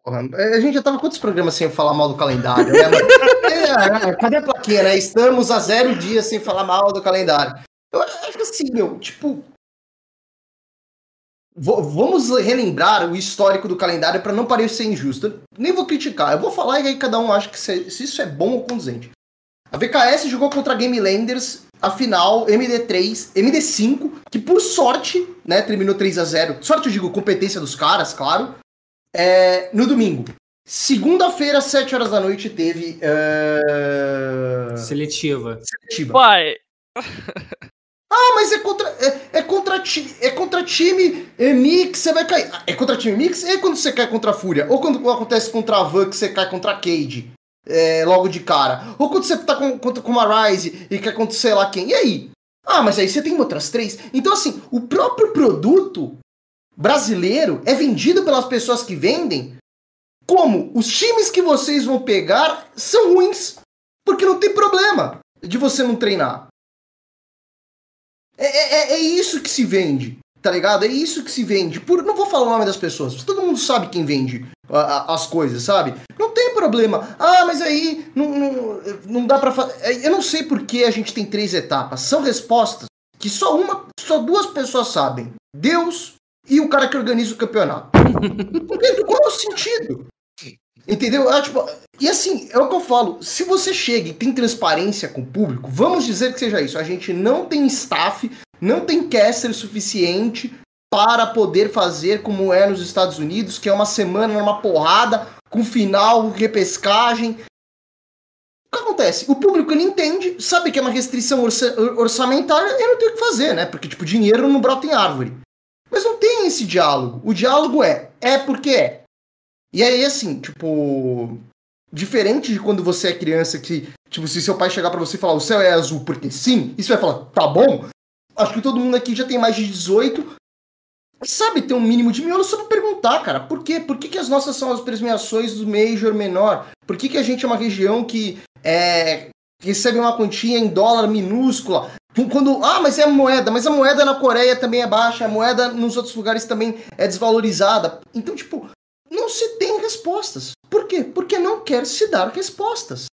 Porra, a gente já tava quantos programas sem falar mal do calendário, né? [LAUGHS] é, é, cadê a plaquinha, né? Estamos a zero dias sem falar mal do calendário. Eu acho que assim, meu, tipo. vamos relembrar o histórico do calendário para não parecer injusto. Eu nem vou criticar, eu vou falar e aí cada um acha que se, se isso é bom ou conduzente. A VKS jogou contra a Game a final MD3, MD5, que por sorte, né, terminou 3 a 0 Sorte eu digo, competência dos caras, claro. É, no domingo. Segunda-feira, 7 horas da noite, teve. Uh... Seletiva. Seletiva. Pai. [LAUGHS] Ah, mas é contra, é, é contra, é contra time é mix, você vai cair. É contra time mix? E quando você cai contra a Fúria? Ou quando acontece contra a Van que você cai contra a Cade? É, logo de cara. Ou quando você tá com, contra, com uma Rise e contra sei lá quem. E aí? Ah, mas aí você tem outras três. Então, assim, o próprio produto brasileiro é vendido pelas pessoas que vendem como os times que vocês vão pegar são ruins. Porque não tem problema de você não treinar. É, é, é, é isso que se vende, tá ligado? É isso que se vende. Por, não vou falar o nome das pessoas, todo mundo sabe quem vende a, a, as coisas, sabe? Não tem problema. Ah, mas aí não, não, não dá pra fazer. É, eu não sei por que a gente tem três etapas. São respostas que só uma, só duas pessoas sabem: Deus e o cara que organiza o campeonato. [LAUGHS] Qual é o sentido? Entendeu? É, tipo, e assim, é o que eu falo. Se você chega e tem transparência com o público, vamos dizer que seja isso. A gente não tem staff, não tem caster suficiente para poder fazer como é nos Estados Unidos, que é uma semana numa porrada, com final, repescagem. O que acontece? O público ele entende, sabe que é uma restrição orça orçamentária e não tem o que fazer, né? Porque, tipo, dinheiro não brota em árvore. Mas não tem esse diálogo. O diálogo é, é porque é. E aí, assim, tipo. Diferente de quando você é criança que, tipo, se seu pai chegar para você e falar o céu é azul porque sim, você vai falar, tá bom. Acho que todo mundo aqui já tem mais de 18. Sabe ter um mínimo de miolo só pra perguntar, cara. Por quê? Por que, que as nossas são as premiações do Major menor? Por que, que a gente é uma região que é, recebe uma quantia em dólar minúscula? Quando, ah, mas é a moeda, mas a moeda na Coreia também é baixa, a moeda nos outros lugares também é desvalorizada. Então, tipo, não se tem respostas. Por quê? Porque não quer se dar respostas.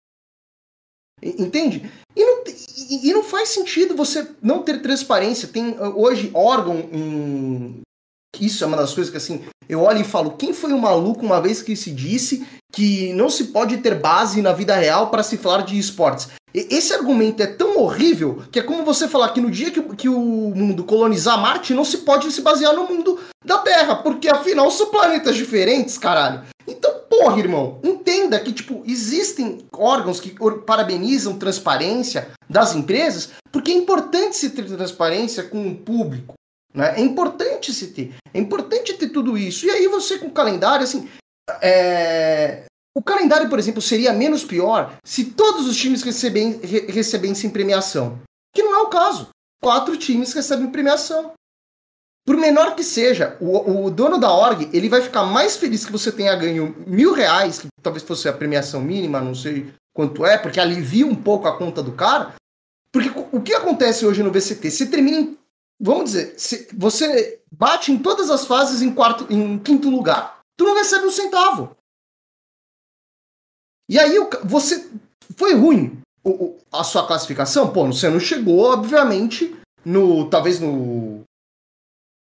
Entende? E não, e, e não faz sentido você não ter transparência. Tem uh, hoje órgão em. Isso é uma das coisas que assim, eu olho e falo, quem foi o maluco uma vez que se disse que não se pode ter base na vida real para se falar de esportes? Esse argumento é tão horrível que é como você falar que no dia que, que o mundo colonizar Marte, não se pode se basear no mundo da Terra, porque afinal são planetas diferentes, caralho. Porra, irmão, entenda que, tipo, existem órgãos que parabenizam transparência das empresas, porque é importante se ter transparência com o público. Né? É importante se ter. É importante ter tudo isso. E aí você com o calendário, assim. É... O calendário, por exemplo, seria menos pior se todos os times recebem, re, recebessem premiação. Que não é o caso. Quatro times recebem premiação. Por menor que seja, o, o, dono da org ele vai ficar mais feliz que você tenha ganho mil reais, que talvez fosse a premiação mínima, não sei quanto é, porque alivia um pouco a conta do cara. Porque o que acontece hoje no VCT? Você termina em, vamos dizer, você bate em todas as fases em quarto, em quinto lugar. Tu não recebe um centavo. E aí você foi ruim a sua classificação? Pô, você não chegou, obviamente, no talvez no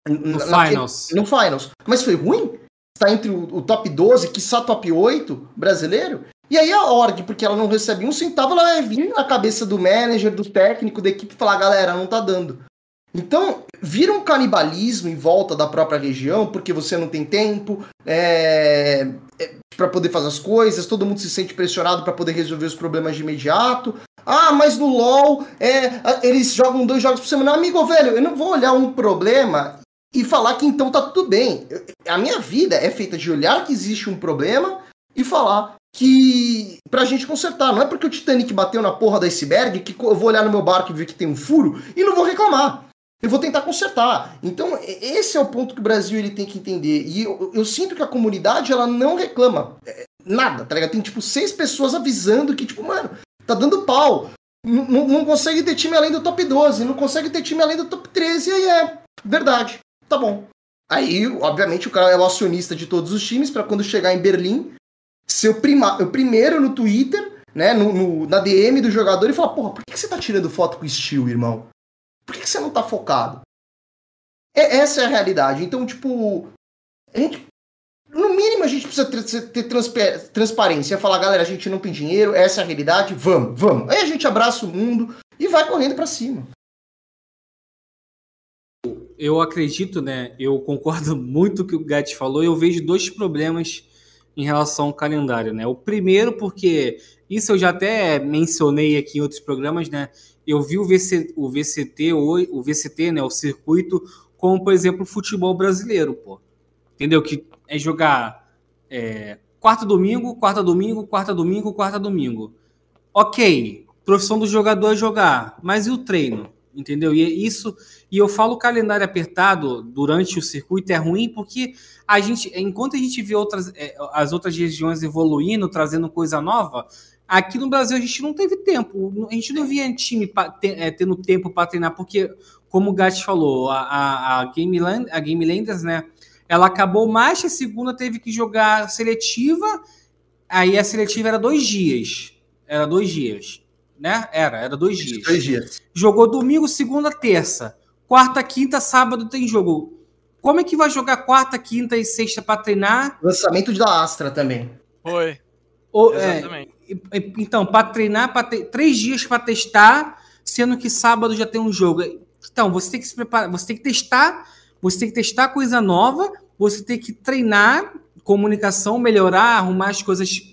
no naquele, finals. No finals. Mas foi ruim? Está entre o, o top 12, que só top 8 brasileiro? E aí a org, porque ela não recebe um centavo, ela vai vir na cabeça do manager, do técnico, da equipe e falar, galera, não tá dando. Então, vira um canibalismo em volta da própria região, porque você não tem tempo é, é, para poder fazer as coisas, todo mundo se sente pressionado para poder resolver os problemas de imediato. Ah, mas no LoL é, eles jogam dois jogos por semana. Amigo velho, eu não vou olhar um problema e falar que então tá tudo bem. A minha vida é feita de olhar que existe um problema e falar que pra gente consertar. Não é porque o Titanic bateu na porra da iceberg que eu vou olhar no meu barco e ver que tem um furo e não vou reclamar. Eu vou tentar consertar. Então, esse é o ponto que o Brasil ele tem que entender. E eu, eu sinto que a comunidade ela não reclama. É, nada, tá ligado? Tem tipo seis pessoas avisando que, tipo, mano, tá dando pau. N não consegue ter time além do top 12, não consegue ter time além do top 13, e aí é verdade. Tá bom. Aí, obviamente, o cara é o acionista de todos os times para quando chegar em Berlim, ser o, prima o primeiro no Twitter, né, no, no, na DM do jogador e falar: Porra, por que, que você tá tirando foto com o Steel, irmão? Por que, que você não tá focado? É, essa é a realidade. Então, tipo, a gente, no mínimo a gente precisa ter, ter transpa- transparência. Falar, galera, a gente não tem dinheiro, essa é a realidade, vamos, vamos. Aí a gente abraça o mundo e vai correndo pra cima. Eu acredito, né? Eu concordo [LAUGHS] muito com o que o Gatti falou. Eu vejo dois problemas em relação ao calendário, né? O primeiro, porque isso eu já até mencionei aqui em outros programas, né? Eu vi o, VC, o VCT, o, o VCT, né? O circuito, como por exemplo o futebol brasileiro, pô. Entendeu? Que é jogar é, quarta domingo, quarta domingo, quarta domingo, quarta domingo. Ok, profissão do jogador é jogar, mas e o treino? Entendeu? E é isso e eu falo calendário apertado durante o circuito é ruim porque a gente, enquanto a gente vê outras, é, as outras regiões evoluindo, trazendo coisa nova, aqui no Brasil a gente não teve tempo. A gente não via time é, tendo tempo para treinar, porque, como o Gatti falou, a, a, a, Game Land, a Game Landers, né? Ela acabou mais, a segunda teve que jogar seletiva, aí a seletiva era dois dias. Era dois dias. Né? Era, era dois dias. Dois dias. Jogou domingo, segunda, terça. Quarta, quinta, sábado tem jogo. Como é que vai jogar quarta, quinta e sexta para treinar? Lançamento da Astra também. Foi. Ou, Exatamente. É, então, para treinar, para ter três dias para testar, sendo que sábado já tem um jogo. Então, você tem que se preparar, você tem que testar, você tem que testar coisa nova, você tem que treinar comunicação, melhorar, arrumar as coisas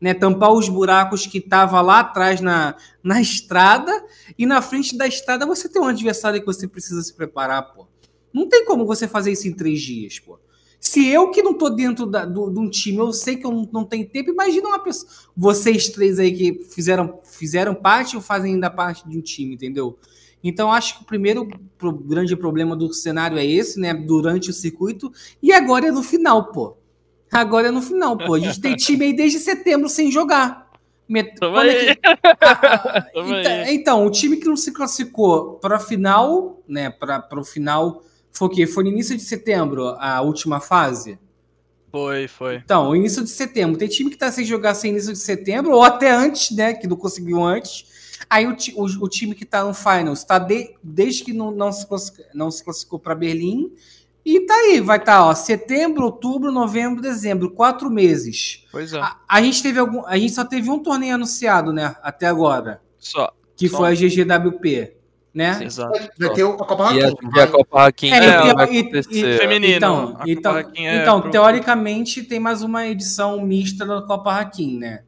né, tampar os buracos que tava lá atrás na, na estrada e na frente da estrada você tem um adversário que você precisa se preparar, pô. Não tem como você fazer isso em três dias, pô. Se eu que não tô dentro da, do, de um time, eu sei que eu não, não tenho tempo, imagina uma pessoa. Vocês três aí que fizeram, fizeram parte ou fazem ainda parte de um time, entendeu? Então, acho que o primeiro grande problema do cenário é esse, né? Durante o circuito, e agora é no final, pô. Agora é no final, pô. A gente tem time aí desde setembro sem jogar. Met... É que... [LAUGHS] ah, então, então, o time que não se classificou para a final, né? Para o final, foi o quê? Foi no início de setembro a última fase? Foi, foi. Então, início de setembro. Tem time que tá sem jogar sem início de setembro, ou até antes, né? Que não conseguiu antes. Aí o, o, o time que tá no Finals tá de, desde que não, não, se, não se classificou para Berlim e tá aí, vai estar, tá, ó, setembro, outubro, novembro, dezembro, quatro meses. Pois é. A, a, gente teve algum, a gente só teve um torneio anunciado, né, até agora. Só. Que só. foi a GGWP, né? Sim, exato. Vai ter a Copa E a, Raquin. e a Copa Raquin É, é, e- vai e- acontecer. e- Feminino. Então, A então, é então pro- teoricamente tem mais uma edição mista da Copa Raquin, né?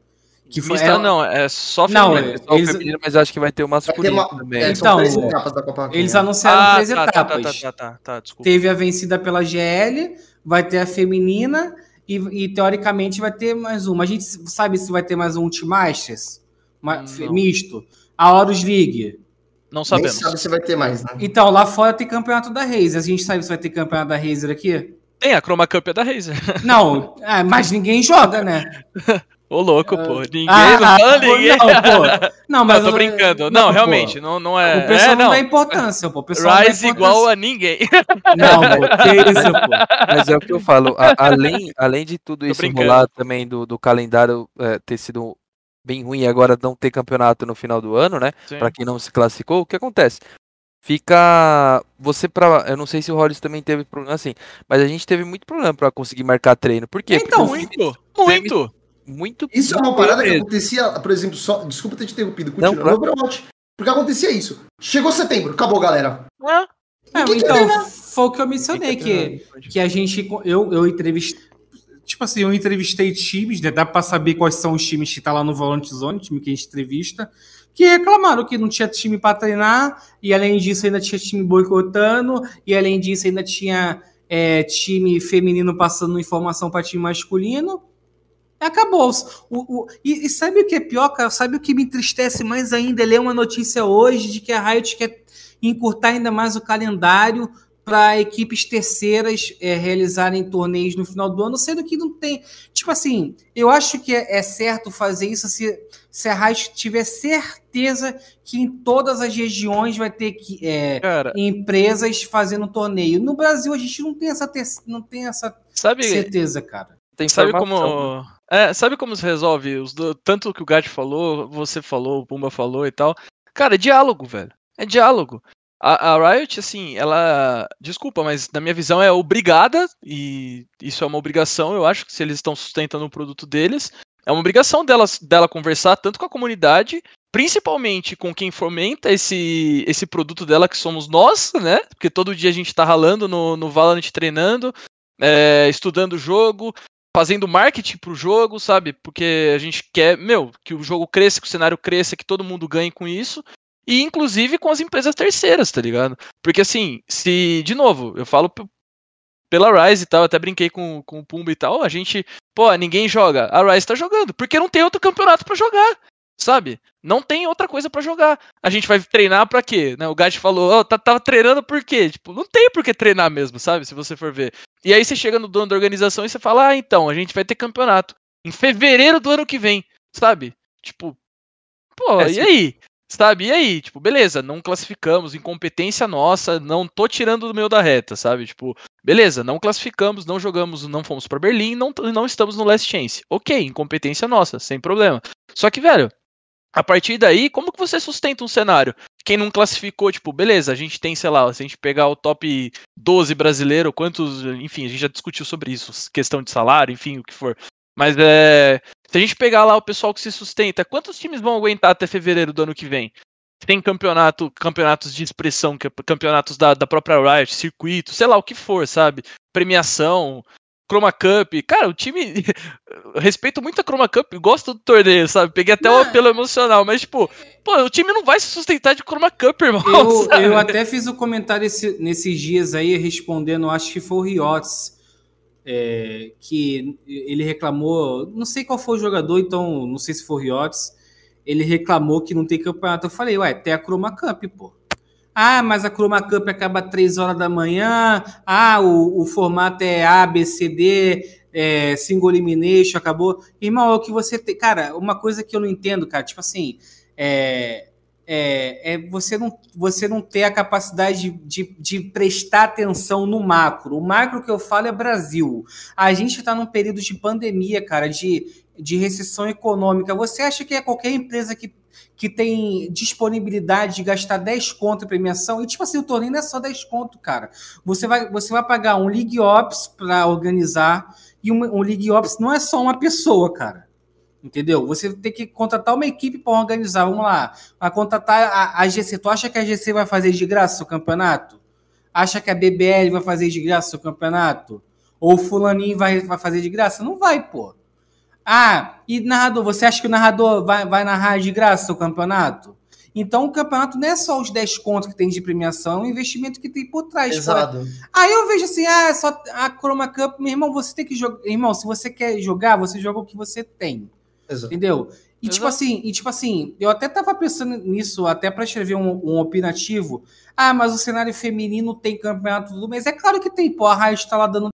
Que foi Mista é- não, é só Não, feminino. Só o eles- feminino, mas acho que vai ter o masculino uma, também. é, Então, três etapas da Copa. Eles anunciaram três tá, tá, etapas. tá, tá, tá, tá, desculpa. Teve a vencida pela GL, vai ter a feminina e, e, teoricamente vai ter mais uma. A gente sabe se vai ter mais um Team Masters Ma- Não. misto. A Horus League. Não Nem sabemos. sabe se vai ter mais, né? Então, lá fora tem campeonato da Razer. A gente sabe se vai ter campeonato da Razer aqui? Tem a Chroma Cup é da Razer. Não, é, mas ninguém joga, né? [LAUGHS] Ô, louco, pô. Ninguém, Ah, não fala pô, ninguém. Não, pô. [LAUGHS] Não, mas Não, tô brincando. Não, pô. realmente, não, não é. O pessoal é, não, não. dá importância, pô. O pessoal não Rise igual a ninguém. [LAUGHS] Não, pô. Que isso, pô. Mas é o que eu falo, a- além, além de tudo Tô isso rolar também do, do calendário é, ter sido bem ruim e agora não ter campeonato no final do ano, né? Sim. Pra quem não se classificou, o que acontece? Fica você pra. Eu não sei se o Hollis também teve problema assim, mas a gente teve muito problema pra conseguir marcar treino. Por quê? Então, Porque Muito, muito. Muito Isso é uma parada que acontecia, por exemplo, só. Desculpa ter te interrompido, Não, continua. No Overwatch. Porque acontecia isso. Chegou setembro, acabou, galera. Ah, É, Ninguém quer então, treinar. foi o que eu mencionei, que, que a gente. Eu, eu entrevistei. Tipo assim, eu entrevistei times, né? Dá pra saber quais são os times que tá lá no Volante Zone, time que a gente entrevista, que reclamaram que não tinha time pra treinar, e além disso ainda tinha time boicotando, e além disso ainda tinha é, time feminino passando informação pra time masculino. Acabou. O, o- e, e sabe o que é pior, cara? Sabe o que me entristece mais ainda? É ler uma notícia hoje de que a Riot quer encurtar ainda mais o calendário para equipes terceiras é, realizarem torneios no final do ano, sendo que não tem. Tipo assim, eu acho que é, é certo fazer isso se, se a Riot tiver certeza que em todas as regiões vai ter que, é, cara, empresas fazendo torneio. No Brasil, a gente não tem essa, ter- não tem essa sabe, certeza, cara. Tem sabe como. É, sabe como se resolve? Os do- tanto que o Gat falou, você falou, o Pumba falou e tal. Cara, é diálogo, velho. É diálogo. A, a, Riot, assim, ela. Desculpa, mas na minha visão é obrigada, e isso é uma obrigação, eu acho que se eles estão sustentando o produto deles, é uma obrigação dela, dela conversar tanto com a comunidade, principalmente com quem fomenta esse, esse produto dela, que somos nós, né? Porque todo dia a gente tá ralando no, no Valorant treinando, é, estudando o jogo, fazendo marketing pro jogo, sabe? Porque a gente quer, meu, que o jogo cresça, que o cenário cresça, que todo mundo ganhe com isso. E inclusive com as empresas terceiras, tá ligado? Porque assim, se, de novo, eu falo pela Rise e tal, até brinquei com, com o Pumba e tal, a gente, pô, ninguém joga. A Rise tá jogando, porque não tem outro campeonato para jogar, sabe? Não tem outra coisa para jogar. A gente vai treinar para quê? Né? O Gat falou, oh, tá, tava treinando por quê? Tipo, não tem por que treinar mesmo, sabe? Se você for ver. E aí você chega no dono da organização e você fala, ah, então, a gente vai ter campeonato em fevereiro do ano que vem, sabe? Tipo, pô, é, e aí? Sabe? E aí, tipo, beleza, não classificamos, incompetência nossa, não tô tirando do meio da reta, sabe? Tipo, beleza, não classificamos, não jogamos, não fomos para Berlim, não, não estamos no Last Chance. Ok, incompetência nossa, sem problema. Só que, velho, a partir daí, como que você sustenta um cenário? Quem não classificou, tipo, beleza, a gente tem, sei lá, se a gente pegar o top 12 brasileiro, quantos, enfim, a gente já discutiu sobre isso, questão de salário, enfim, o que for. Mas é. Se a gente pegar lá o pessoal que se sustenta, quantos times vão aguentar até fevereiro do ano que vem? Tem campeonato, campeonatos de expressão, campeonatos da, da própria Riot, circuito, sei lá o que for, sabe? Premiação, Chroma Cup. Cara, o time. [LAUGHS] respeito muito a Chroma Cup, gosto do torneio, sabe? Peguei até o um apelo emocional, mas, tipo, pô, o time não vai se sustentar de Chroma Cup, irmão. Eu, [LAUGHS] eu até fiz o um comentário esse, nesses dias aí, respondendo, acho que foi o Riots é, que ele reclamou, não sei qual foi o jogador, então não sei se foi o Riotes, ele reclamou que não tem campeonato. Eu falei, ué, tem a Chroma Cup, pô. Ah, mas a Chroma Cup acaba 3 horas da manhã. Ah, o, o formato é A, B, C, D, é, single elimination, acabou. Irmão, é o que você tem. Cara, uma coisa que eu não entendo, cara, tipo assim, é, é, é, você, não, você não ter a capacidade de, de, de, prestar atenção no macro. O macro que eu falo é Brasil. A gente está num período de pandemia, cara, de, de recessão econômica. Você acha que é qualquer empresa que, que tem disponibilidade de gastar 10 conto em premiação? E, tipo assim, o torneio não é só 10 conto, cara. Você vai, você vai pagar um League Ops para organizar. E um, League Ops não é só uma pessoa, cara. Entendeu? Você tem que contratar uma equipe para organizar. Vamos lá. A contratar a, a GC. Tu acha que a GC vai fazer de graça o campeonato? Acha que a BBL vai fazer de graça o campeonato? Ou o Fulaninho vai, vai fazer de graça? Não vai, pô. Ah, e narrador? Você acha que o narrador vai, vai narrar de graça o campeonato? Então o campeonato não é só os 10 contos que tem de premiação, é um investimento que tem por trás. Exato. Aí eu vejo assim, ah, só a Chroma Cup, meu irmão, você tem que jogar. Irmão, se você quer jogar, você joga o que você tem. Exato. Entendeu? E tipo Exato. tipo assim, e tipo assim, eu até tava pensando nisso, até para escrever um, um, opinativo. Ah, mas o cenário feminino tem campeonato do mês. É claro que tem, pô. A Riot tá lá dando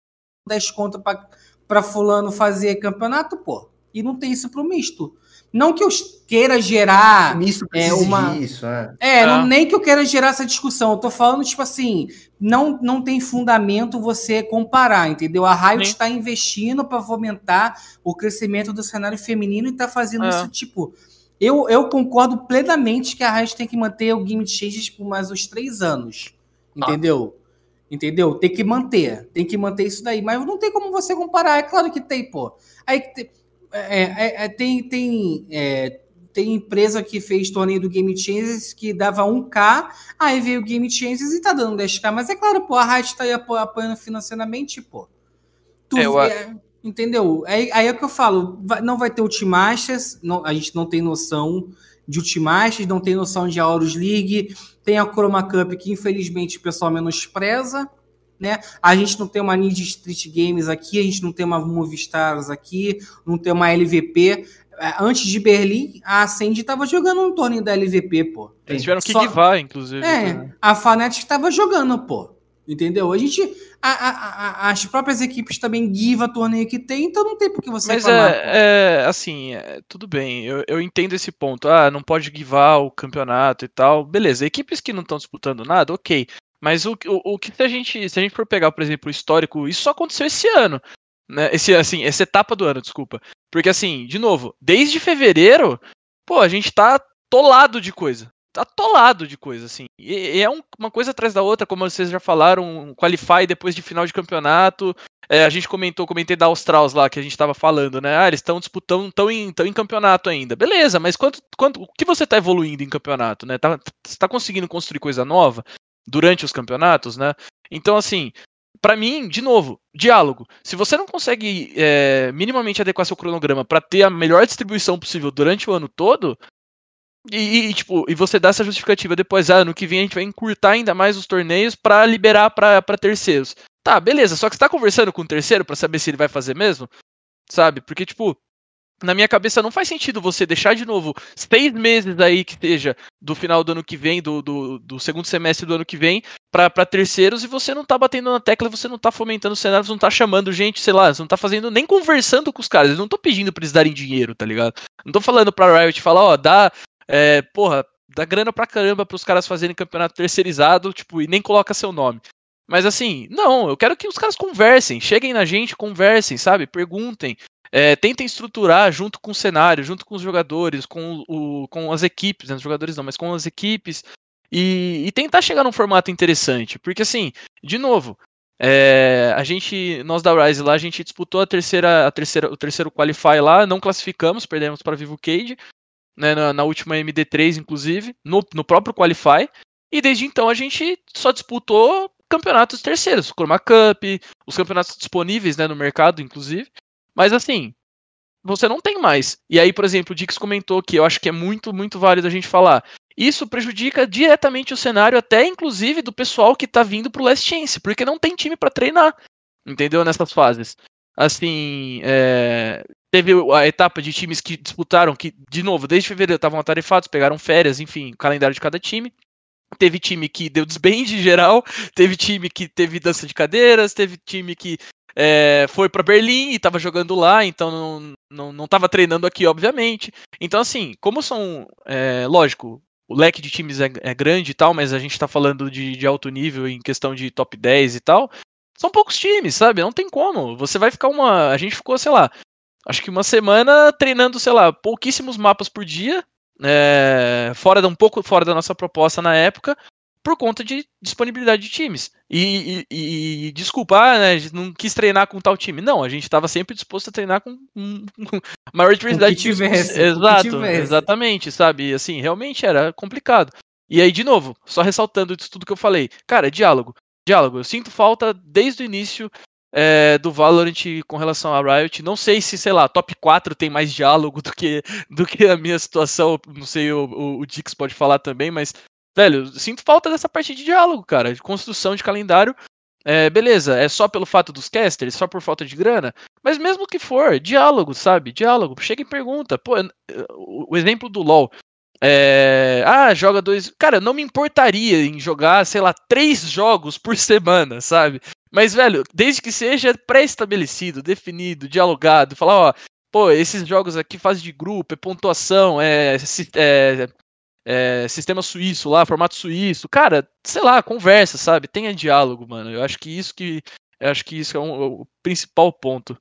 10 conto pra, pra fulano fazer campeonato, pô. E não tem isso pro misto. Não que eu queira gerar é, uma. Isso, é, é, é. Não, nem que eu queira gerar essa discussão. Eu tô falando, tipo assim, não, não tem fundamento você comparar, entendeu? A Riot está investindo para fomentar o crescimento do cenário feminino e está fazendo é. isso, tipo. Eu, eu concordo plenamente que a Riot tem que manter o Game Changes por mais uns três anos. Entendeu? Ah. Entendeu? Tem que manter. Tem que manter isso daí. Mas não tem como você comparar. É claro que tem, pô. Aí é, é, é, tem, tem, é, tem empresa que fez torneio do Game Changers que dava 1K, aí veio o Game Changers e tá dando 10K. Mas é claro, pô, a Riot tá aí apoiando financeiramente, pô. Tu, é, eu... entendeu? Aí, aí é o que eu falo, não vai ter Ultimasters, não, a gente não tem noção de Ultimasters, não tem noção de Auros League, tem a Chroma Cup que infelizmente o pessoal menospreza, né? A gente não tem uma Ninja Street Games aqui, a gente não tem uma Movistars aqui, não tem uma LVP. É, antes de Berlim, a Ascend estava jogando um torneio da LVP, pô. Eles tiveram que Só... givar, inclusive. É, né? a Fnatic estava jogando, pô. Entendeu? A gente. A, a, a, as próprias equipes também giva torneio que tem, então não tem por que você Mas é, é, assim, é, tudo bem, eu, eu entendo esse ponto. Ah, não pode givar o campeonato e tal. Beleza, equipes que não estão disputando nada, ok. Mas o, o, o que se a gente, se a gente for pegar, por exemplo, o histórico, isso só aconteceu esse ano. Né? Esse, assim, essa etapa do ano, desculpa. Porque assim, de novo, desde fevereiro, pô, a gente tá tolado de coisa. Atolado de coisa, assim. E, é um, uma coisa atrás da outra, como vocês já falaram, um qualify depois de final de campeonato. É, a gente comentou, comentei da Australs lá que a gente tava falando, né? Ah, eles estão disputando, estão em, em campeonato ainda. Beleza, mas quanto, quanto, o que você tá evoluindo em campeonato, né? Tá, você tá conseguindo construir coisa nova durante os campeonatos, né? Então, assim, para mim, de novo, diálogo. Se você não consegue é, minimamente adequar seu cronograma para ter a melhor distribuição possível durante o ano todo, e, e, tipo, e você dá essa justificativa depois, ah, ano que vem a gente vai encurtar ainda mais os torneios para liberar para terceiros. Tá, beleza, só que você tá conversando com o terceiro para saber se ele vai fazer mesmo? Sabe? Porque, tipo, na minha cabeça não faz sentido você deixar de novo seis meses aí que seja do final do ano que vem, do, do, do segundo semestre do ano que vem, para terceiros e você não tá batendo na tecla, você não tá fomentando cenários, não tá chamando gente, sei lá, você não tá fazendo nem conversando com os caras, eu não tô pedindo pra eles darem dinheiro, tá ligado? Não tô falando pra Riot falar, ó, dá, é, porra, dá grana pra caramba pros caras fazerem campeonato terceirizado, tipo, e nem coloca seu nome. Mas assim, não, eu quero que os caras conversem, cheguem na gente, conversem, sabe? Perguntem, é, tentem estruturar junto com o cenário, junto com os jogadores, com, o, com as equipes, né, os jogadores não, mas com as equipes, e, e tentar chegar num formato interessante. Porque assim, de novo, é, a gente, nós da Rise lá, a gente disputou a terceira, a terceira, o terceiro qualify lá, não classificamos, perdemos para Vivo Cage, né, na, na, última MD3, inclusive, no, no próprio qualify. E desde então a gente só disputou campeonatos terceiros, Chroma Cup, os campeonatos disponíveis né, no mercado, inclusive. Mas assim, você não tem mais. E aí, por exemplo, o Dix comentou que eu acho que é muito, muito válido a gente falar. Isso prejudica diretamente o cenário, até inclusive do pessoal que tá vindo pro Last Chance, porque não tem time para treinar, entendeu? Nessas fases. Assim, é... teve a etapa de times que disputaram, que, de novo, desde fevereiro estavam atarefados, pegaram férias, enfim, o calendário de cada time. Teve time que deu desbande geral, teve time que teve dança de cadeiras, teve time que é, foi para Berlim e estava jogando lá, então não, não, não tava treinando aqui, obviamente. Então, assim, como são. É, lógico, o leque de times é, é, grande e tal, mas a gente está falando de, de alto nível em questão de top 10 e tal. São poucos times, sabe? Não tem como. Você vai ficar uma. A gente ficou, sei lá, acho que uma semana treinando, sei lá, pouquíssimos mapas por dia. É, fora um pouco fora da nossa proposta na época, por conta de disponibilidade de times. E, e, e desculpa, né, a gente não quis treinar com tal time. Não, a gente estava sempre disposto a treinar com, com, com maior diversidade de times. Tivesse, Exato, exatamente, sabe? Assim, realmente era complicado. E aí, de novo, só ressaltando isso tudo que eu falei. Cara, diálogo. Diálogo. Eu sinto falta desde o início é, do Valorant com relação a Riot. Não sei se, sei lá, top 4 tem mais diálogo do que, do que a minha situação. Não sei, o, o, o Dix pode falar também, mas Velho, sinto falta dessa parte de diálogo, cara, de construção de calendário. É, beleza, é só pelo fato dos casters, só por falta de grana, mas mesmo que for, diálogo, sabe? Diálogo, chega e pergunta. Pô, o exemplo do LoL. É... Ah, joga dois. Cara, não me importaria em jogar, sei lá, três jogos por semana, sabe? Mas, velho, desde que seja pré-estabelecido, definido, dialogado, falar, ó, pô, esses jogos aqui fase de grupo, é pontuação, é, é é, sistema suíço lá, formato suíço. Cara, sei lá, conversa, sabe? Tenha diálogo, mano. Eu acho que isso que. Acho que isso é um, o principal ponto.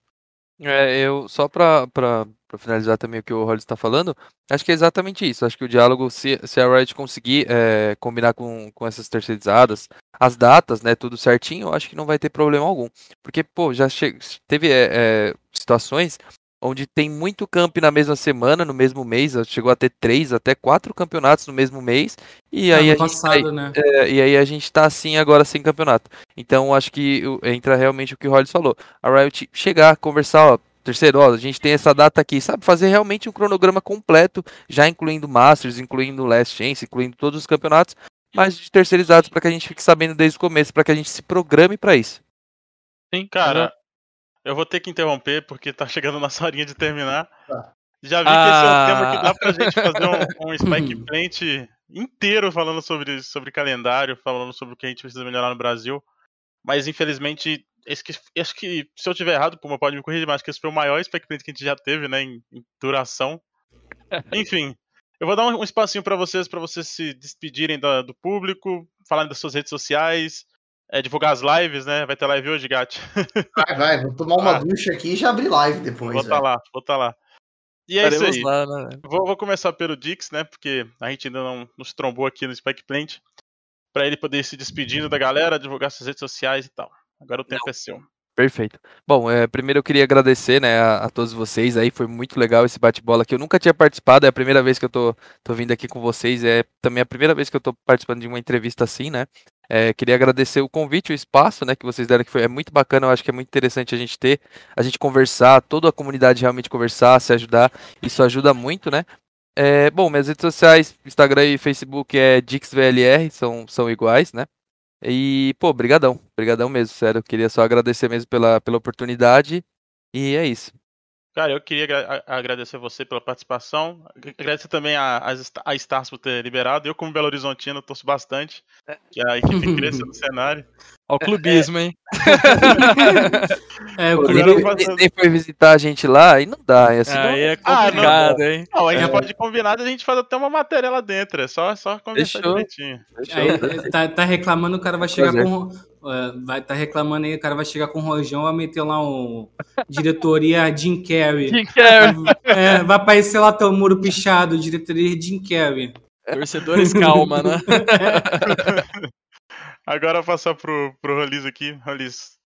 É, eu só pra, pra, pra finalizar também o que o Hollis está falando, acho que é exatamente isso. Acho que o diálogo, se, se a Riot conseguir é, combinar com, com essas terceirizadas, as datas, né, tudo certinho, eu acho que não vai ter problema algum. Porque, pô, já che... teve é, é situações onde tem muito camp na mesma semana, no mesmo mês, chegou a ter três, até quatro campeonatos no mesmo mês, e aí, a passado, gente, tá, né? é, e aí a gente tá assim agora sem campeonato. Então acho que entra realmente o que o Hollis falou. A Riot chegar, conversar, ó, terceiro, ó, a gente tem essa data aqui, sabe? Fazer realmente um cronograma completo, já incluindo Masters, incluindo Last Chance, incluindo todos os campeonatos, mas de terceirizados para que a gente fique sabendo desde o começo, para que a gente se programe para isso. Sim, cara, eu vou ter que interromper porque tá chegando nossa horinha de terminar. Tá. Já vi que ah. esse é um tema que dá pra gente fazer um, [LAUGHS] um Spike Plant inteiro falando sobre, sobre calendário, falando sobre o que a gente precisa melhorar no Brasil. Mas infelizmente, esse que, acho que se eu tiver errado, Puma pode me corrigir, mas acho que esse foi o maior Plant que a gente já teve, né, em, em duração. [LAUGHS] Enfim, eu vou dar um, um espacinho para vocês, para vocês se despedirem do, do público, falarem das suas redes sociais, é, divulgar as lives, né? Vai ter live hoje, Gat? [LAUGHS] Vai, vai. Vou tomar uma ah. ducha aqui e já abrir live depois. Vou tá lá, vou tá lá. E é isso Estaremos aí. lá, né? Vou, vou começar pelo Dix, né? Porque a gente ainda não nos trombou aqui no Spike Plant. Pra ele poder ir se despedindo da galera, divulgar suas redes sociais e tal. Agora o tempo é seu. Perfeito. Bom, é, primeiro eu queria agradecer, né, a, a todos vocês aí, foi muito legal esse bate-bola aqui. Eu nunca tinha participado, é a primeira vez que eu tô, tô vindo aqui com vocês, é também a primeira vez que eu tô participando de uma entrevista assim, né. É, queria agradecer o convite, o espaço, né, que vocês deram, que foi é muito bacana, eu acho que é muito interessante a gente ter, a gente conversar, toda a comunidade realmente conversar, se ajudar, isso ajuda muito, né. É, bom, minhas redes sociais, Instagram e Facebook é DixVLR, são, são iguais, né. E, pô, brigadão, brigadão mesmo, sério. Eu queria só agradecer mesmo pela, pela oportunidade. E é isso. Cara, eu queria agradecer você pela participação. Agradecer também a, a, Sta- a Stars por ter liberado. Eu, como Belo Horizontino, torço bastante que a equipe [LAUGHS] cresça no cenário. Ó, o clubismo, hein? É, [LAUGHS] o fazer- nem foi visitar a gente lá, aí não dá. É assim, Aí é Ah, não, complicado, hein? Não, a gente É. pode combinar, a gente faz até uma matéria lá dentro. É só, só conversar Fechou. direitinho. Aí, tá, tá reclamando, o cara vai chegar Prazer. com. É, Vai, tá reclamando aí, o cara vai chegar com o rojão, vai meter lá um. Diretoria Jim Carrey. Quem quer? [LAUGHS] É, vai aparecer lá teu muro pichado, diretoria Jim Carrey. Torcedores, calma, né? [LAUGHS] Agora passar pro, pro Rolis aqui. Rolis,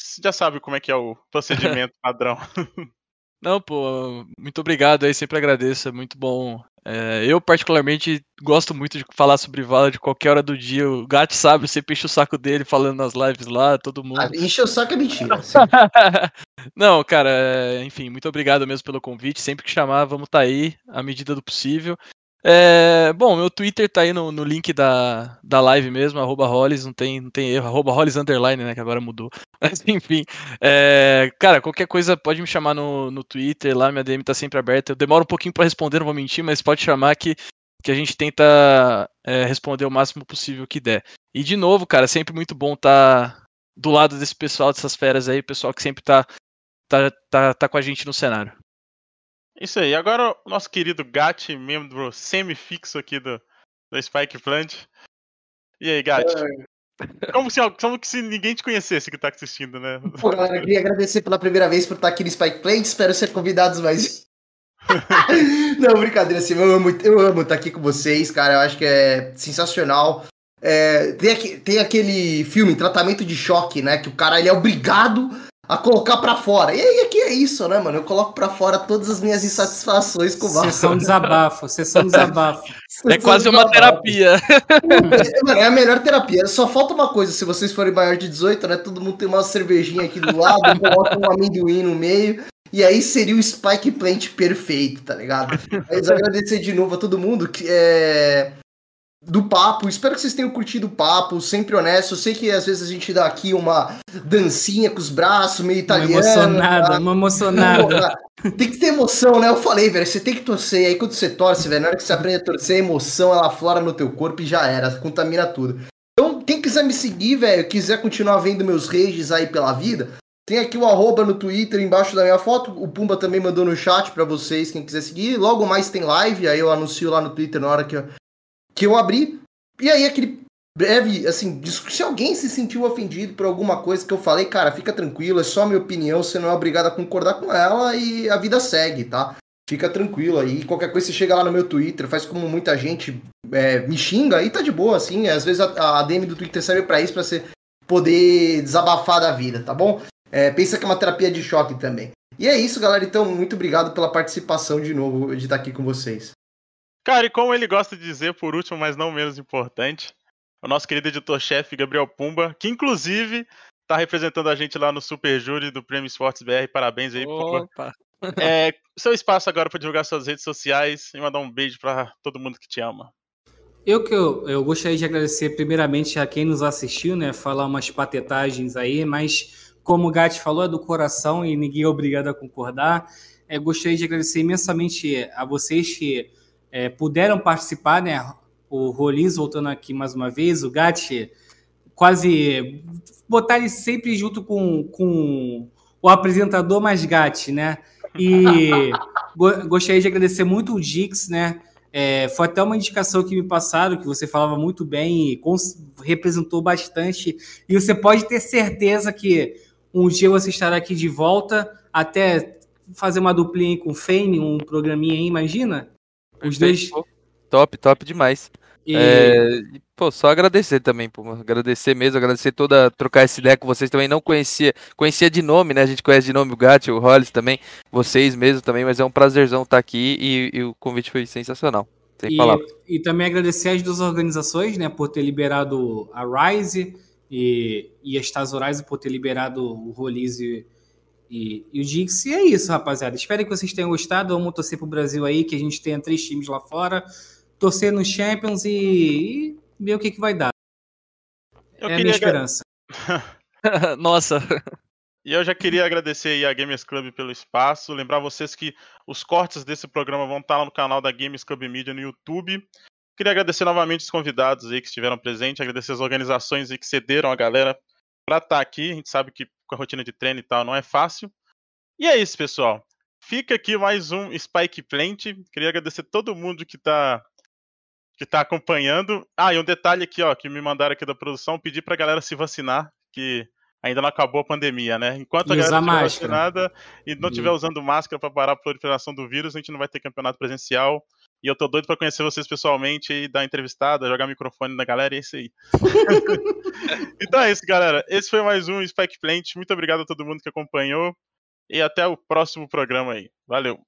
você já sabe como é que é o procedimento padrão. [LAUGHS] Não, pô, muito obrigado aí, sempre agradeço, é muito bom. É, eu, particularmente, gosto muito de falar sobre Vala de qualquer hora do dia. O Gat sabe, eu sempre encho o saco dele falando nas lives lá, todo mundo. Ah, encher o saco é mentira. [LAUGHS] assim. Não, cara, é, enfim, muito obrigado mesmo pelo convite. Sempre que chamar, vamos estar aí, à medida do possível. É, bom, meu Twitter tá aí no, no link da, da live mesmo, arroba Hollis, não tem, não tem erro, arroba Hollis underline, né, que agora mudou. [LAUGHS] Mas enfim, é, cara, qualquer coisa pode me chamar no, no Twitter, lá minha DM tá sempre aberta. Eu demoro um pouquinho pra responder, não vou mentir, mas pode chamar que, que a gente tenta é, responder o máximo possível que der. E de novo, cara, sempre muito bom estar do lado desse pessoal, dessas feras aí, pessoal que sempre tá, tá, tá, tá com a gente no cenário. Isso aí. Agora o nosso querido Gat, membro semi-fixo aqui do, do Spike Plant. E aí, Gat? Como se, como se ninguém te conhecesse que tá assistindo, né? Pô, galera, eu queria agradecer pela primeira vez por estar aqui no Spike Play. Espero ser convidados mais. [LAUGHS] Não, brincadeira, assim, eu amo, eu amo estar aqui com vocês, cara. Eu acho que é sensacional. É, tem, aqui- tem aquele filme, Tratamento de Choque, né? Que o cara ele é obrigado a colocar pra fora. E aí aqui é isso, né, mano? Eu coloco pra fora todas as minhas insatisfações com o Vasco. Sessão desabafo, sessão desabafo. [LAUGHS] É quase uma terapia. É, mano, é a melhor terapia. Só falta uma coisa, se vocês forem maior de 18, né? Todo mundo tem uma cervejinha aqui do lado, [LAUGHS] coloca um amendoim no meio. E aí seria o Spike Plant perfeito, tá ligado? Mas agradecer de novo a todo mundo que é do papo. Espero que vocês tenham curtido o papo, sempre honesto. Eu sei que às vezes a gente dá aqui uma dancinha com os braços, meio Uma italiano. emocionada, tá? uma emocionada. Tem que ter emoção, né? Eu falei, velho, você tem que torcer. E aí quando você torce, velho, na hora que você aprende a torcer, a emoção ela flora no teu corpo e já era, contamina tudo. Então, quem quiser me seguir, velho, quiser continuar vendo meus rages aí pela vida, tem aqui o arroba no Twitter embaixo da minha foto. O Pumba também mandou no chat pra vocês, quem quiser seguir. Logo mais tem live, aí eu anuncio lá no Twitter na hora que eu, que eu abrir. E aí, aquele breve, assim, se alguém se sentiu ofendido por alguma coisa que eu falei, cara, fica tranquilo, é só minha opinião, você não é obrigado a concordar com ela e a vida segue, tá? Fica tranquilo aí. Qualquer coisa você chega lá no meu Twitter, faz como muita gente é, me xinga e tá de boa, assim. Às vezes a, a DM do Twitter serve pra isso, pra você poder desabafar da vida, tá bom? É, pensa que é uma terapia de choque também. E é isso, galera. Então, muito obrigado pela participação de novo, de estar aqui com vocês. Cara, e como ele gosta de dizer, por último, mas não menos importante, o nosso querido editor-chefe Gabriel Pumba, que inclusive tá representando a gente lá no Super Júri do Prêmio Esportes BR. Parabéns aí, Pumba. Opa. [LAUGHS] É, seu espaço agora para divulgar suas redes sociais e mandar um beijo para todo mundo que te ama. Eu que eu, eu gostaria de agradecer primeiramente a quem nos assistiu, né? Falar umas patetagens aí, mas como o Gatti falou, é do coração e ninguém é obrigado a concordar. É, gostaria de agradecer imensamente a vocês que é, puderam participar, né? O Rollins voltando aqui mais uma vez, o Gatti quase botar ele sempre junto com, com o apresentador mais Gatti, né? E [LAUGHS] go- gostaria de agradecer muito o Dix, né? É, foi até uma indicação que me passaram, que você falava muito bem e representou bastante. E você pode ter certeza que um dia você estará aqui de volta, até fazer uma duplinha com o Fane, um programinha aí, imagina? Os dois. Top, top demais. E... É, pô, só agradecer também, pô, agradecer mesmo, agradecer toda, trocar essa ideia com vocês também, não conhecia, conhecia de nome, né, a gente conhece de nome o Gat, o Hollis também, vocês mesmo também, mas é um prazerzão estar aqui e, e o convite foi sensacional, sem e, E também agradecer as duas organizações, né, por ter liberado a Rise e, e a Stazorise por ter liberado o Rolize e, e, o Dix. E é isso, rapaziada, espero que vocês tenham gostado, vamos torcer pro Brasil aí, que a gente tenha três times lá fora, torcer nos Champions e, e ver o que, que vai dar. Eu é a minha esperança. [LAUGHS] [LAUGHS] Nossa. E eu já queria agradecer aí a Gamers Club pelo espaço. Lembrar vocês que os cortes desse programa vão estar lá no canal da Gamers Club Media no YouTube. Queria agradecer novamente os convidados aí que estiveram presentes, agradecer as organizações aí que cederam a galera para estar aqui. A gente sabe que com a rotina de treino e tal não é fácil. E é isso, pessoal. Fica aqui mais um Spike Plant. Queria agradecer todo mundo que está que tá acompanhando. Ah, e um detalhe aqui, ó, que me mandaram aqui da produção, pedir pra galera se vacinar, que ainda não acabou a pandemia, né? Enquanto a galera estiver vacinada e não estiver usando máscara para parar a proliferação do vírus, a gente não vai ter campeonato presencial. E eu tô doido para conhecer vocês pessoalmente e dar entrevistada, jogar microfone na galera, é isso aí. [LAUGHS] então é isso, galera. Esse foi mais um Spike Plant. Muito obrigado a todo mundo que acompanhou. E até o próximo programa aí. Valeu!